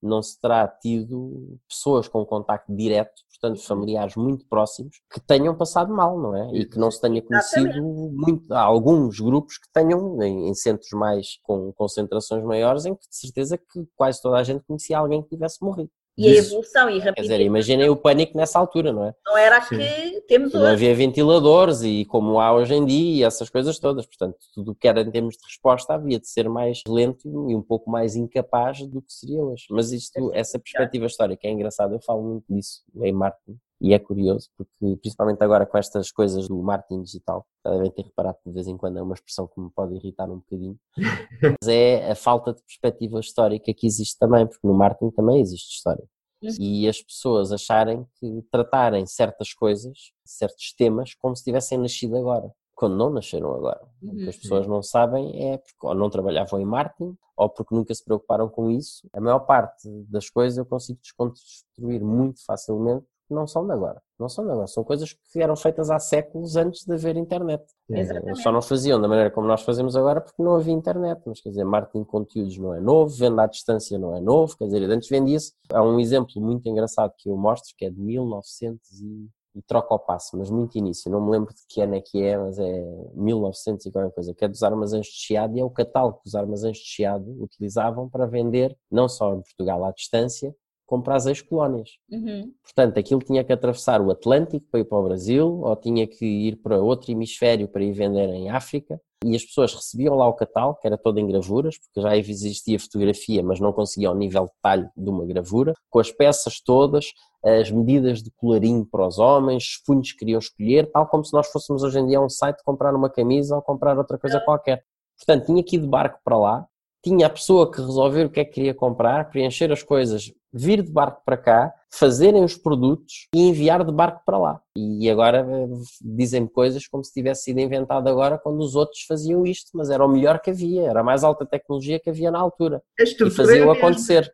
não se terá tido pessoas com contacto direto, portanto familiares muito próximos, que tenham passado mal, não é? E que não se tenha conhecido muito, há alguns grupos que tenham em, em, centros mais com concentrações maiores, em que de certeza que quase toda a gente conhecia alguém que tivesse morrido
e a evolução e
rapidez. Quer dizer, imaginem o pânico nessa altura, não é?
Não era a que temos hoje.
Não havia ventiladores e como há hoje em dia e essas coisas todas. Portanto, tudo o que era em termos de resposta havia de ser mais lento e um pouco mais incapaz do que seria hoje. Mas isto, essa perspectiva histórica é engraçada. Eu falo muito disso em marketing e é curioso porque, principalmente agora com estas coisas do marketing digital, devem ter reparado que de vez em quando é uma expressão que me pode irritar um bocadinho, <laughs> mas é a falta de perspectiva histórica que existe também, porque no marketing também existe história. Uhum. E as pessoas acharem que tratarem certas coisas, certos temas, como se tivessem nascido agora, quando não nasceram agora. Uhum. O que as uhum. pessoas não sabem é porque ou não trabalhavam em marketing ou porque nunca se preocuparam com isso. A maior parte das coisas eu consigo desconstruir muito facilmente não são de agora. Não são de agora. São coisas que eram feitas há séculos antes de haver internet. Exatamente. Só não faziam da maneira como nós fazemos agora porque não havia internet. Mas quer dizer, marketing de conteúdos não é novo, venda à distância não é novo. Quer dizer, antes vendia-se. Há um exemplo muito engraçado que eu mostro que é de 1900 e e troca o passo, mas muito início, não me lembro de que ano é que é, mas é 1900 e qualquer coisa, que é dos armazéns de Chiado e é o catálogo que os armazéns de Chiado utilizavam para vender, não só em Portugal à distância, comprar as ex-colónias. Uhum. Portanto, aquilo tinha que atravessar o Atlântico para ir para o Brasil, ou tinha que ir para outro hemisfério para ir vender em África, e as pessoas recebiam lá o catálogo, que era todo em gravuras, porque já existia fotografia, mas não conseguiam o nível de detalhe de uma gravura, com as peças todas, as medidas de colarinho para os homens, os punhos que queriam escolher, tal como se nós fôssemos hoje em dia a um site comprar uma camisa ou comprar outra coisa qualquer. Portanto, tinha que ir de barco para lá, tinha a pessoa que resolver o que é que queria comprar, preencher as coisas, vir de barco para cá, fazerem os produtos e enviar de barco para lá. E agora eh, dizem-me coisas como se tivesse sido inventado agora quando os outros faziam isto, mas era o melhor que havia, era a mais alta tecnologia que havia na altura. E faziam é acontecer.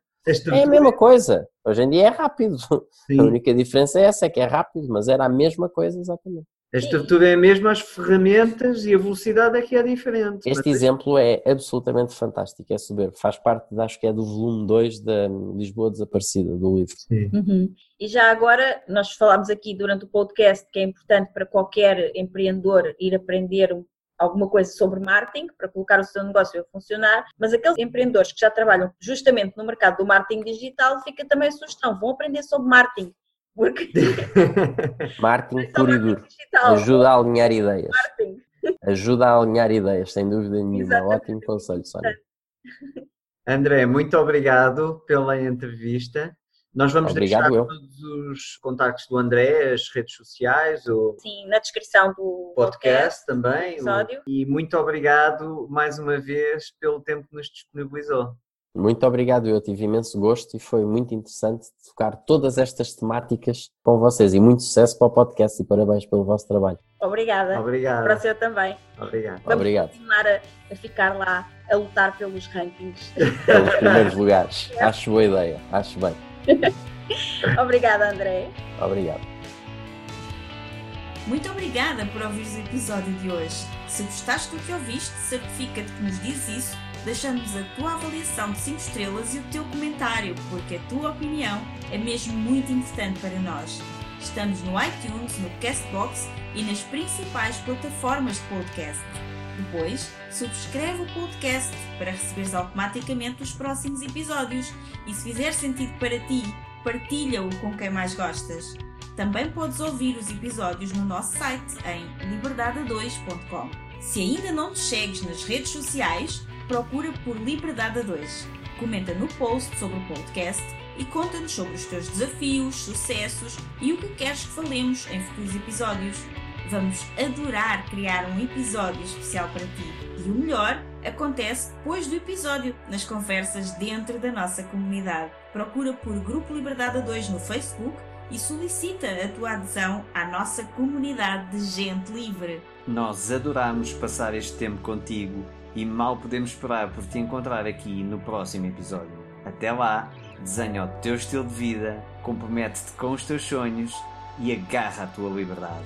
É a mesma coisa. Hoje em dia é rápido. <laughs> Sim. A única diferença é essa, é que é rápido, mas era a mesma coisa exatamente.
A estrutura é a mesma, as ferramentas e a velocidade é que é diferente.
Este mas... exemplo é absolutamente fantástico, é soberbo. Faz parte, acho que é do volume 2 da Lisboa Desaparecida, do livro.
Uhum. E já agora, nós falámos aqui durante o podcast que é importante para qualquer empreendedor ir aprender alguma coisa sobre marketing para colocar o seu negócio a funcionar, mas aqueles empreendedores que já trabalham justamente no mercado do marketing digital, fica também a sugestão, vão aprender sobre marketing porque...
Marketing puro e duro. Ajuda a alinhar ideias. Marketing. Ajuda a alinhar ideias, sem dúvida nenhuma. Exatamente. Ótimo conselho, Sónia. <laughs>
André, muito obrigado pela entrevista. Nós vamos
Obrigado,
deixar
eu.
todos os contactos do André, as redes sociais, o
Sim, na descrição do
podcast
podcast.
também. o-
episódio.
E muito obrigado mais uma vez pelo tempo que nos disponibilizou.
Muito obrigado, eu tive imenso gosto e foi muito interessante tocar todas estas temáticas com vocês e muito sucesso para o podcast e parabéns pelo vosso trabalho.
Obrigada. Para o
Obrigado.
seu também.
Obrigado.
Vamos
Obrigado.
continuar a, a ficar lá, a lutar pelos rankings. <laughs>
Pelos primeiros lugares. Acho boa ideia, acho bem. <laughs>
Obrigada, André.
Obrigado.
Muito obrigada por ouvires o episódio de hoje. Se gostaste do que ouviste, certifica-te que nos dizes isso, deixando-nos a tua avaliação de 5 estrelas e o teu comentário, porque a tua opinião é mesmo muito importante para nós. Estamos no iTunes, no Castbox e nas principais plataformas de podcast. Depois, subscreve o podcast para receberes automaticamente os próximos episódios e se fizer sentido para ti, partilha-o com quem mais gostas. Também podes ouvir os episódios no nosso site em liberdade2.com. Se ainda não nos segues nas redes sociais, procura por Liberdade a 2. Comenta no post sobre o podcast e conta-nos sobre os teus desafios, sucessos e o que queres que falemos em futuros episódios. Vamos adorar criar um episódio especial para ti. E o melhor acontece depois do episódio, nas conversas dentro da nossa comunidade. Procura por Grupo Liberdade a 2 no Facebook e solicita a tua adesão à nossa comunidade de gente livre.
Nós adoramos passar este tempo contigo e mal podemos esperar por te encontrar aqui no próximo episódio. Até lá, desenha o teu estilo de vida, compromete-te com os teus sonhos e agarra a tua liberdade.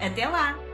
Até lá!